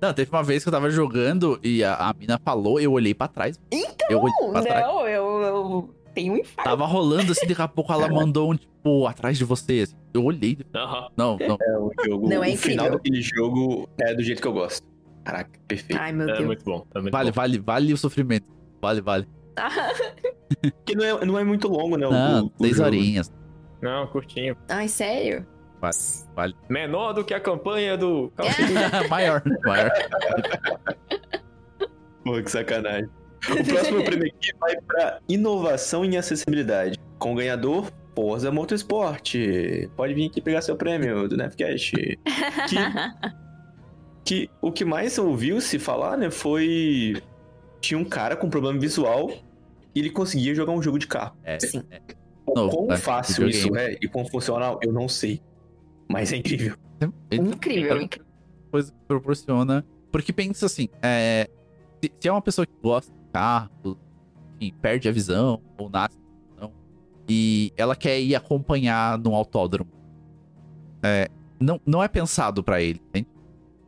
Não, teve uma vez que eu tava jogando e a, a mina falou, eu olhei pra trás. Então, eu olhei pra trás. Não, eu, eu tenho um infarto. Tava rolando assim, daqui a pouco ela mandou um tipo atrás de você. assim. Eu olhei. Não, não. É, o jogo, Não, é o final daquele jogo é do jeito que eu gosto. Caraca, perfeito. Ai, meu É Deus. muito bom. É muito Vale, bom. vale, vale o sofrimento. Vale, vale. Porque não é, não é muito longo, né? Não, jogo. horinhas. Não, curtinho. Ai, sério? Menor do que a campanha do. Maior, maior. Pô, que sacanagem. O próximo prêmio aqui vai pra inovação em acessibilidade. Com o ganhador, Forza Motorsport. Pode vir aqui pegar seu prêmio do Nefcast. Que, que o que mais ouviu se falar, né, foi... Tinha um cara com problema visual e ele conseguia jogar um jogo de carro. É, Sim. é. O Não, quão é, fácil isso é e quão funcional, eu não sei. Mas é incrível. incrível, incrível. coisa que proporciona. Porque pensa assim, é, se, se é uma pessoa que gosta de carro, enfim, perde a visão, ou nasce visão, e ela quer ir acompanhar num autódromo, é, não, não é pensado pra ele, entende?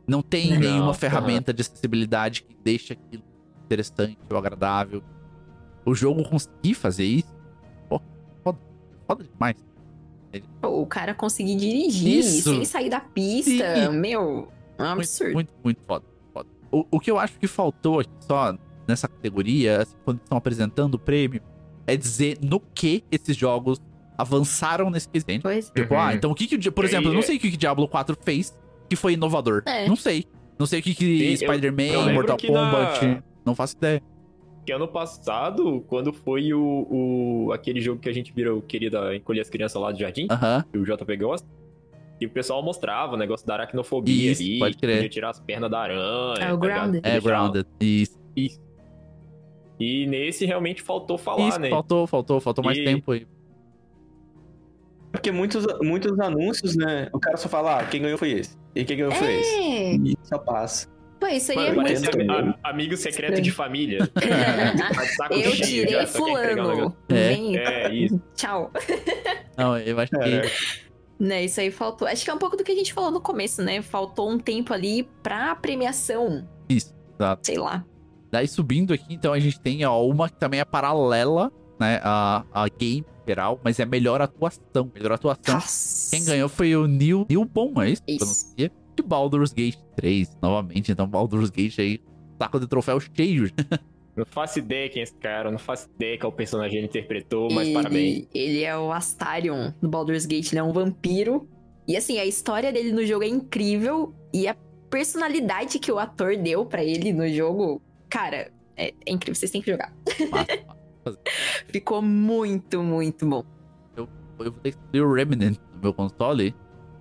Não tem Não, nenhuma ferramenta de acessibilidade que deixe aquilo interessante ou agradável. O jogo conseguir fazer isso, pô, foda, foda demais. O cara conseguir dirigir Isso. sem sair da pista, Sim. meu, é um Muito, absurdo. muito, muito foda. foda. O, o que eu acho que faltou aqui só nessa categoria, assim, quando estão apresentando o prêmio, é dizer no que esses jogos avançaram nesse quesito. Pois Tipo, Uhum. ah, então o que que, por exemplo, eu não é- sei o que que Diablo 4 fez que foi inovador. É. Não sei. Não sei o que que Spider-Man, Mortal que na- Kombat, não faço ideia. Que ano passado, quando foi o, o aquele jogo que a gente virou, queria encolher as crianças lá do jardim, Aham. que o JP gosta, e o pessoal mostrava o negócio da aracnofobia Isso, ali, pode crer. podia tirar as pernas da aranha. É o tá? Grounded. É, Grounded. Isso. Isso. E nesse realmente faltou falar, Isso, né? faltou, faltou, faltou mais E- tempo aí. Porque muitos, muitos anúncios, né? O cara só fala, ah, quem ganhou foi esse. E quem ganhou foi esse. É, E só passa. Pô, isso aí Mano, é muito... ami- amigo secreto de família. Tá Eu cheio tirei já, um fulano. É. É, isso. tchau. Não, eu acho É. que. Né, isso aí faltou. Acho que é um pouco do que a gente falou no começo, né? Faltou um tempo ali pra premiação. Isso, exato. Sei lá. Daí subindo aqui, então a gente tem ó, uma que também é paralela, né? A, a game geral, mas é melhor atuação. Melhor atuação. Nossa. Quem ganhou foi o Neil, Neil Bon, é isso? Isso. De Baldur's Gate 3, novamente. Então, Baldur's Gate aí, saco de troféu cheio. Não faço ideia quem é esse cara, não faço ideia qual personagem ele interpretou, mas ele, parabéns. Ele é o Astarion do Baldur's Gate, ele é um vampiro. E assim, a história dele no jogo é incrível e a personalidade que o ator deu pra ele no jogo, cara, é, é incrível, vocês têm que jogar. Massa, massa. Ficou muito, muito bom. eu vou ter que ter o Remnant no meu console.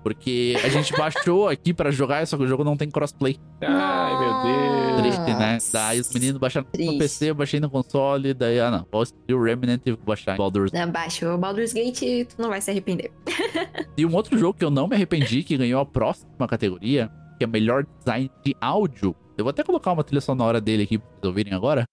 Porque a gente baixou aqui pra jogar, só que o jogo não tem crossplay. Ai, meu Deus. Triste, né? Daí os meninos baixaram no Triste. PC, eu baixei no console, daí, ah não, vou assistir o Remnant e vou baixar Baldur's Não, baixa o Baldur's Gate, tu não vai se arrepender. E um outro jogo que eu não me arrependi, que ganhou a próxima categoria, que é melhor design de áudio. Eu vou até colocar uma trilha sonora dele aqui pra vocês ouvirem agora.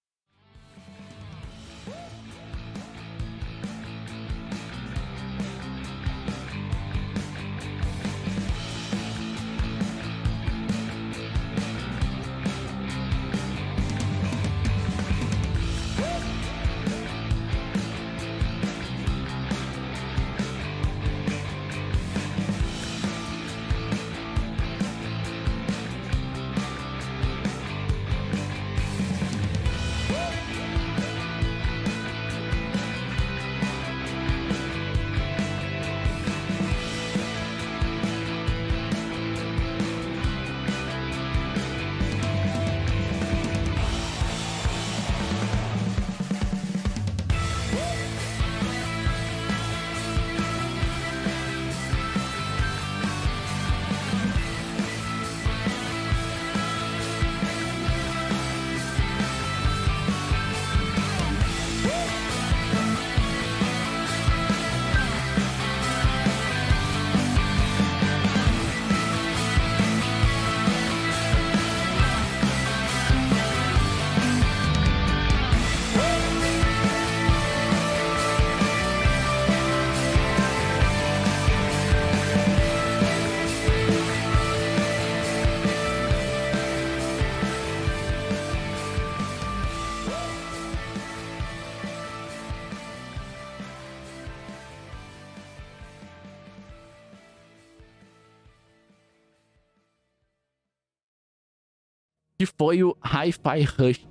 Que foi o Hi-Fi Rush.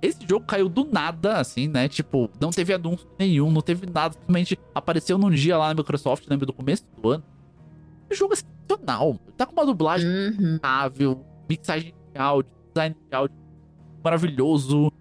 Esse jogo caiu do nada, assim, né? Tipo, não teve anúncio nenhum, não teve nada. Simplesmente apareceu num dia lá na Microsoft, lembro do começo do ano. O jogo é excepcional. Tá com uma dublagem Uhum. impecável, mixagem de áudio, design de áudio maravilhoso.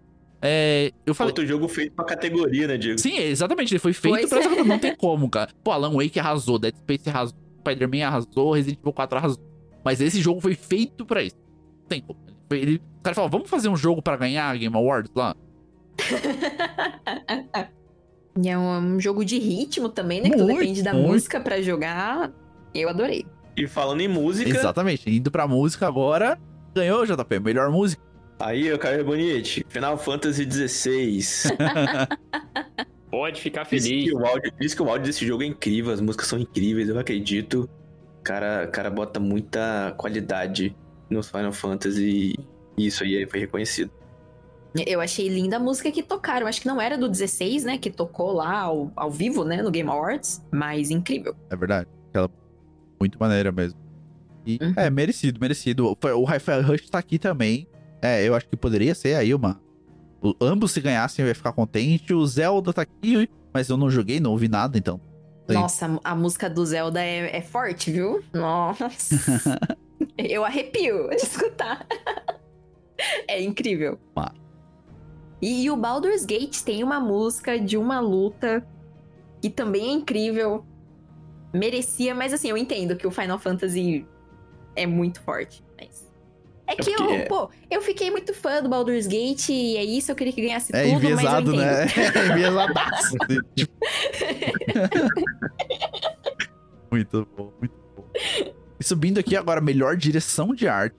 É, eu falei. Outro jogo feito pra categoria, né, Diego? Sim, exatamente. Ele foi feito Pois pra essa é. Não tem como, cara. Pô, Alan Wake arrasou, Dead Space arrasou, Spider-Man arrasou, Resident Evil 4 arrasou. Mas esse jogo foi feito pra isso. Não tem como. Ele, o cara falou, vamos fazer um jogo pra ganhar a Game Awards lá? E é um, um jogo de ritmo também, né? que tu Muito, depende da muito. música pra jogar. Eu adorei. E falando em música, Exatamente. Indo pra música agora, ganhou, JP, melhor música. aí, ô Caio Bonite, Final Fantasy XVI. Pode ficar Diz feliz. que, o áudio, diz que o áudio desse jogo é incrível, as músicas são incríveis, eu acredito. O cara, o cara bota muita qualidade nos Final Fantasy e isso aí foi reconhecido. Eu achei linda a música que tocaram. Acho que não era do 16, né? Que tocou lá ao, ao vivo, né? No Game Awards. Mas incrível. É verdade. Aquela muito maneira mesmo. E Uhum. é merecido, merecido. Foi- O Hi-Fi Rush tá aqui também. É, eu acho que poderia ser aí uma. o- ambos se ganhassem, eu ia ficar contente. O Zelda tá aqui, mas eu não joguei, não ouvi nada, então. Nossa, a música do Zelda é, é forte, viu? Nossa. Eu arrepio de escutar. é incrível. Ah. E, e o Baldur's Gate tem uma música de uma luta que também é incrível. Merecia, mas assim, eu entendo que o Final Fantasy é muito forte. Mas... É que porque eu, é- pô, eu fiquei muito fã do Baldur's Gate e é isso, eu queria que ganhasse É tudo, enviesado, mas eu né? entendo. É enviesadaço. tipo... muito bom, muito bom. E subindo aqui agora, melhor direção de arte.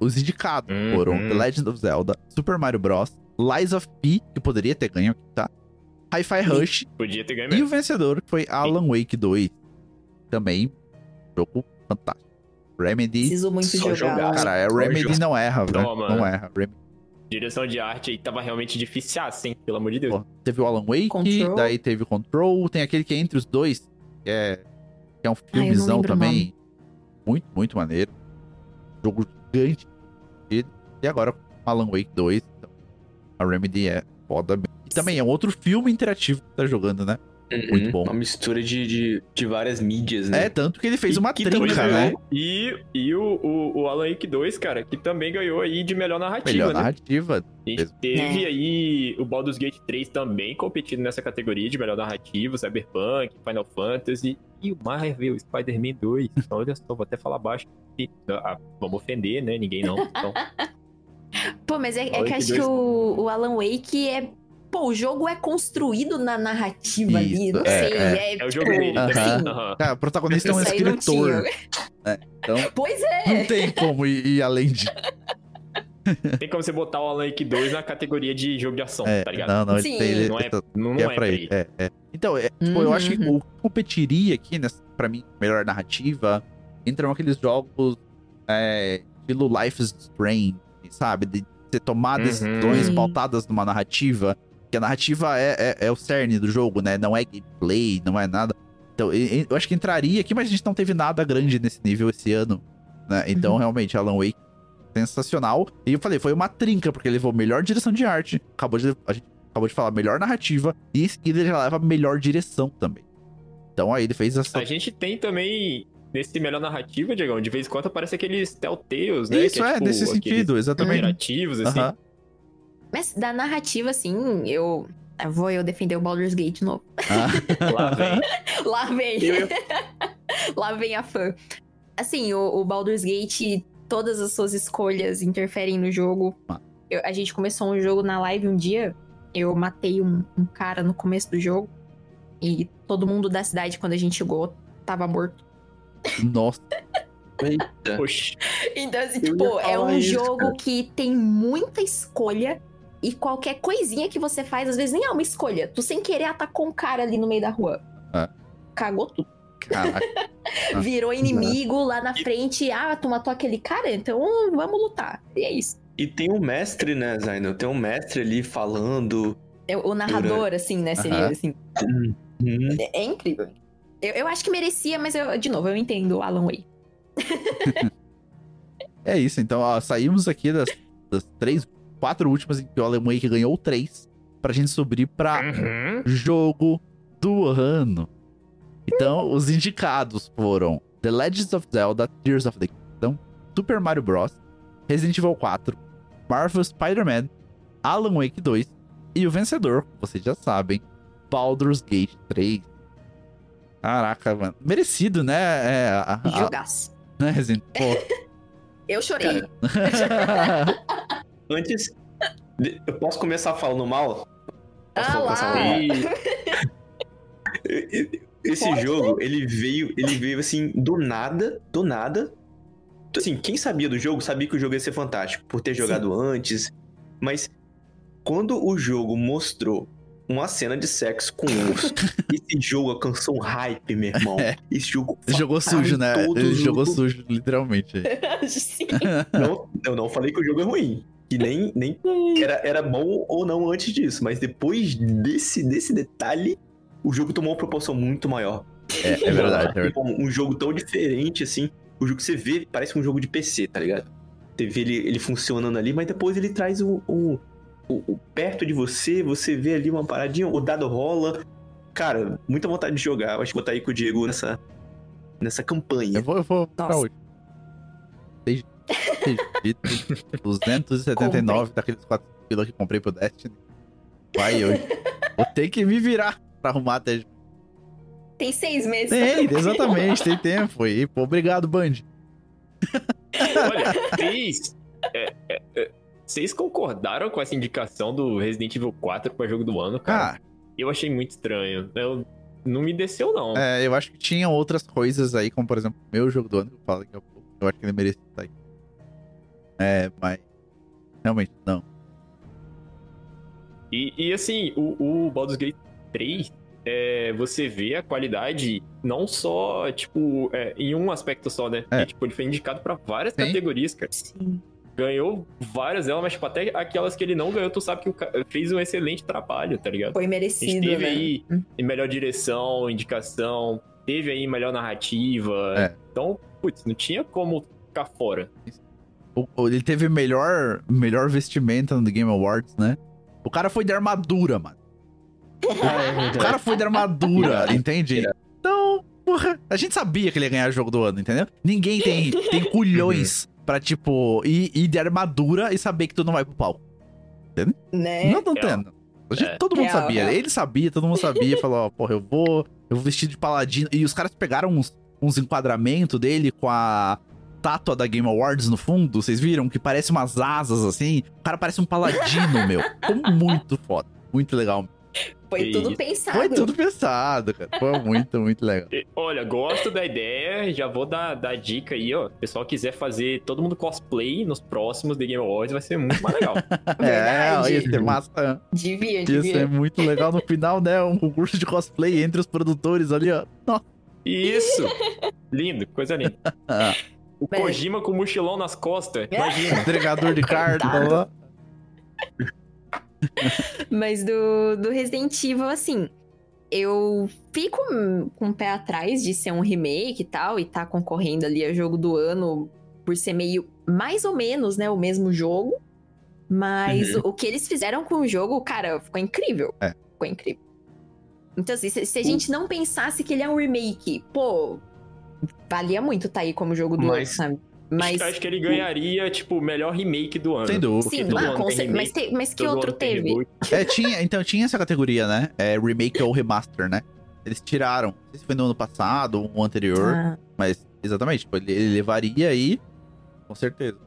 Os indicados Uhum. foram The Legend of Zelda, Super Mario Bros., Lies of P, que poderia ter ganho aqui, tá? Hi-Fi Rush Podia ter ganho e o mesmo. vencedor que foi Alan Wake 2. Também, jogo fantástico. Remedy. Preciso muito jogar. jogar. Cara, é Remedy jogar. não erra, velho. Toma. Não erra. Remedy. Direção de arte aí tava realmente difícil, assim, pelo amor de Deus. Pô, teve o Alan Wake, Control. daí teve o Control, tem aquele que é entre os dois, que é, que é um não filmezão o também. Muito, muito maneiro. Jogo gigante. E agora Alan Wake 2. Então, a Remedy é foda. E também é um outro filme interativo que tá jogando, né? Muito bom. Uma mistura de, de, de várias mídias, né? É, tanto que ele fez E uma trinca, ganhou. né? E, e o, o, o Alan Wake 2, cara, que também ganhou aí de melhor narrativa, Melhor né? narrativa. A gente mesmo. teve É. aí o Baldur's Gate 3 também competindo nessa categoria de melhor narrativa, Cyberpunk, Final Fantasy e o Marvel Spider-Man 2. Então, olha só, vou até falar baixo. E, ah, vamos ofender, né? Ninguém não. Então, Pô, mas é, é que acho que o, o Alan Wake é. Pô, o jogo é construído na narrativa ali, Isso, não é, sei. é. É, é o tipo, jogo dele sim. Aham. Cara, o protagonista é um escritor. tinha. Então, Pois é. não tem como ir, ir além de. Tem como você botar o Alan Wake 2 na categoria de jogo de ação, É, tá ligado? não, não, Sim. tem. Ele, Não é, essa- não, é não é pra ele. É, é. Então, é, tipo, eu acho que Uhum. o que competiria aqui, nessa, pra mim, melhor narrativa, entram aqueles jogos é, estilo Life is Strange, sabe? De você tomar Uhum. decisões Sim. pautadas numa narrativa. Que a narrativa é, é, é o cerne do jogo, né? Não é gameplay, não é nada. Então, eu acho que entraria aqui, mas a gente não teve nada grande nesse nível esse ano. Né? Então, Uhum. realmente, Alan Wake, sensacional. E eu falei, foi uma trinca, porque ele levou melhor direção de arte, acabou de, a gente acabou de falar melhor narrativa, e ele já leva melhor direção também. Então aí ele fez essa. A gente tem também, nesse melhor narrativa, Diegão, de vez em quando aparece aqueles Telltales, né? Isso, que é, tipo, nesse sentido, exatamente. Interativos, assim. Mas da narrativa, assim, eu. Vou eu defender o Baldur's Gate de novo. Ah, Lá vem. Lá vem. Eu- Lá vem a fã. Assim, o, o Baldur's Gate, todas as suas escolhas interferem no jogo. Ah. Eu- a gente começou um jogo na live um dia. Eu matei um, um cara no começo do jogo. E todo mundo da cidade, quando a gente chegou, tava morto. Nossa, Eita. Oxi. Então, assim, tipo, é um isso, jogo cara. que tem muita escolha. E qualquer coisinha que você faz, às vezes nem é uma escolha. Tu sem querer atacou um cara ali no meio da rua. Ah. Cagou tudo. Virou inimigo lá na frente. Ah, tu matou aquele cara? Então vamos lutar. E é isso. E tem um mestre, né, Zaino? Tem um mestre ali falando. É O narrador, assim, né? Seria assim. Hum, É, é incrível. Eu, eu acho que merecia, mas eu, de novo, eu entendo o Alan Way. É isso, então, ó, saímos aqui das, das três, quatro últimas em que o Alan Wake ganhou três, pra gente subir pra Uhum. jogo do ano. Então, os indicados foram The Legends of Zelda Tears of the Kingdom, Super Mario Bros, Resident Evil 4, Marvel Spider-Man, Alan Wake 2 e o vencedor, vocês já sabem, Baldur's Gate 3. Caraca, mano. Merecido, né? É, a, a, Jogaço. né, Resident? Pô. Eu chorei. Antes. Eu posso começar falando mal? Posso Ah lá. E Esse Pode. jogo, ele veio, ele veio assim, do nada, do nada. Assim, quem sabia do jogo, sabia que o jogo ia ser fantástico, por ter jogado antes. Mas quando o jogo mostrou uma cena de sexo com um urso, esse jogo alcançou um hype, meu irmão. É. Esse jogo jogou sujo, né? Ele jogou lu- sujo, literalmente. Sim. Não, eu não falei que o jogo é ruim. Que nem, nem era, era bom ou não antes disso. Mas depois desse, desse detalhe, o jogo tomou uma proporção muito maior. É, é verdade, é verdade. Tipo, um jogo tão diferente assim. O jogo que você vê parece um jogo de PC, tá ligado? Você vê ele, ele funcionando ali, mas depois ele traz o, o, o- o perto de você, você vê ali uma paradinha, o dado rola. Cara, muita vontade de jogar. Eu acho que vou botar aí com o Diego nessa, nessa campanha. Eu vou, eu vou pra hoje. Desde 279 daqueles 4 pila que comprei pro Destiny. Vai hoje. Vou ter que me virar pra arrumar até. Tem seis meses. Tem, exatamente, tem tempo. E, pô, obrigado, Band. olha, vocês. é, é, é, vocês concordaram com essa indicação do Resident Evil 4 pra jogo do ano, cara? Ah, Eu achei muito estranho. Eu, não me desceu, não. é, eu acho que tinha outras coisas aí, como por exemplo, o meu jogo do ano, que eu falo a pouco. Eu acho que ele merecia estar aí. É, mas. Realmente, não. E, e, assim, o, o Baldur's Gate 3, é, você vê a qualidade não só, tipo, é, em um aspecto só, né? É. Que, tipo, ele foi indicado pra várias Sim. categorias, cara. Sim. Ganhou várias delas, mas tipo, até aquelas que ele não ganhou, tu sabe que o fez um excelente trabalho, tá ligado? Foi A gente merecido, teve né? aí em melhor direção, indicação, teve aí melhor narrativa. É. Então, putz, não tinha como ficar fora. Ele teve melhor, melhor vestimenta no The Game Awards, né? O cara foi de armadura, mano. O cara foi de armadura, entende? Então, porra, a gente sabia que ele ia ganhar o jogo do ano, entendeu? Ninguém tem, tem culhões pra, tipo, ir, ir de armadura e saber que tu não vai pro palco. Né? Não tô Real. tendo. A gente- É. Todo mundo sabia. Ele sabia, todo mundo sabia. Falou, ó, porra, eu vou. Eu vou vestir de paladino. E os caras pegaram uns, uns enquadramentos dele com a estátua da Game Awards no fundo. Vocês viram? Que parece umas asas assim. O cara parece um paladino, meu. Ficou muito foda. Muito legal. Foi tudo isso. pensado. Foi tudo pensado, cara. Foi muito, muito legal. Olha, gosto da ideia, já vou dar, dar dica aí, ó. Se o pessoal quiser fazer todo mundo cosplay nos próximos The Game Awards, vai ser muito mais legal. É, ia Verdade. ser massa. Devia, Ia ser devia. muito legal no final, né? Um concurso de cosplay entre os produtores ali, ó. Nossa. Isso! Lindo, coisa linda. O Mas- Kojima com o mochilão nas costas, imagina. entregador de carta lá. Mas do, do Resident Evil, assim, eu fico com o pé atrás de ser um remake e tal, e tá concorrendo ali a jogo do ano por ser meio, mais ou menos, né, o mesmo jogo. Mas Uhum. o, o que eles fizeram com o jogo, cara, ficou incrível. É. Ficou incrível. Então, assim, se, se a gente não pensasse que ele é um remake, pô, valia muito tá aí como jogo do Mas- ano, sabe? Mas. Acho que ele ganharia, tipo, o melhor remake do ano. Sem dúvida. Sim, todo ah, com remake, mas, te- mas que outro teve? É, tinha, então tinha essa categoria, né? É remake ou remaster, né? Eles tiraram. Não sei se foi no ano passado ou no anterior, Ah, mas exatamente. Tipo, ele, ele levaria aí, com certeza.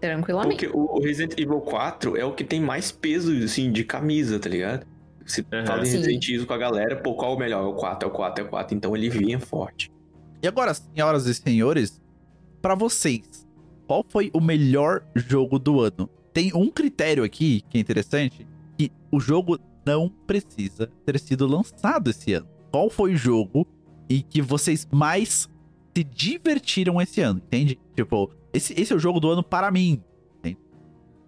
tranquilamente. Porque o Resident Evil 4 é o que tem mais peso, assim, de camisa, tá ligado? Você Aham. fala em. Resident Evil com a galera, pô, qual é o melhor? É o 4, é o 4, é o 4. Então ele vinha forte. E agora, senhoras e senhores, pra vocês, qual foi o melhor jogo do ano? Tem um critério aqui que é interessante, que o jogo não precisa ter sido lançado esse ano. Qual foi o jogo e que vocês mais se divertiram esse ano, entende? Tipo, esse, esse é o jogo do ano para mim.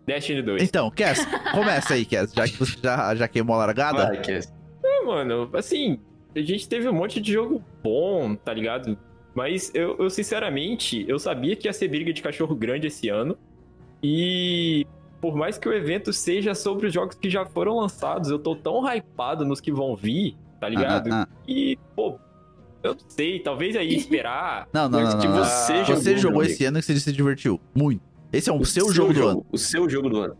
Destiny 2. Então, Cass, começa aí, Cass, já que você já, já queimou a largada. Vai, Cass. É, mano, assim, a gente teve um monte de jogo bom, tá ligado? Mas eu, eu, sinceramente, eu sabia que ia ser briga de cachorro grande esse ano. E por mais que o evento seja sobre os jogos que já foram lançados, eu tô tão hypado nos que vão vir, tá ligado? Ah, ah, E, pô, eu não sei, talvez aí esperar. Não, não, não, não, você Ah, jogou, Você jogou esse ano que você se divertiu. Muito. Esse é o, seu, jogo, do ano. O seu jogo do ano.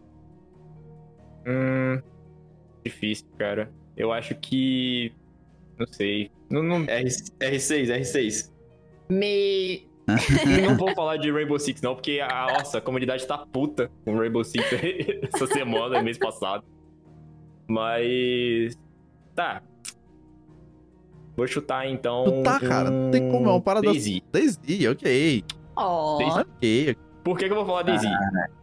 Hum. Difícil, cara. Eu acho que. Não sei. Não, não, R, R6, R6. Me. não vou falar de Rainbow Six, não, porque a nossa a comunidade tá puta com Rainbow Six essa semana, mês passado. Mas. Tá. Vou chutar então. Tá, cara, não tem como, é uma parada- Daisy. Daisy, ok. Ó. Daisy. Ok. Por que, que eu vou falar Daisy?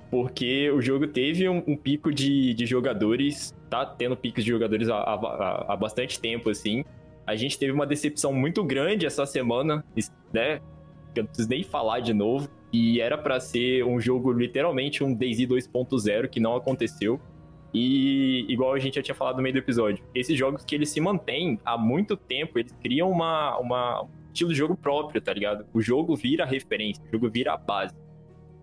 Porque o jogo teve um, um pico de, de jogadores, tá tendo picos de jogadores há, há- há bastante tempo, assim. A gente teve uma decepção muito grande essa semana, né? Eu não preciso nem falar de novo. E era pra ser um jogo, literalmente, um DayZ 2.0, que não aconteceu. E, igual a gente já tinha falado no meio do episódio, esses jogos que eles se mantêm há muito tempo, eles criam uma, uma um estilo de jogo próprio, tá ligado? O jogo vira referência, o jogo vira a base.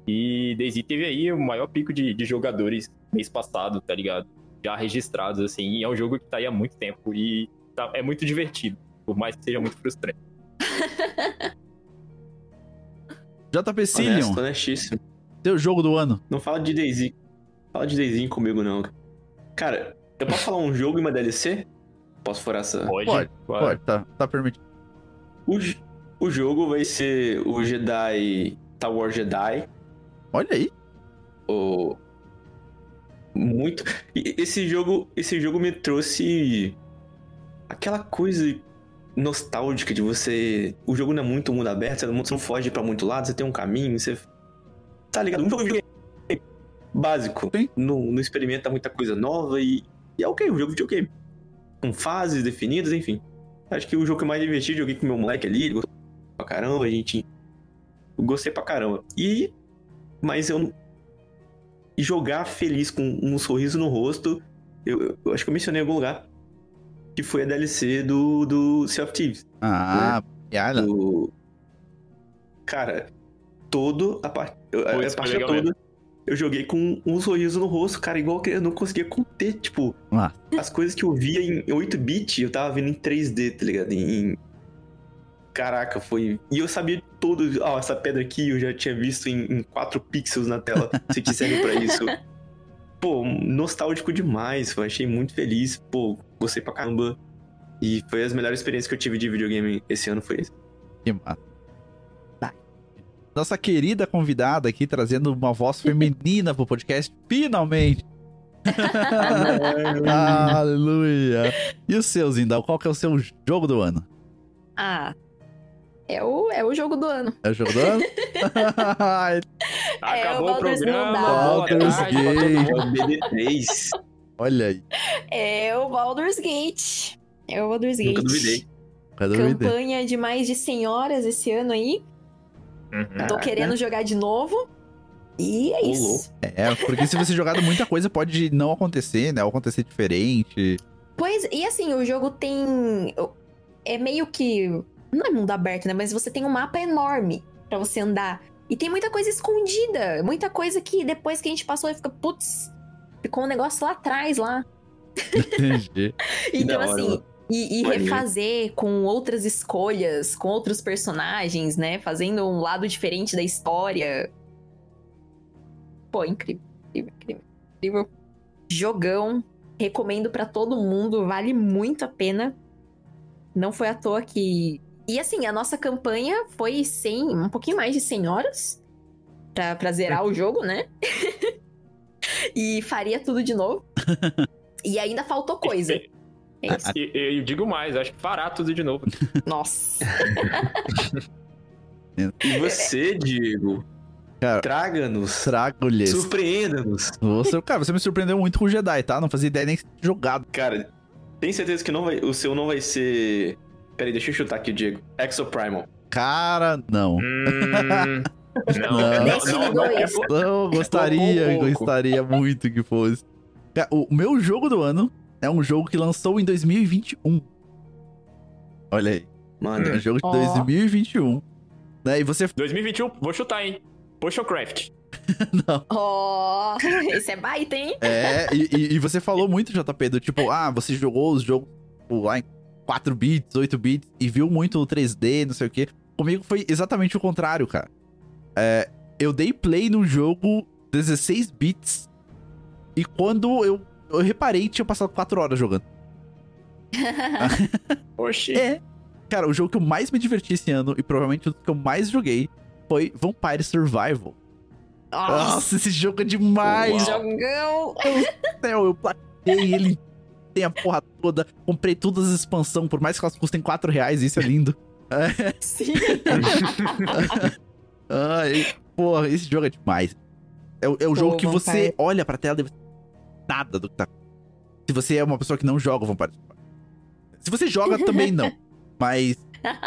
E Daisy teve aí o maior pico de, de jogadores mês passado, tá ligado? Já registrados, assim. E é um jogo que tá aí há muito tempo e tá- é muito divertido, por mais que seja muito frustrante. JP Cillion, Honesto, honestíssimo. seu jogo do ano. Não fala de Daisy. Fala de Daisy comigo, não. Cara, eu posso falar um jogo e uma DLC? Posso furar essa? Pode? Pode. Pode, tá, tá permitido. O, o jogo vai ser o Jedi Tower Jedi. Olha aí. O... Muito. Esse jogo, esse jogo me trouxe aquela coisa nostálgica de você. O jogo não é muito mundo aberto, você não você não foge pra muito lado, você tem um caminho, você. Tá ligado? Um jogo de videogame básico. Sim. Não, não experimenta muita coisa nova e, e é ok, um jogo de videogame. Com fases definidas, enfim. Acho que o jogo que eu mais diverti, joguei com meu moleque ali, ele gostou pra caramba, a gente. Eu gostei pra caramba. E. Mas eu. Jogar feliz com um sorriso no rosto, eu, eu acho que eu mencionei em algum lugar. Que foi a DLC do, do Sea of Thieves. Ah, piada. Do... Cara, todo a parte. A, Putz, a parte toda. eu joguei com um sorriso no rosto, cara, igual que eu não conseguia conter, tipo, Ah. as coisas que eu via em 8-bit, eu tava vendo em 3D, tá ligado? Em... Caraca, foi. E eu sabia todo. Ó, essa pedra aqui eu já tinha visto em, em 4 pixels na tela. Isso aqui serve pra isso. Pô, nostálgico demais. Eu achei muito feliz. Pô, gostei pra caramba. E foi as melhores experiências que eu tive de videogame esse ano, foi esse. Que massa. Nossa querida convidada aqui trazendo uma voz feminina pro podcast, finalmente. Aleluia. E o seu, Zindal? Qual que é o seu jogo do ano? Ah, é o, é o jogo do ano. É o jogo do ano? Acabou o o Baldur's não programa. Baldur's Gate. É mundo. o BD3. Olha aí. É o Baldur's Gate. É o Baldur's Gate. Nunca duvidei. O? Campanha de mais de 100 horas esse ano aí. Uhum. Tô querendo jogar de novo. E é isso. É, porque se você jogar muita coisa pode não acontecer, né? Ou acontecer diferente. Pois, e assim, o jogo tem. É meio que. Não é mundo aberto, né? Mas você tem um mapa enorme pra você andar. E tem muita coisa escondida. Muita coisa que depois que a gente passou, fica, putz, ficou um negócio lá atrás lá. Entendi. Então, assim, e, e refazer com outras escolhas, com outros personagens, né? Fazendo um lado diferente da história. Pô, incrível, incrível, incrível. incrível. Jogão. Recomendo pra todo mundo, vale muito a pena. Não foi à toa que. E assim, a nossa campanha foi 100, um pouquinho mais de 100 horas pra, pra zerar o jogo, né? e faria tudo de novo. e ainda faltou coisa. É isso. E eu digo mais, acho que fará tudo de novo. Nossa. E você, Diego? Traga-nos. Trago-lhes. Surpreenda-nos. Você, cara, você me surpreendeu muito com o Jedi, tá? Não fazia ideia nem jogado. Cara, tem certeza que não vai, o seu não vai ser. Peraí, deixa eu chutar aqui, Diego. Exoprimal. Cara, não. Hum, não, Não. não, não, não, é- Não, gostaria, gostaria muito que fosse. Cara, O meu jogo do ano é um jogo que lançou em 2021. Olha aí. É um jogo de Ó. 2021. Né? E você. 2021, vou chutar, hein? Potioncraft. Oh, esse é baita, hein? É, e, e- e você falou muito, JP, do tipo, ah, você jogou os jogos tipo, lá em 4 bits, 8 bits, e viu muito o 3D, não sei o quê. Comigo foi exatamente o contrário, cara. É, eu dei play no jogo 16 bits, e quando eu, eu reparei, tinha passado 4 horas jogando. Oxi. É. Cara, o jogo que eu mais me diverti esse ano, e provavelmente o que eu mais joguei, foi Vampire Survival. Nossa, Nossa, esse jogo é demais! Uau. jogão. céu, eu platinei ele tem a porra toda, comprei todas as expansões, por mais que elas custem 4 reais, isso é lindo. Sim. Ai, porra, esse jogo é demais. É, o- é o jogo que você Vampire. olha pra tela e você nada do que tá. Se você é uma pessoa que não joga o Vampire Survivor. Se você joga, também não. Mas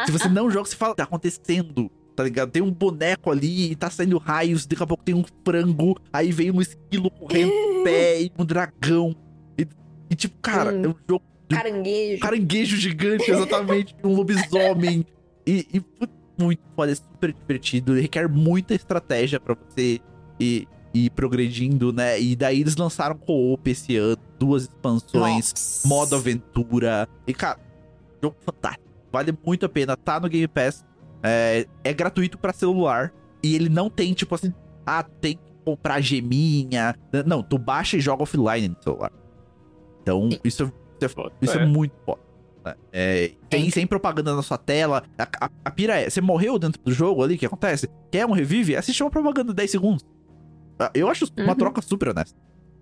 se você não joga, você fala, tá acontecendo, tá ligado? Tem um boneco ali e tá saindo raios, daqui a pouco tem um frango, aí vem um esquilo correndo no pé e um dragão. E, tipo, cara, Hum. é um jogo Caranguejo. caranguejo gigante, exatamente, um lobisomem. E, e muito foda, é super divertido, requer muita estratégia pra você ir, ir progredindo, né? E daí eles lançaram co-op esse ano, duas expansões, Nossa. modo aventura. E, cara, jogo fantástico. Vale muito a pena. Tá no Game Pass. É, é gratuito pra celular. E ele não tem, tipo assim, ah, tem que comprar geminha. Não, tu baixa e joga offline no celular. Então, isso, é- isso, é, isso é É. muito foda. né? É, tem sem propaganda na sua tela. A, a- a pira é, você morreu dentro do jogo ali, o que acontece? Quer um revive? Assiste uma propaganda 10 segundos. Ah, Eu acho uma Uhum. troca super honesta.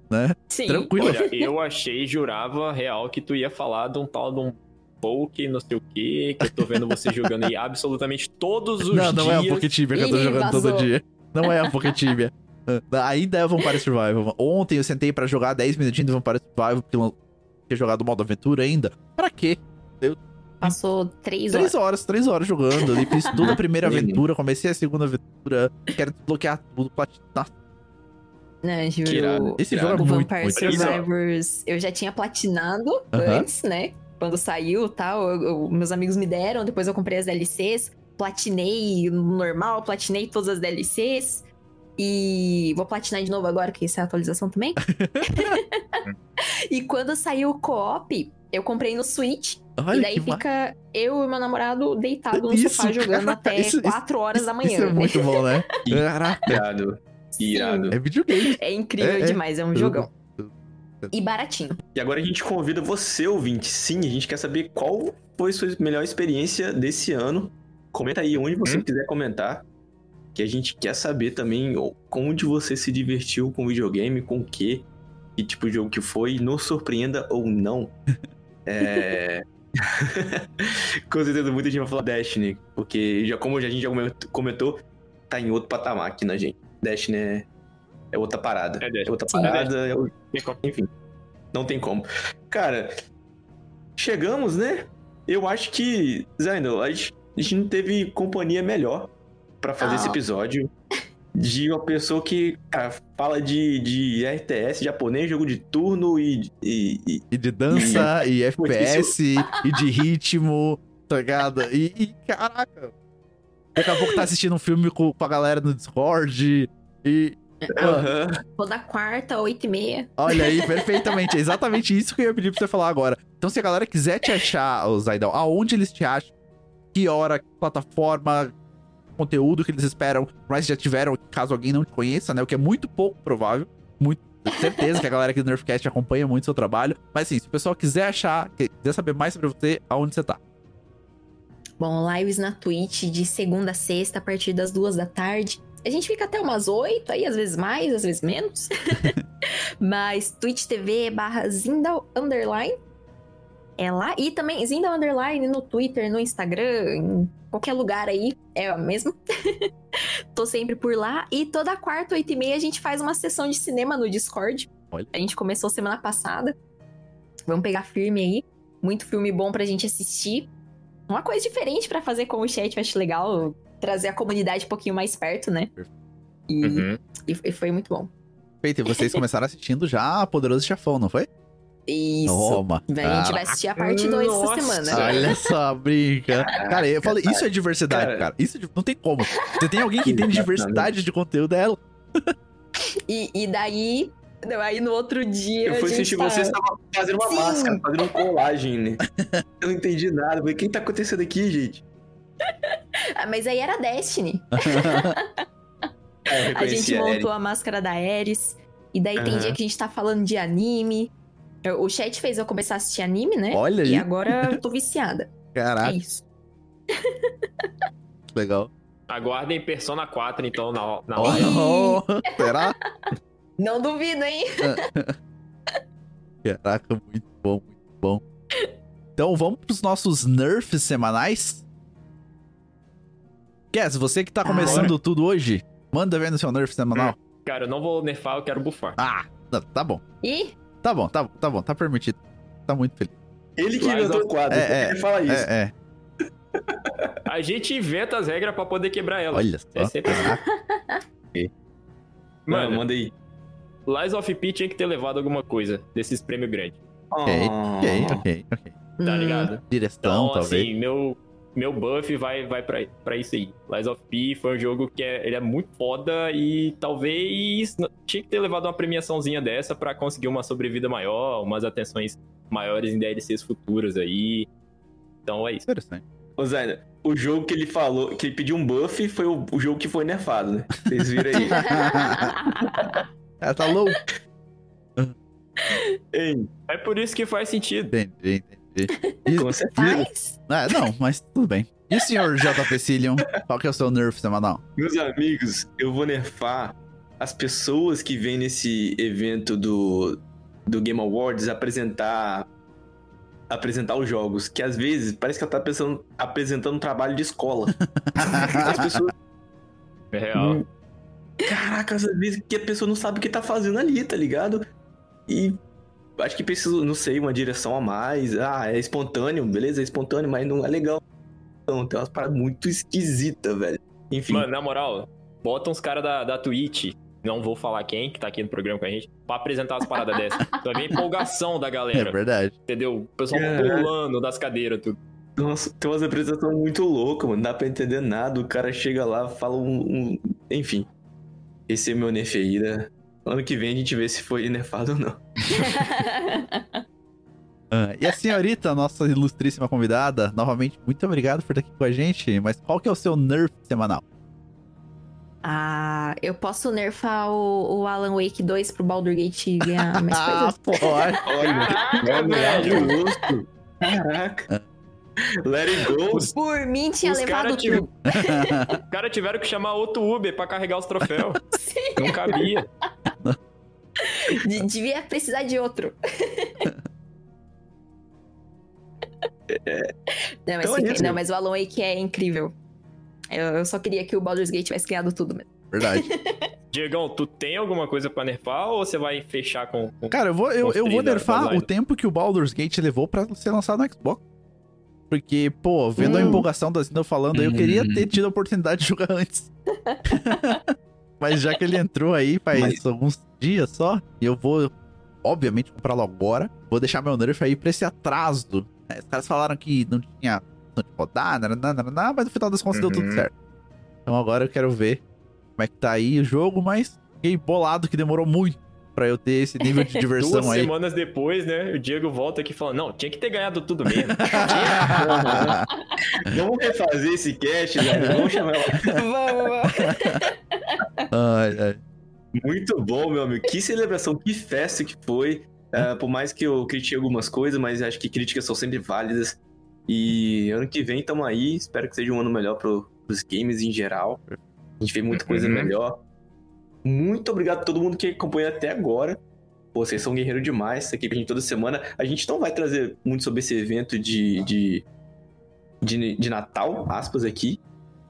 Né? Sim. Tranquilo. Olha, eu achei, jurava real que tu ia falar de um tal de um poke, não sei o que, que eu tô vendo você jogando aí absolutamente todos os Não, dias. não é a Poketibia que eu tô jogando todo vazou. dia. Não é a Poketibia. Ainda é o Vampire Survival. Ontem eu sentei pra jogar 10 minutinhos do Vampire Survival, porque eu tinha jogado o modo aventura ainda. Pra quê? Passou três horas. Três horas, três horas jogando. Ali fiz toda a primeira aventura, comecei a segunda aventura. Quero desbloquear tudo. platinar. Né, Que juro. irado. Esse jogo é O muito, Vampire muito. Survivors eu já tinha platinado antes, né? Quando saiu e tal, eu- eu- meus amigos me deram, depois eu comprei as DLCs, platinei no normal, platinei todas as DLCs. E vou platinar de novo agora, que isso é a atualização também. e quando saiu o co-op, eu comprei no Switch. Olha e daí fica eu e meu namorado deitado no Isso, sofá jogando cara, até isso- 4 horas da manhã. Isso é muito bom, né? Caraca, Irado. Sim, Irado. é videogame. É incrível É, é. demais, é um Eu- jogão. E baratinho. E agora a gente convida você, ouvinte. Sim, a gente quer saber qual foi sua melhor experiência desse ano. Comenta aí onde você Hum? quiser comentar. Que a gente quer saber também onde você se divertiu com videogame, com o quê, que tipo de jogo que foi, nos surpreenda ou não. É. com certeza muita gente vai falar Destiny, porque já, como a gente já comentou, tá em outro patamar aqui na gente. Destiny é, é outra parada. É. É outra Sim. parada, é o- enfim, não tem como. Cara, chegamos, né? Eu acho que, Zaino, a gente, a gente não teve companhia melhor pra fazer Ah. esse episódio de uma pessoa que cara, fala de, de RTS japonês, jogo de turno e. e- e- E de dança, e FPS, e de ritmo, tá ligado? E, e, caraca. Daqui a pouco tá assistindo um filme com, com a galera no Discord. E Aham. Toda quarta, 8 e meia. olha aí, perfeitamente. É exatamente isso que eu ia pedir pra você falar agora. Então, se a galera quiser te achar, Zaidão, aonde eles te acham? Que hora, que plataforma, conteúdo que eles esperam, mas já tiveram, caso alguém não te conheça, né? O que é muito pouco provável. Muito certeza que a galera aqui do Nerfcast acompanha muito seu trabalho. Mas assim, se o pessoal quiser achar, quiser saber mais sobre você, aonde você tá? Bom, lives na Twitch de segunda a sexta, a partir das duas da tarde. A gente fica até umas oito aí, às vezes mais, às vezes menos. Mas Twitch TV barra Zindal Underline. É lá. E também Zindal Underline no Twitter, no Instagram, em qualquer lugar aí. É o mesmo. Tô sempre por lá. E toda quarta, oito e meia, a gente faz uma sessão de cinema no Discord. Olha. A gente começou semana passada. Vamos pegar firme aí. Muito filme bom pra gente assistir. Uma coisa diferente pra fazer com o chat, eu acho legal. Trazer a comunidade um pouquinho mais perto, né? E, Uhum. e- e foi muito bom. Feito, e vocês começaram assistindo já Poderoso Chefão, não foi? Isso. Toma. a gente vai assistir a parte 2 essa semana. Olha só, brinca. Cara, eu falei, isso é diversidade, Cara. cara. Isso é não tem como. Você tem alguém que entende diversidade de conteúdo, é ela. E, e daí. não, Aí no outro dia. Eu a fui assistir tá- vocês estavam fazendo uma Sim. máscara, fazendo uma colagem, né? Eu não entendi nada. Falei, o que tá acontecendo aqui, gente? Ah, mas aí era Destiny. É, A gente a montou a máscara da Ares. E daí tem Aham. dia que a gente tá falando de anime. O chat fez eu começar a assistir anime, né? Olha E aí. agora eu tô viciada. É Caraca, isso. que legal. Aguardem Persona 4, então, na, na live. Oh, será? Não duvido, hein? Caraca, muito bom, muito bom. Então vamos pros nossos nerfs semanais? Cass, você que tá começando tudo hoje, manda ver no seu nerf semanal. Cara, eu não vou nerfar, eu quero bufar. Ah, tá- tá bom. Ih, Tá bom, tá, tá bom, tá permitido. Tá muito feliz. Ele que Mas inventou o quadro. É, é, ele fala isso. É, é. A gente inventa as regras pra poder quebrar elas. Olha só. É sempre assim. Mano, Mano, manda aí. Lies of P tinha que ter levado alguma coisa desses prêmios grandes, Ok, ok, ok, ok. tá hum, ligado? Direção, Então, talvez. assim, meu, meu buff vai, vai pra, pra isso aí. Lies of P foi um jogo que é, ele é muito foda e talvez tinha que ter levado uma premiaçãozinha dessa pra conseguir uma sobrevida maior, umas atenções maiores em DLCs futuros aí. Então é isso. Interessante. Ô, Zaina, o jogo que ele falou, que ele pediu um buff foi o, o jogo que foi nerfado, né? Vocês viram aí. Ela tá louco. Ei, É por isso que faz sentido. Entendi, entendi. Com certeza. Mas, Ah, não, mas tudo bem. E o senhor JP Cillion? Qual que é o seu nerf semanal? Meus amigos, eu vou nerfar as pessoas que vêm nesse evento do, do Game Awards apresentar apresentar os jogos, que às vezes parece que ela tá pensando, apresentando um trabalho de escola. As pessoas, É real. caraca, às vezes que a pessoa não sabe o que tá fazendo ali, tá ligado? E acho que precisa, não sei, uma direção a mais. Ah, é espontâneo, beleza, é espontâneo, mas não é legal. Então, tem umas paradas muito esquisitas, velho. Enfim. Mano, na moral, bota uns caras da, da Twitch, não vou falar quem, que tá aqui no programa com a gente, pra apresentar as paradas dessas. Ver a empolgação da É galera, verdade. entendeu? O pessoal Caralho. pulando das cadeiras, tudo. Nossa, tem umas apresentações muito loucas, mano. Não dá pra entender nada. O cara chega lá, fala um. um- Enfim. Esse é meu Nefeira. Ano que vem a gente vê se foi nerfado ou não. Ah, e a senhorita, nossa ilustríssima convidada, novamente, muito obrigado por estar aqui com a gente. Mas qual que é o seu nerf semanal? ah, eu posso nerfar o, o Alan Wake 2 pro Baldur Gate e ganhar mais Ah, coisas? pode. Olha, velho. gosto. Caraca. Let it go. Por mim, tinha Os levado caras tive- tudo. Os caras tiveram que chamar outro Uber pra carregar os troféus. Não cabia. De- Devia precisar de outro. Não, mas, Então é isso. não, mas o Alan Wake é incrível. Eu, eu só queria que o Baldur's Gate tivesse ganhado tudo mesmo. Verdade. Diegão, tu tem alguma coisa pra nerfar ou você vai fechar com. com... Cara, eu vou, eu, eu vou nerfar o tempo que o Baldur's Gate levou pra ser lançado no Xbox. Porque, pô, vendo a Hum. empolgação da Zinda falando, aí, eu queria ter tido a oportunidade de jogar antes. Mas já que ele entrou aí faz Mas- alguns dias só, e eu vou, obviamente, comprá-lo agora. Vou deixar meu nerf aí pra esse atraso. né? Os caras falaram que não tinha opção de rodar, nananá, nananá, mas no final das contas deu tudo Uhum. certo. Então agora eu quero ver como é que tá aí o jogo, mas fiquei bolado que demorou muito pra eu ter esse nível de diversão Duas aí. semanas depois, né? O Diego volta aqui falando: Não, tinha que ter ganhado tudo mesmo. Vamos refazer esse cast, velho. Vamos chamar ela. vamos, vamos. Ai, ai. Muito bom, meu amigo. Que celebração, que festa que foi. Ah, por mais que eu critique algumas coisas, mas acho que críticas são sempre válidas. E ano que vem tamo aí. Espero que seja um ano melhor pro, pros games em geral. A gente vê muita coisa Uhum. melhor. Muito obrigado a todo mundo que acompanhou até agora. Pô, vocês são guerreiro demais. Tá aqui com a gente toda semana. A gente não vai trazer muito sobre esse evento de, de, de, de Natal, aspas, aqui.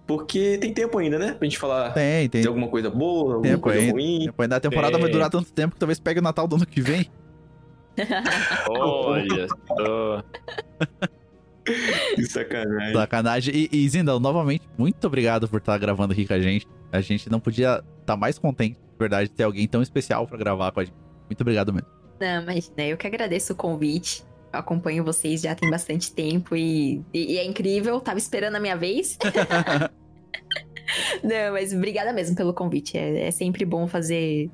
Porque tem tempo ainda, né? Pra gente falar Tem, tem. de alguma coisa boa, alguma Tempo coisa ainda. ruim. Depois da temporada Tem. vai durar tanto tempo que talvez pegue o Natal do ano que vem. Olha só. Que sacanagem. Sacanagem. E, e Zindão, novamente, muito obrigado por estar gravando aqui com a gente. A gente não podia estar mais contente, de verdade, de ter alguém tão especial pra gravar com a gente. Muito obrigado mesmo. Não, imagina, eu que agradeço o convite. Eu acompanho vocês já tem bastante tempo e, e- e é incrível. Tava esperando a minha vez. Não, mas obrigada mesmo pelo convite. É, é sempre bom fazer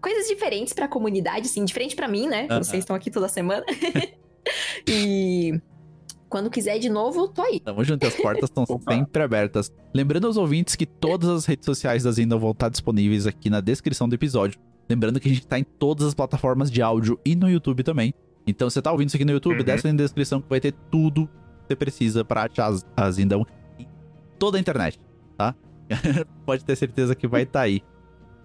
coisas diferentes pra comunidade, assim, diferente pra mim, né? Aham. Vocês estão aqui toda semana. e quando quiser de novo, tô aí. Tamo junto, as portas estão sempre abertas. Lembrando aos ouvintes que todas as redes sociais da Zinda vão estar disponíveis aqui na descrição do episódio. Lembrando que a gente tá em todas as plataformas de áudio e no YouTube também. Então, você tá ouvindo isso aqui no YouTube, Uhum. desce na descrição que vai ter tudo que você precisa pra achar as- a Zindão em toda a internet, tá? Pode ter certeza que vai estar aí.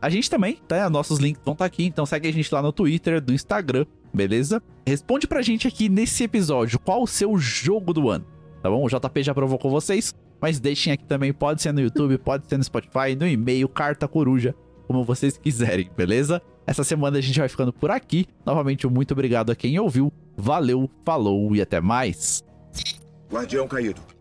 A gente também, tá? Nossos links vão estar aqui, então segue a gente lá no Twitter, no Instagram, beleza? Responde pra gente aqui nesse episódio qual o seu jogo do ano, tá bom? O JP já provocou vocês, mas deixem aqui também, pode ser no YouTube, pode ser no Spotify, no e-mail, carta coruja, como vocês quiserem, beleza? Essa semana a gente vai ficando por aqui. Novamente, muito obrigado a quem ouviu. Valeu, falou e até mais. Guardião caído.